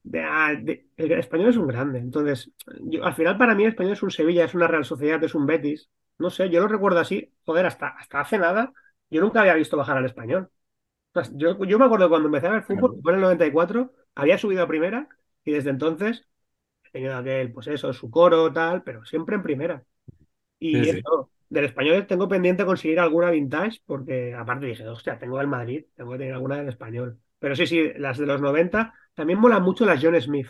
de, ah, de- el español es un grande. Entonces, yo, al final para mí el español es un Sevilla, es una Real Sociedad, es un Betis. No sé, yo lo recuerdo así, joder, hasta, hasta hace nada, yo nunca había visto bajar al español. Yo, yo me acuerdo cuando empecé a ver fútbol, fue en el 94, había subido a primera y desde entonces he tenido aquel, pues eso, su coro, tal, pero siempre en primera. Y Sí, sí. Del español tengo pendiente conseguir alguna vintage, porque aparte dije, hostia, tengo el Madrid, tengo que tener alguna del español. Pero sí, sí, las de los 90 también molan mucho las John Smith.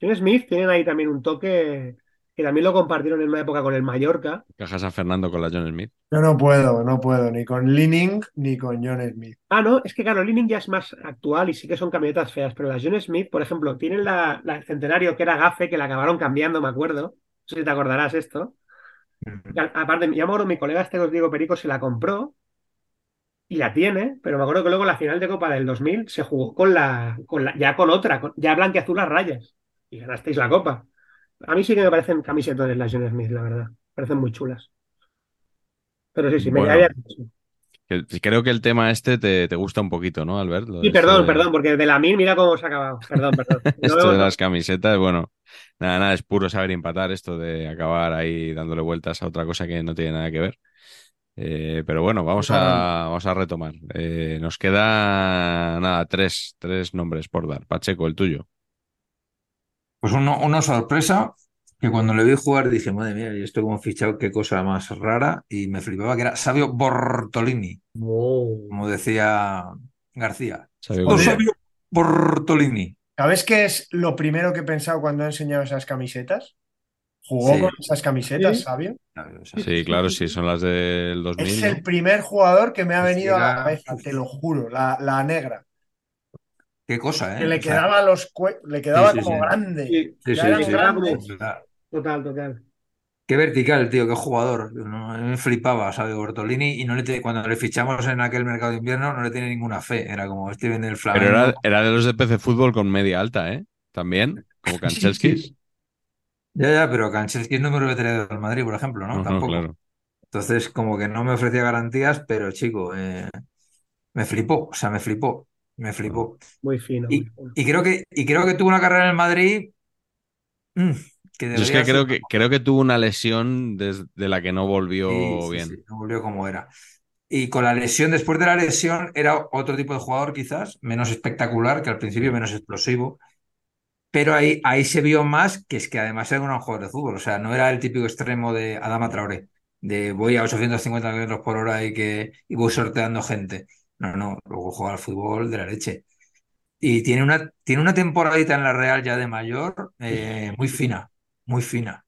John Smith tienen ahí también un toque que también lo compartieron en una época con el Mallorca. Cajas a Fernando con la John Smith. Yo no puedo, no puedo, ni con Lining ni con John Smith. Ah, no, es que claro, Lining ya es más actual y sí que son camionetas feas, pero las John Smith, por ejemplo, tienen la, la Centenario que era gafe, que la acabaron cambiando, me acuerdo. No sé si te acordarás esto. Y aparte, ya me acuerdo, mi colega este digo, Perico, se la compró y la tiene, pero me acuerdo que luego la final de Copa del 2000 se jugó con la, con la ya con otra, con- ya blanqueazul las rayas y ganasteis la Copa. A mí sí que me parecen camisetones las John Smith, la verdad. Parecen muy chulas. Pero sí, sí, me Bueno. Que- Creo que el tema este te, te gusta un poquito, ¿no, Albert? Lo Sí, perdón, de- perdón, porque de la mil mira cómo se ha acabado. Perdón, perdón. Esto de las camisetas, bueno, nada, nada, es puro saber empatar esto de acabar ahí dándole vueltas a otra cosa que no tiene nada que ver. Eh, pero bueno, vamos a, vamos a retomar. Eh, nos queda nada, tres, tres nombres por dar. Pacheco, el tuyo. Pues uno, una sorpresa que cuando le vi jugar dije, madre mía, y esto como fichado, qué cosa más rara, y me flipaba que era Sabio Bortolini, Oh. como decía García. Sabio Oh. Sabio Bortolini. ¿Sabes qué es lo primero que he pensado cuando he enseñado esas camisetas? ¿Jugó Sí. con esas camisetas, Sí. sabio? Sí, claro, sí, son las del 2000. Es el primer jugador que me ha Sí, venido a la cabeza, te lo juro, la, la negra. Qué cosa, ¿eh? Que le O sea, quedaba los cue- le quedaba sí, como sí. grande. Sí, sí, sea, Total, total. Qué vertical, tío, qué jugador. No, me flipaba, Sabio Bortolini, y no le te- cuando le fichamos en aquel mercado de invierno no le tenía ninguna fe. Era como, este viene del Pero Flamengo. era, era de los de PC Fútbol con media alta, ¿eh? También, como Kanchelskis. Ya, ya, pero Kanchelskis no me lo hubiera traído al Madrid, por ejemplo, ¿no? No, no, Tampoco. claro. Entonces, como que no me ofrecía garantías, pero chico, eh, me flipó, o sea, me flipó, me flipó. Muy fino. Y, muy fino. y creo que, y creo que tuvo una carrera en el Madrid mm, que Yo es que creo que creo que tuvo una lesión des- de la que no volvió Sí, bien. sí, no volvió como era. Y con la lesión, después de la lesión, era otro tipo de jugador quizás, menos espectacular, que al principio menos explosivo. Pero ahí, ahí se vio más que es que además era un jugador de fútbol. O sea, no era el típico extremo de Adama Traoré, de voy a 850 kilómetros por hora y, que, y voy sorteando gente. No, no, luego juega al fútbol de la leche. Y tiene una, tiene una temporadita en la Real ya de mayor, eh, muy fina, muy fina.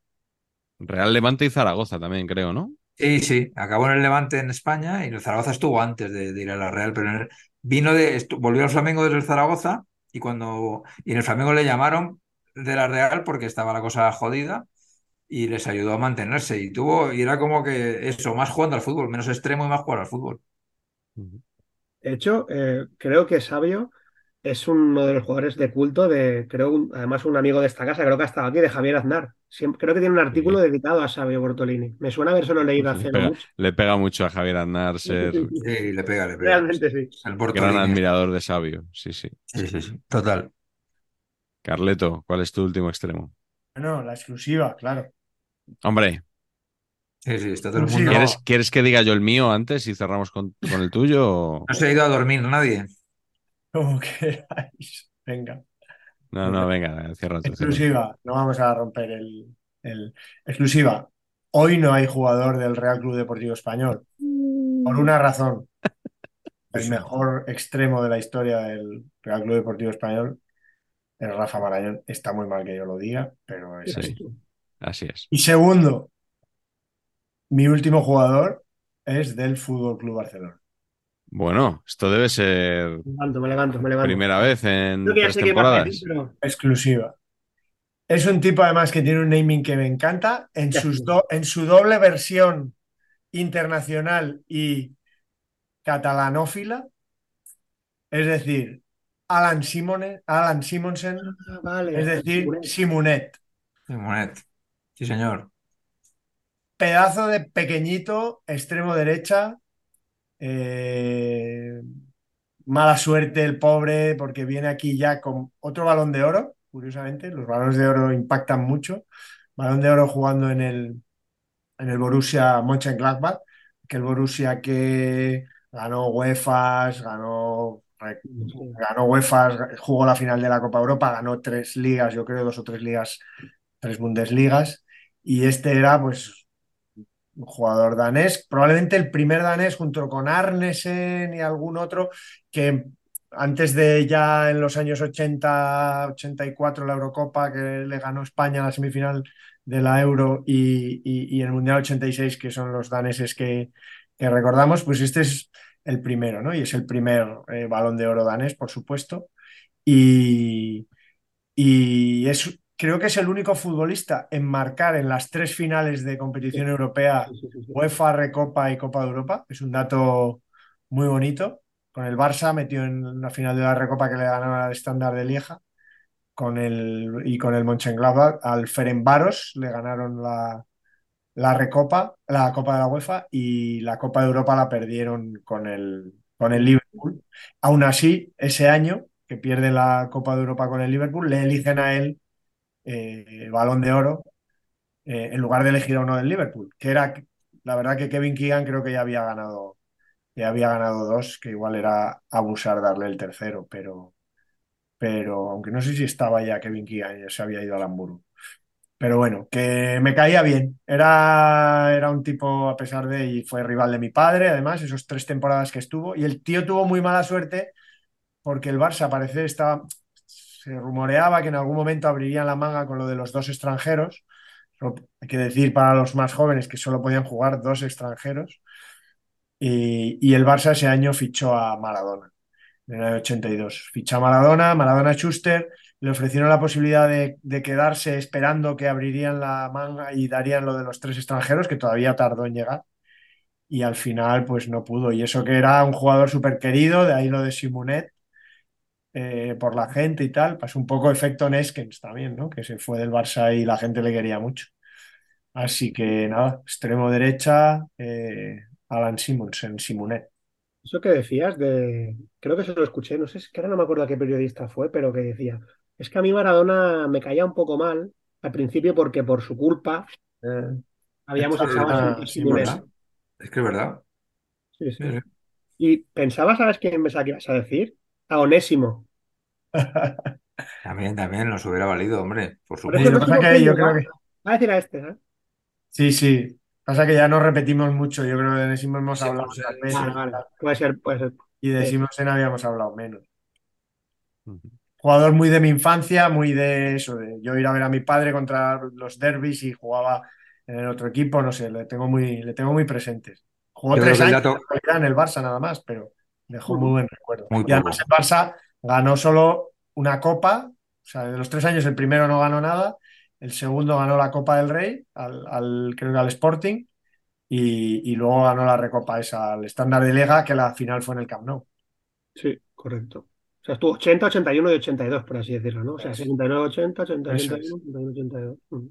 Real Levante y Zaragoza también, creo, ¿no? Sí, sí, acabó en el Levante en España y el Zaragoza estuvo antes de, de ir a la Real, pero en el- vino de, estu- volvió al Flamengo desde el Zaragoza y cuando y en el Flamengo le llamaron de la Real porque estaba la cosa jodida y les ayudó a mantenerse y tuvo y era como que eso, más jugando al fútbol, menos extremo y más jugar al fútbol. De hecho, eh, creo que Sabio es uno de los jugadores de culto de, creo, un- además un amigo de esta casa, creo que ha estado aquí, de Javier Aznar. Siempre- creo que tiene un artículo dedicado a Sabio Bortolini. Me suena haberlo leído Pues le, hace mucho. le pega mucho a Javier Aznar ser Sí, le pega, le pega. Realmente sí. El gran admirador de Sabio. Sí, sí. Sí, sí, sí, total. Carleto, ¿cuál es tu último extremo? Bueno, la exclusiva, claro. Hombre, Sí, sí, está todo el mundo. ¿quieres, ¿quieres que diga yo el mío antes y cerramos con, con el tuyo? o- No se ha ido a dormir nadie. Como queráis. Venga. No, no, venga, cierra. Exclusiva. No vamos a romper el, el- Exclusiva. Hoy no hay jugador del Real Club Deportivo Español. Por una razón. El mejor extremo de la historia del Real Club Deportivo Español es Rafa Marañón. Está muy mal que yo lo diga, pero es Sí. así. Así es. Y segundo, mi último jugador es del Fútbol Club Barcelona. Bueno, esto debe ser Me levanto, me levanto, me levanto. primera vez en Creo que ya tres sé qué vas a temporadas. decir, pero Exclusiva. Es un tipo además que tiene un naming que me encanta. En, sus do- en su doble versión internacional y catalanófila, es decir, Alan, Simone, Alan Simonsen, Ah, vale. es decir, Simonet. Simonet. Simonet. Sí, señor. Pedazo de pequeñito, extremo derecha. Eh, mala suerte el pobre porque viene aquí ya con otro balón de oro, curiosamente. Los balones de oro impactan mucho. Balón de oro jugando en el, en el Borussia Mönchengladbach, que el Borussia que ganó UEFA, ganó, ganó UEFA, jugó la final de la Copa Europa, ganó tres ligas, yo creo dos o tres ligas, tres Bundesligas, y este era pues un jugador danés, probablemente el primer danés junto con Arnesen y algún otro que antes de ya en los años 80, 84 la Eurocopa que le ganó España en la semifinal de la Euro y, y, el Mundial 86 que son los daneses que, que, recordamos, pues este es el primero, ¿no? Y es el primer eh, balón de oro danés, por supuesto. Y, y es creo que es el único futbolista en marcar en las tres finales de competición europea. UEFA, Recopa y Copa de Europa. Es un dato muy bonito. Con el Barça metió en una final de la Recopa que le ganaron al estándar de Lieja. Con el, y con el Mönchengladbach al Ferencváros le ganaron la, la Recopa, la Copa de la UEFA y la Copa de Europa la perdieron con el, con el Liverpool. Aún así, ese año que pierde la Copa de Europa con el Liverpool, le eligen a él eh, balón de oro eh, en lugar de elegir a uno del Liverpool, que era, la verdad que Kevin Keegan creo que ya había ganado, ya había ganado dos, que igual era abusar darle el tercero, pero, pero aunque no sé si estaba ya Kevin Keegan, ya se había ido al Hamburgo. Pero bueno, que me caía bien. Era, era un tipo, a pesar de, y fue rival de mi padre, además, esos tres temporadas que estuvo. Y el tío tuvo muy mala suerte porque el Barça parece estaba, se rumoreaba que en algún momento abrirían la manga con lo de los dos extranjeros. Hay que decir para los más jóvenes que solo podían jugar dos extranjeros. Y, el Barça ese año fichó a Maradona, en el 82. Fichó a Maradona, Maradona Schuster, le ofrecieron la posibilidad de, de quedarse esperando que abrirían la manga y darían lo de los tres extranjeros, que todavía tardó en llegar. Y al final, pues no pudo. Y eso que era un jugador súper querido, de ahí lo de Simonet, eh, por la gente y tal. Pasó un poco efecto Neskens también, ¿no? Que se fue del Barça y la gente le quería mucho. Así que nada, extremo derecha, eh, Alan Simonsen, Simonet. Eso que decías de, creo que se lo escuché, no sé, es que ahora no me acuerdo a qué periodista fue, pero que decía, es que a mí Maradona me caía un poco mal al principio porque por su culpa Eh, habíamos echado a. ¿Verdad? Es que es verdad. Sí, sí. Sí, sí. Y pensaba, ¿sabes quién me ibas a decir? A Onésimo. También, también nos hubiera valido, hombre, por Por Sí, eso que sé pasa por que yo creo va- que- Va a decir a este, ¿eh? Sí, sí. Pasa que ya no repetimos mucho. Yo creo que de Nesimo hemos Sí, hablado más eh, veces Vale, vale. Puede ser, puede ser. y de Simonsen habíamos hablado menos. Jugador muy de mi infancia, muy de eso, de yo ir a ver a mi padre contra los derbis y jugaba en el otro equipo, no sé, le tengo muy, le tengo muy presentes. Jugó Yo tres años dato- en el Barça nada más, pero dejó muy buen recuerdo. Muy y además el. Barça ganó solo una copa, o sea, de los tres años el primero no ganó nada, el segundo ganó la Copa del Rey, al, al- creo que al Sporting, y, y luego ganó la recopa esa al estándar de Lega, que la final fue en el Camp Nou. Sí, correcto. O sea, estuvo 80, 81 y 82, por así decirlo, ¿no? O sea, Eso. 79, 80, 80, Eso 81, 81, 82. Mm.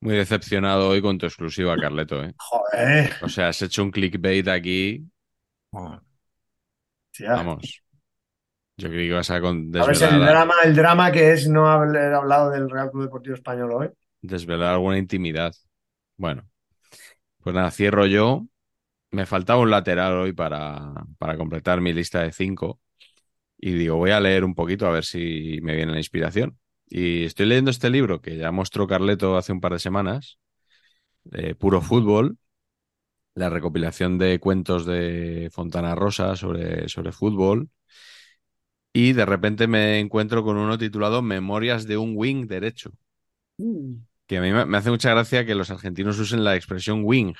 Muy decepcionado hoy con tu exclusiva, Carleto. ¿eh? Joder, O sea, has hecho un clickbait aquí. Vamos. Yo creí que ibas a con- A ver si el drama, el drama que es no haber hablado del Real Club Deportivo Español hoy. desvelar alguna intimidad. Bueno, pues nada, cierro yo. Me faltaba un lateral hoy para, para completar mi lista de cinco. Y digo, voy a leer un poquito a ver si me viene la inspiración. Y estoy leyendo este libro que ya mostró Carleto hace un par de semanas, eh, Puro Fútbol, la recopilación de cuentos de Fontana Rosa sobre, sobre fútbol. Y de repente me encuentro con uno titulado Memorias de un wing derecho. Mm. Que a mí me hace mucha gracia que los argentinos usen la expresión wing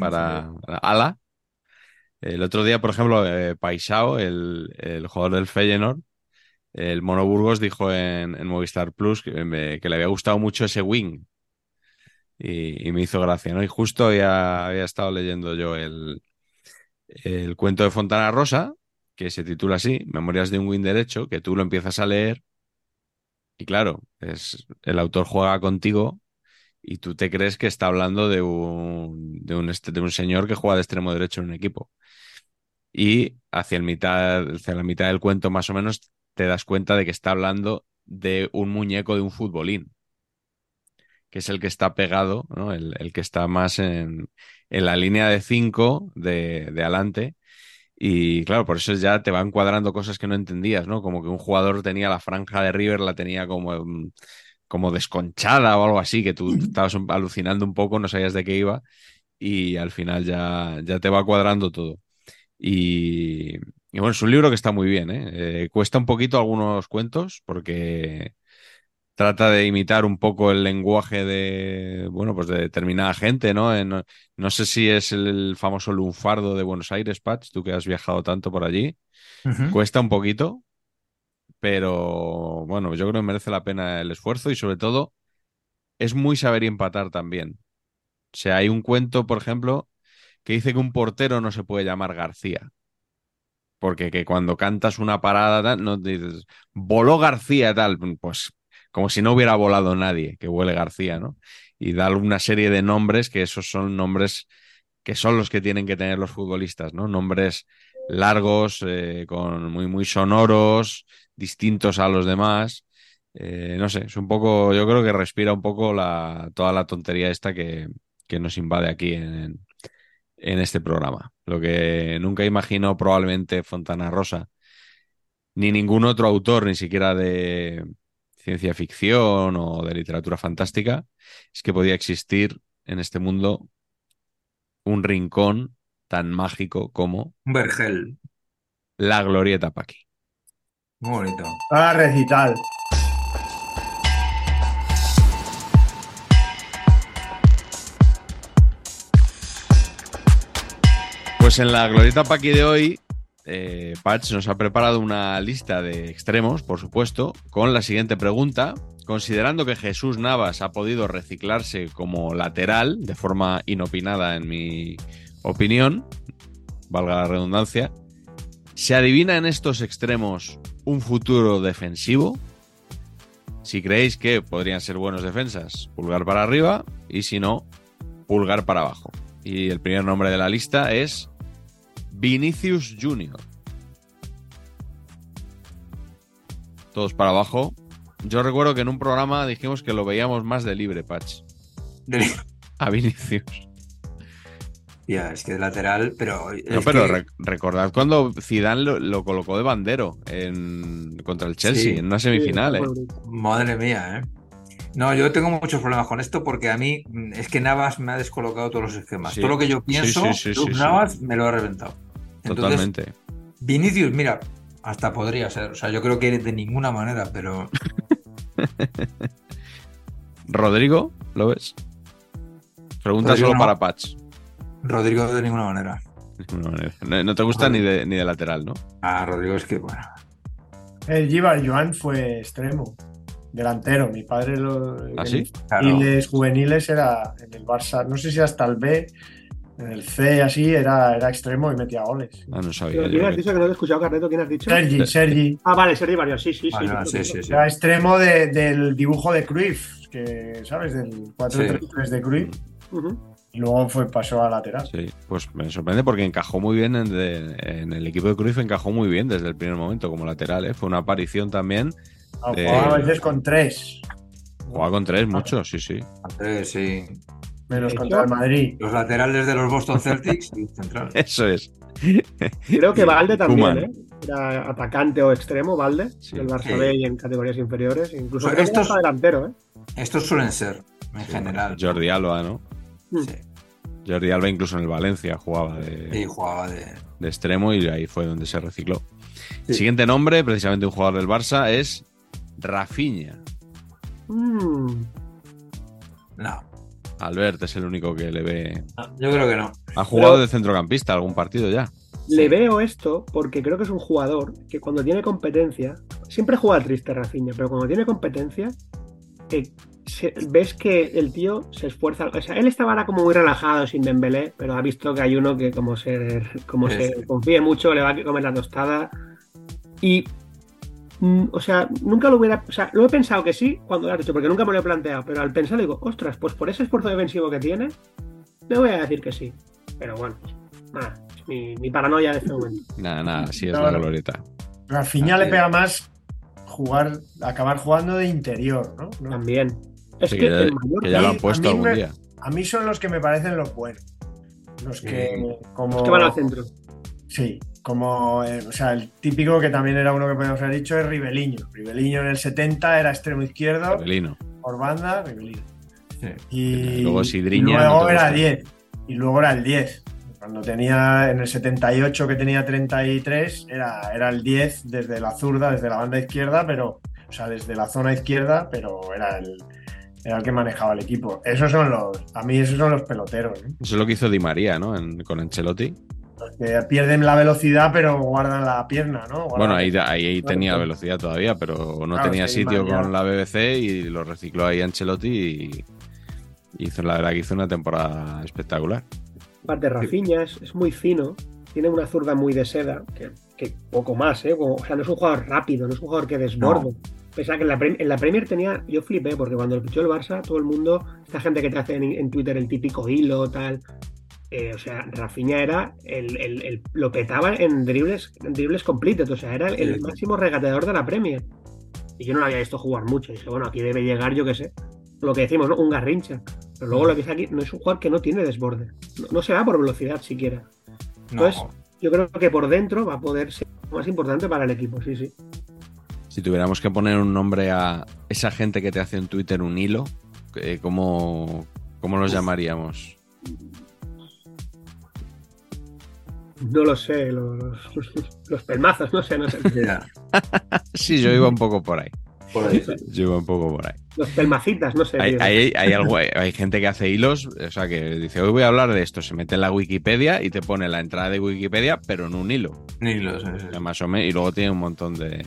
para, para ala. El otro día, por ejemplo, eh, Paisao, el, el jugador del Feyenoord, el Mono Burgos dijo en, en Movistar Plus que, me- que le había gustado mucho ese wing. Y, me hizo gracia, ¿no? Y justo había, había estado leyendo yo el, el cuento de Fontana Rosa, que se titula así, Memorias de un wing derecho, que tú lo empiezas a leer y claro, es, el autor juega contigo y tú te crees que está hablando de un, de un, de un señor que juega de extremo derecho en un equipo. Y hacia, el mitad, hacia la mitad del cuento más o menos te das cuenta de que está hablando de un muñeco de un futbolín, que es el que está pegado, ¿no? El, el que está más en, en la línea de 5 de, de adelante. Y claro, por eso ya te van cuadrando cosas que no entendías, ¿no? Como que un jugador tenía la franja de River, la tenía como, mm, como desconchada o algo así, que tú estabas alucinando un poco, no sabías de qué iba, y al final ya, ya te va cuadrando todo. Y, y bueno, es un libro que está muy bien, ¿eh? Eh, cuesta un poquito algunos cuentos porque trata de imitar un poco el lenguaje de, bueno, pues de determinada gente, ¿no? En- no, no sé si es el, famoso lunfardo de Buenos Aires, Patch, tú que has viajado tanto por allí. Cuesta un poquito, pero bueno, yo creo que merece la pena el esfuerzo y sobre todo es muy saber empatar también. O sea, hay un cuento, por ejemplo, que dice que un portero no se puede llamar García. Porque que cuando cantas una parada, no dices, voló García, tal, pues como si no hubiera volado nadie que huele García, ¿no? Y da una serie de nombres que esos son nombres que son los que tienen que tener los futbolistas, ¿no? Nombres largos, eh, con muy, muy sonoros, distintos a los demás. Eh, no sé, es un poco, yo creo que respira un poco la, toda la tontería esta que, que nos invade aquí en, en este programa. Lo que nunca imaginó probablemente Fontana Rosa, ni ningún otro autor, ni siquiera de ciencia ficción o de literatura fantástica, es que podía existir en este mundo un rincón tan mágico como Un vergel. la Glorieta Paqui. Muy bonito. Ah, recital. Pues en la Glorieta Paqui de hoy, eh, Patch nos ha preparado una lista de extremos, por supuesto, con la siguiente pregunta. Considerando que Jesús Navas ha podido reciclarse como lateral, de forma inopinada en mi opinión, valga la redundancia, ¿se adivina en estos extremos un futuro defensivo? Si creéis que podrían ser buenos defensas, pulgar para arriba y si no, pulgar para abajo. Y el primer nombre de la lista es Vinicius Junior. Todos para abajo. Yo recuerdo que en un programa dijimos que lo veíamos más de libre, Patch. A Vinicius. Ya, es que de lateral, pero. No, pero que- re- recordad cuando Zidane lo, lo colocó de bandero en, contra el Chelsea Sí. en una semifinal. ¿eh? Madre mía, ¿eh? No, yo tengo muchos problemas con esto porque a mí mm, es que Navas me ha descolocado todos los esquemas. Sí. Todo lo que yo pienso. Navas me lo ha reventado. Entonces, Totalmente. Vinicius, mira, hasta podría ser. O sea, yo creo que de ninguna manera, pero. Rodrigo, ¿lo ves? Pregunta Rodrigo solo no. para Patch. Rodrigo de ninguna manera. No, no- no te gusta ni de, ni de lateral, ¿no? Ah, Rodrigo es que, bueno. El Givar Joan fue extremo, delantero. Mi padre lo, ¿Ah, sí? Claro. juveniles, juveniles era en el Barça, no sé si hasta el B, en el C así, era, era extremo y metía goles. Ah, no sabía. Pero ¿Quién has que- dicho que no te he escuchado, Carreto? ¿Quién has dicho? Sergi, Sergi. Ah, vale, Sergi Barrio, sí, sí, sí. Ah, no, sí, sí, sí. Era extremo de- del dibujo de Cruyff, que, ¿sabes? Del 4-3-3 de Cruyff. Y luego fue, pasó a lateral. Sí, pues me sorprende porque encajó muy bien en, de- en el equipo de Cruyff, encajó muy bien desde el primer momento como lateral. ¿eh? Fue una aparición también. Jugaba a veces con tres, Jugaba con tres, mucho, sí, sí. Sí. Menos contra el Madrid. Los laterales de los Boston Celtics y central. Eso es. Creo que Valde también. ¿eh? Era atacante o extremo, Valde, Sí. del Barça Sí. B y en categorías inferiores. Incluso Pues estos- delantero, ¿eh? Estos suelen ser, en general. Jordi Alba, ¿no? Sí. Jordi Alba incluso en el Valencia jugaba de, Y jugaba de. de extremo y ahí fue donde se recicló. Sí. Siguiente nombre, precisamente un jugador del Barça, es Rafinha. Mm, No, Albert es el único que le ve. no, yo creo que no. Ha jugado Pero- de centrocampista algún partido ya. Le Sí. veo esto porque creo que es un jugador que cuando tiene competencia, siempre juega triste Rafinha, pero cuando tiene competencia, eh, se- ves que el tío se esfuerza. O sea, él estaba ahora como muy relajado sin Dembélé, pero ha visto que hay uno que como se, como Sí, se confíe mucho, le va a comer la tostada. Y, o sea, nunca lo hubiera... O sea, lo he pensado que sí cuando lo has dicho, porque nunca me lo he planteado, pero al pensar digo, ostras, pues por ese esfuerzo defensivo que tiene, le voy a decir que sí. Pero bueno, nada, es mi, mi paranoia de este momento. Nada, nada, así es No, la glorieta. Rafinha le sí. pega más jugar, acabar jugando de interior, ¿no? ¿No? También. Es Sí, que, que ya- el mayor que ya lo han a puesto mí algún me- día. A mí son los que me parecen los buenos. Los que, como. es que van al centro. Sí, como. eh, o sea, el típico que también era uno que podemos haber dicho es Ribeliño. Ribeliño en el 70 era extremo izquierdo, Belino. por banda, Ribeliño. Sí. Y, Luego Sidriña y no luego te era gusta. 10. Y luego era el 10. Cuando tenía en el 78 que tenía 33, era, era el 10 desde la zurda, desde la banda izquierda, pero, o sea, desde la zona izquierda, pero era el, era el que manejaba el equipo. Esos son los, a mí esos son los peloteros, ¿no? Eso es lo que hizo Di María, ¿no? En- con Ancelotti. Que pierden la velocidad, pero guardan la pierna, ¿no? Guardan- Bueno, ahí, ahí, tenía claro. velocidad todavía, pero no Claro, tenía sitio con la BBC y lo recicló ahí Ancelotti y hizo, la verdad que hizo una temporada espectacular. Aparte, Rafinha es, es muy fino, tiene una zurda muy de seda, que, que poco más, ¿eh? Como- o sea, no es un jugador rápido, no es un jugador que desborde. Pese a que en la, en la Premier tenía, yo flipé, porque cuando lo fichó el Barça, todo el mundo, esta gente que te hace en, en Twitter el típico hilo, tal. Eh, o sea, Rafinha era el, el- el- lo petaba en dribles, en dribles completed, o sea, era el, máximo regateador de la Premier. Y yo no lo había visto jugar mucho. Y dije, bueno, aquí debe llegar, yo qué sé, lo que decimos, ¿no? Un garrincha. Pero luego lo que dice aquí no es un jugador que no tiene desborde. No, no se va por velocidad siquiera. No, Entonces, yo creo que por dentro va a poder ser más importante para el equipo, sí, sí. Si tuviéramos que poner un nombre a esa gente que te hace en Twitter un hilo, eh, ¿cómo, cómo los llamaríamos? No lo sé, los, los pelmazos, no sé, no sé. Sí, yo iba un poco por ahí. por ahí. Yo iba un poco por ahí. Los pelmacitas, no sé. Hay, tío. hay- hay algo- hay gente que hace hilos, o sea, que dice, hoy voy a hablar de esto, se mete en la Wikipedia y te pone la entrada de Wikipedia, pero en un hilo. Ni lo sé. sí, O sea, sí. más o menos, y luego tiene un montón de,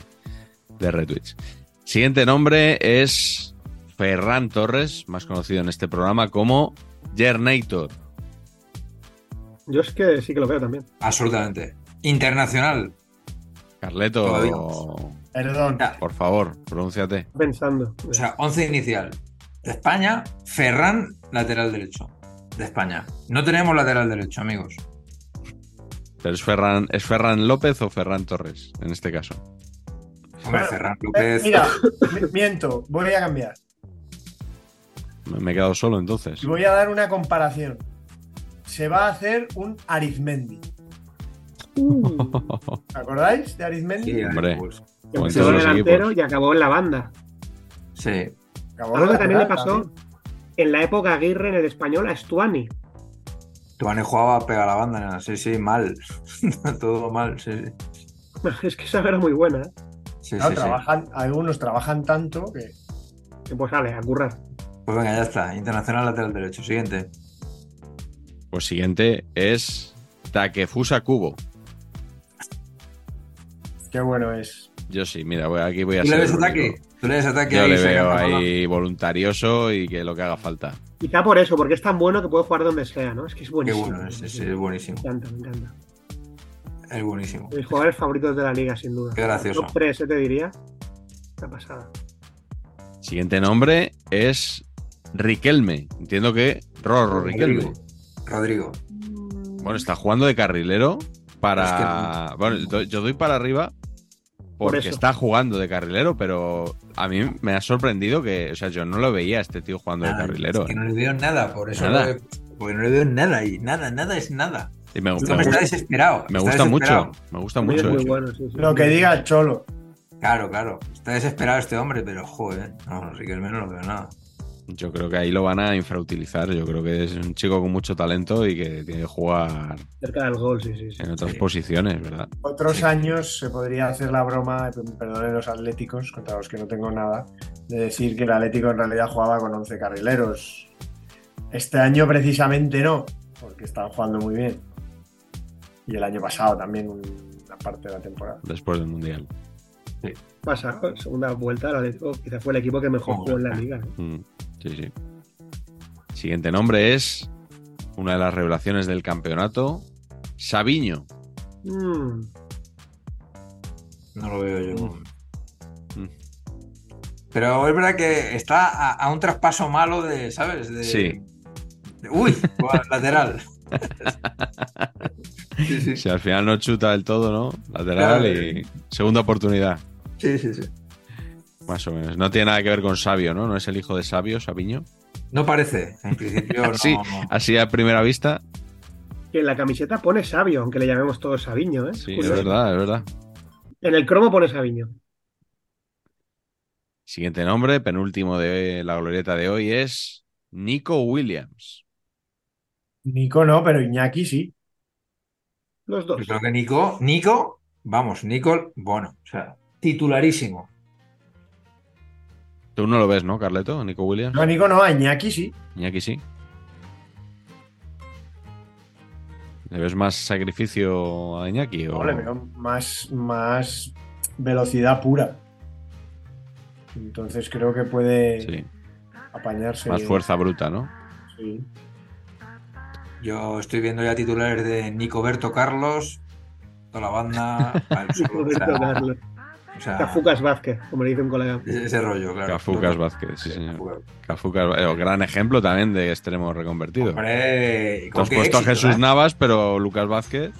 de retweets. Siguiente nombre es Ferran Torres, más conocido en este programa como Jernator. Yo es que sí que lo veo también. Absolutamente. Internacional. Carleto, Todavía. Perdón. Por favor, pronúnciate. Pensando. O sea, 11 inicial. De España, Ferran, lateral derecho. De España. No tenemos lateral derecho, amigos. ¿Pero es Ferran, ¿Es Ferran López o Ferran Torres en este caso? Hombre, Bueno, Ferran Eh, López. mira, mi- miento, voy a cambiar. Me me he quedado solo entonces. Y voy a dar una comparación. Se va a hacer un Arizmendi. Uh, ¿Acordáis de Arizmendi? Sí, Hombre. pues, empezó todos los delantero equipos. y acabó en la banda. sí. Acabó Algo que también le pasó en la época Aguirre en el español a Stuani. Tuane jugaba a pegar la banda, sí, sí, mal. Todo mal, sí, sí. Es que esa era muy buena. ¿eh? Sí, Claro, sí, trabajan, algunos trabajan tanto que Que Pues sale, a currar. Pues venga, ya está. Internacional lateral derecho. Siguiente. Pues siguiente es Takefusa Kubo. qué bueno es. Yo sí, mira, voy, aquí voy a ¿Tú le ves ataque? ¿Tú le ves ataque Yo ahí? le veo ahí voluntarioso y que lo que haga falta. Quizá por eso, porque es tan bueno que puede jugar donde sea, ¿no? Es que es Qué buenísimo. bueno es, buenísimo. Me encanta, me encanta. Es buenísimo. De mis jugadores favoritos de la liga, sin duda. Qué gracioso. Top 3, te diría. Una pasada. Siguiente nombre es Riquelme. Entiendo que Rorro Riquelme. Rodrigo. Bueno, está jugando de carrilero para. Bueno, yo doy para arriba Por porque está jugando de carrilero, pero a mí me ha sorprendido que, o sea, yo no lo veía a este tío jugando de carrilero. es que ¿eh? no le veo nada, por eso. Nada. lo he- porque no le veo nada y nada, nada es nada. Y me, me Está gusta, desesperado. me está gusta desesperado. mucho. Me gusta mucho. es muy eso. bueno, sí, sí. Lo que diga el Cholo. Claro, claro. Está desesperado este hombre, pero joder. No, Riquelme no lo veo nada. Yo creo que ahí lo van a infrautilizar. Yo creo que es un chico con mucho talento y que tiene que jugar Cerca del gol, sí, sí. sí. en otras Sí. posiciones, ¿verdad? Otros Sí. años se podría hacer la broma, perdonen los atléticos, contra los que no tengo nada, de decir que el Atlético en realidad jugaba con 11 carrileros. Este año precisamente no, porque están jugando muy bien. Y el año pasado también una parte de la temporada. Después del Mundial. Pasa, ¿no? segunda vuelta, el Atlético quizá fue el equipo que mejor jugó en la liga. ¿eh? Mm, sí, sí. Siguiente nombre es una de las revelaciones del campeonato, Sabiño. Mm, No lo veo yo. Mm. Pero es verdad que está a, a un traspaso malo de, ¿sabes? De, Sí. de- uy, lateral. sí, sí. Si al final no chuta del todo, ¿no? Lateral Claro. y segunda oportunidad, Sí, sí, sí. Más o menos. No tiene nada que ver con Sabio, ¿no? No es el hijo de Sabio, Sabiño. No parece. En principio no. Sí. Así a primera vista, que en la camiseta pone sabio, aunque le llamemos todos Sabiño, ¿eh? sí, es Curioso. verdad, es verdad. En el cromo pone Sabiño. Siguiente nombre, penúltimo de la glorieta de hoy, es Nico Williams. Nico no, pero Iñaki sí. Los dos. Yo creo que Nico, Nico, vamos, Nico, bueno, o sea, titularísimo. Tú no lo ves, ¿no, Carleto? Nico Williams. No, Nico no, a Iñaki sí. Iñaki sí. ¿Le ves más sacrificio a Iñaki? O... No, le veo más, más velocidad pura. Entonces creo que puede Sí, apañarse. más fuerza bruta, ¿no? Sí. Yo estoy viendo ya titulares de Nico Berto Carlos, toda la banda, o sea, Cafucas Vázquez, como le dice un colega. ese, rollo, claro. Cafucas Vázquez, sí, señor. Cafucas. Cafucas, gran ejemplo también de extremo reconvertido. Hombre, Te ¿con has qué puesto a Jesús eh? Navas, pero Lucas Vázquez,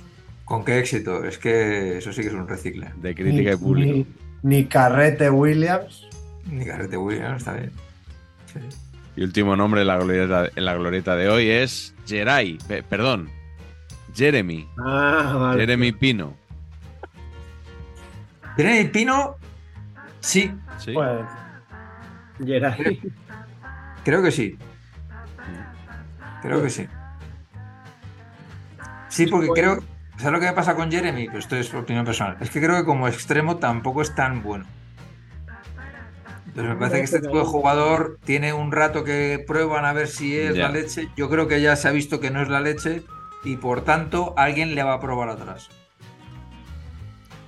¿Con qué éxito? Es que eso sí que es un recicle. de crítica y Ni- público. Ni, ni Carrete Williams. Ni Carrete Williams, está bien. Sí. Y último nombre en la glorieta, en la glorieta de hoy es Geray, pe- perdón, Jeremy, Ah, vale. Jeremy Pino. Jeremy Pino, sí, ¿Sí? Pues, creo que sí. Creo que sí. Sí, porque creo. ¿Sabes lo que me pasa con Jeremy? Pues esto es opinión personal. Es que creo que como extremo tampoco es tan bueno. Entonces me parece que este tipo de jugador tiene un rato que prueban a ver si es Ya. la leche. Yo creo que ya se ha visto que no es la leche y por tanto alguien le va a probar atrás.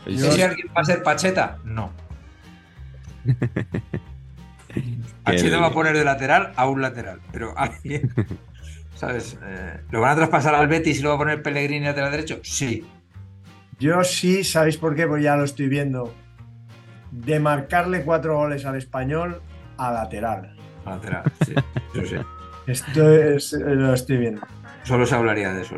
Y ¿Sé si alguien va a ser Pacheta? No. Pacheta va a poner de lateral a un lateral, pero alguien, ¿sabes? Eh, ¿Lo van a traspasar al Betis y lo va a poner Pellegrini lateral derecho? Sí. yo sí, ¿sabéis por qué? Pues ya lo estoy viendo. De marcarle cuatro goles al español a lateral. Lateral, sí. Eso sí. Esto es, eh, lo estoy viendo. Solo se hablaría de eso.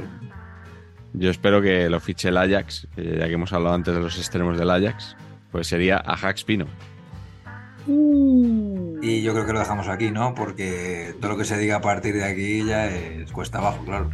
Yo espero que lo fiche el Ajax, ya que hemos hablado antes de los extremos del Ajax, pues sería Ajax Pino. Y yo creo que lo dejamos aquí, ¿no? Porque todo lo que se diga a partir de aquí ya es cuesta abajo, claro.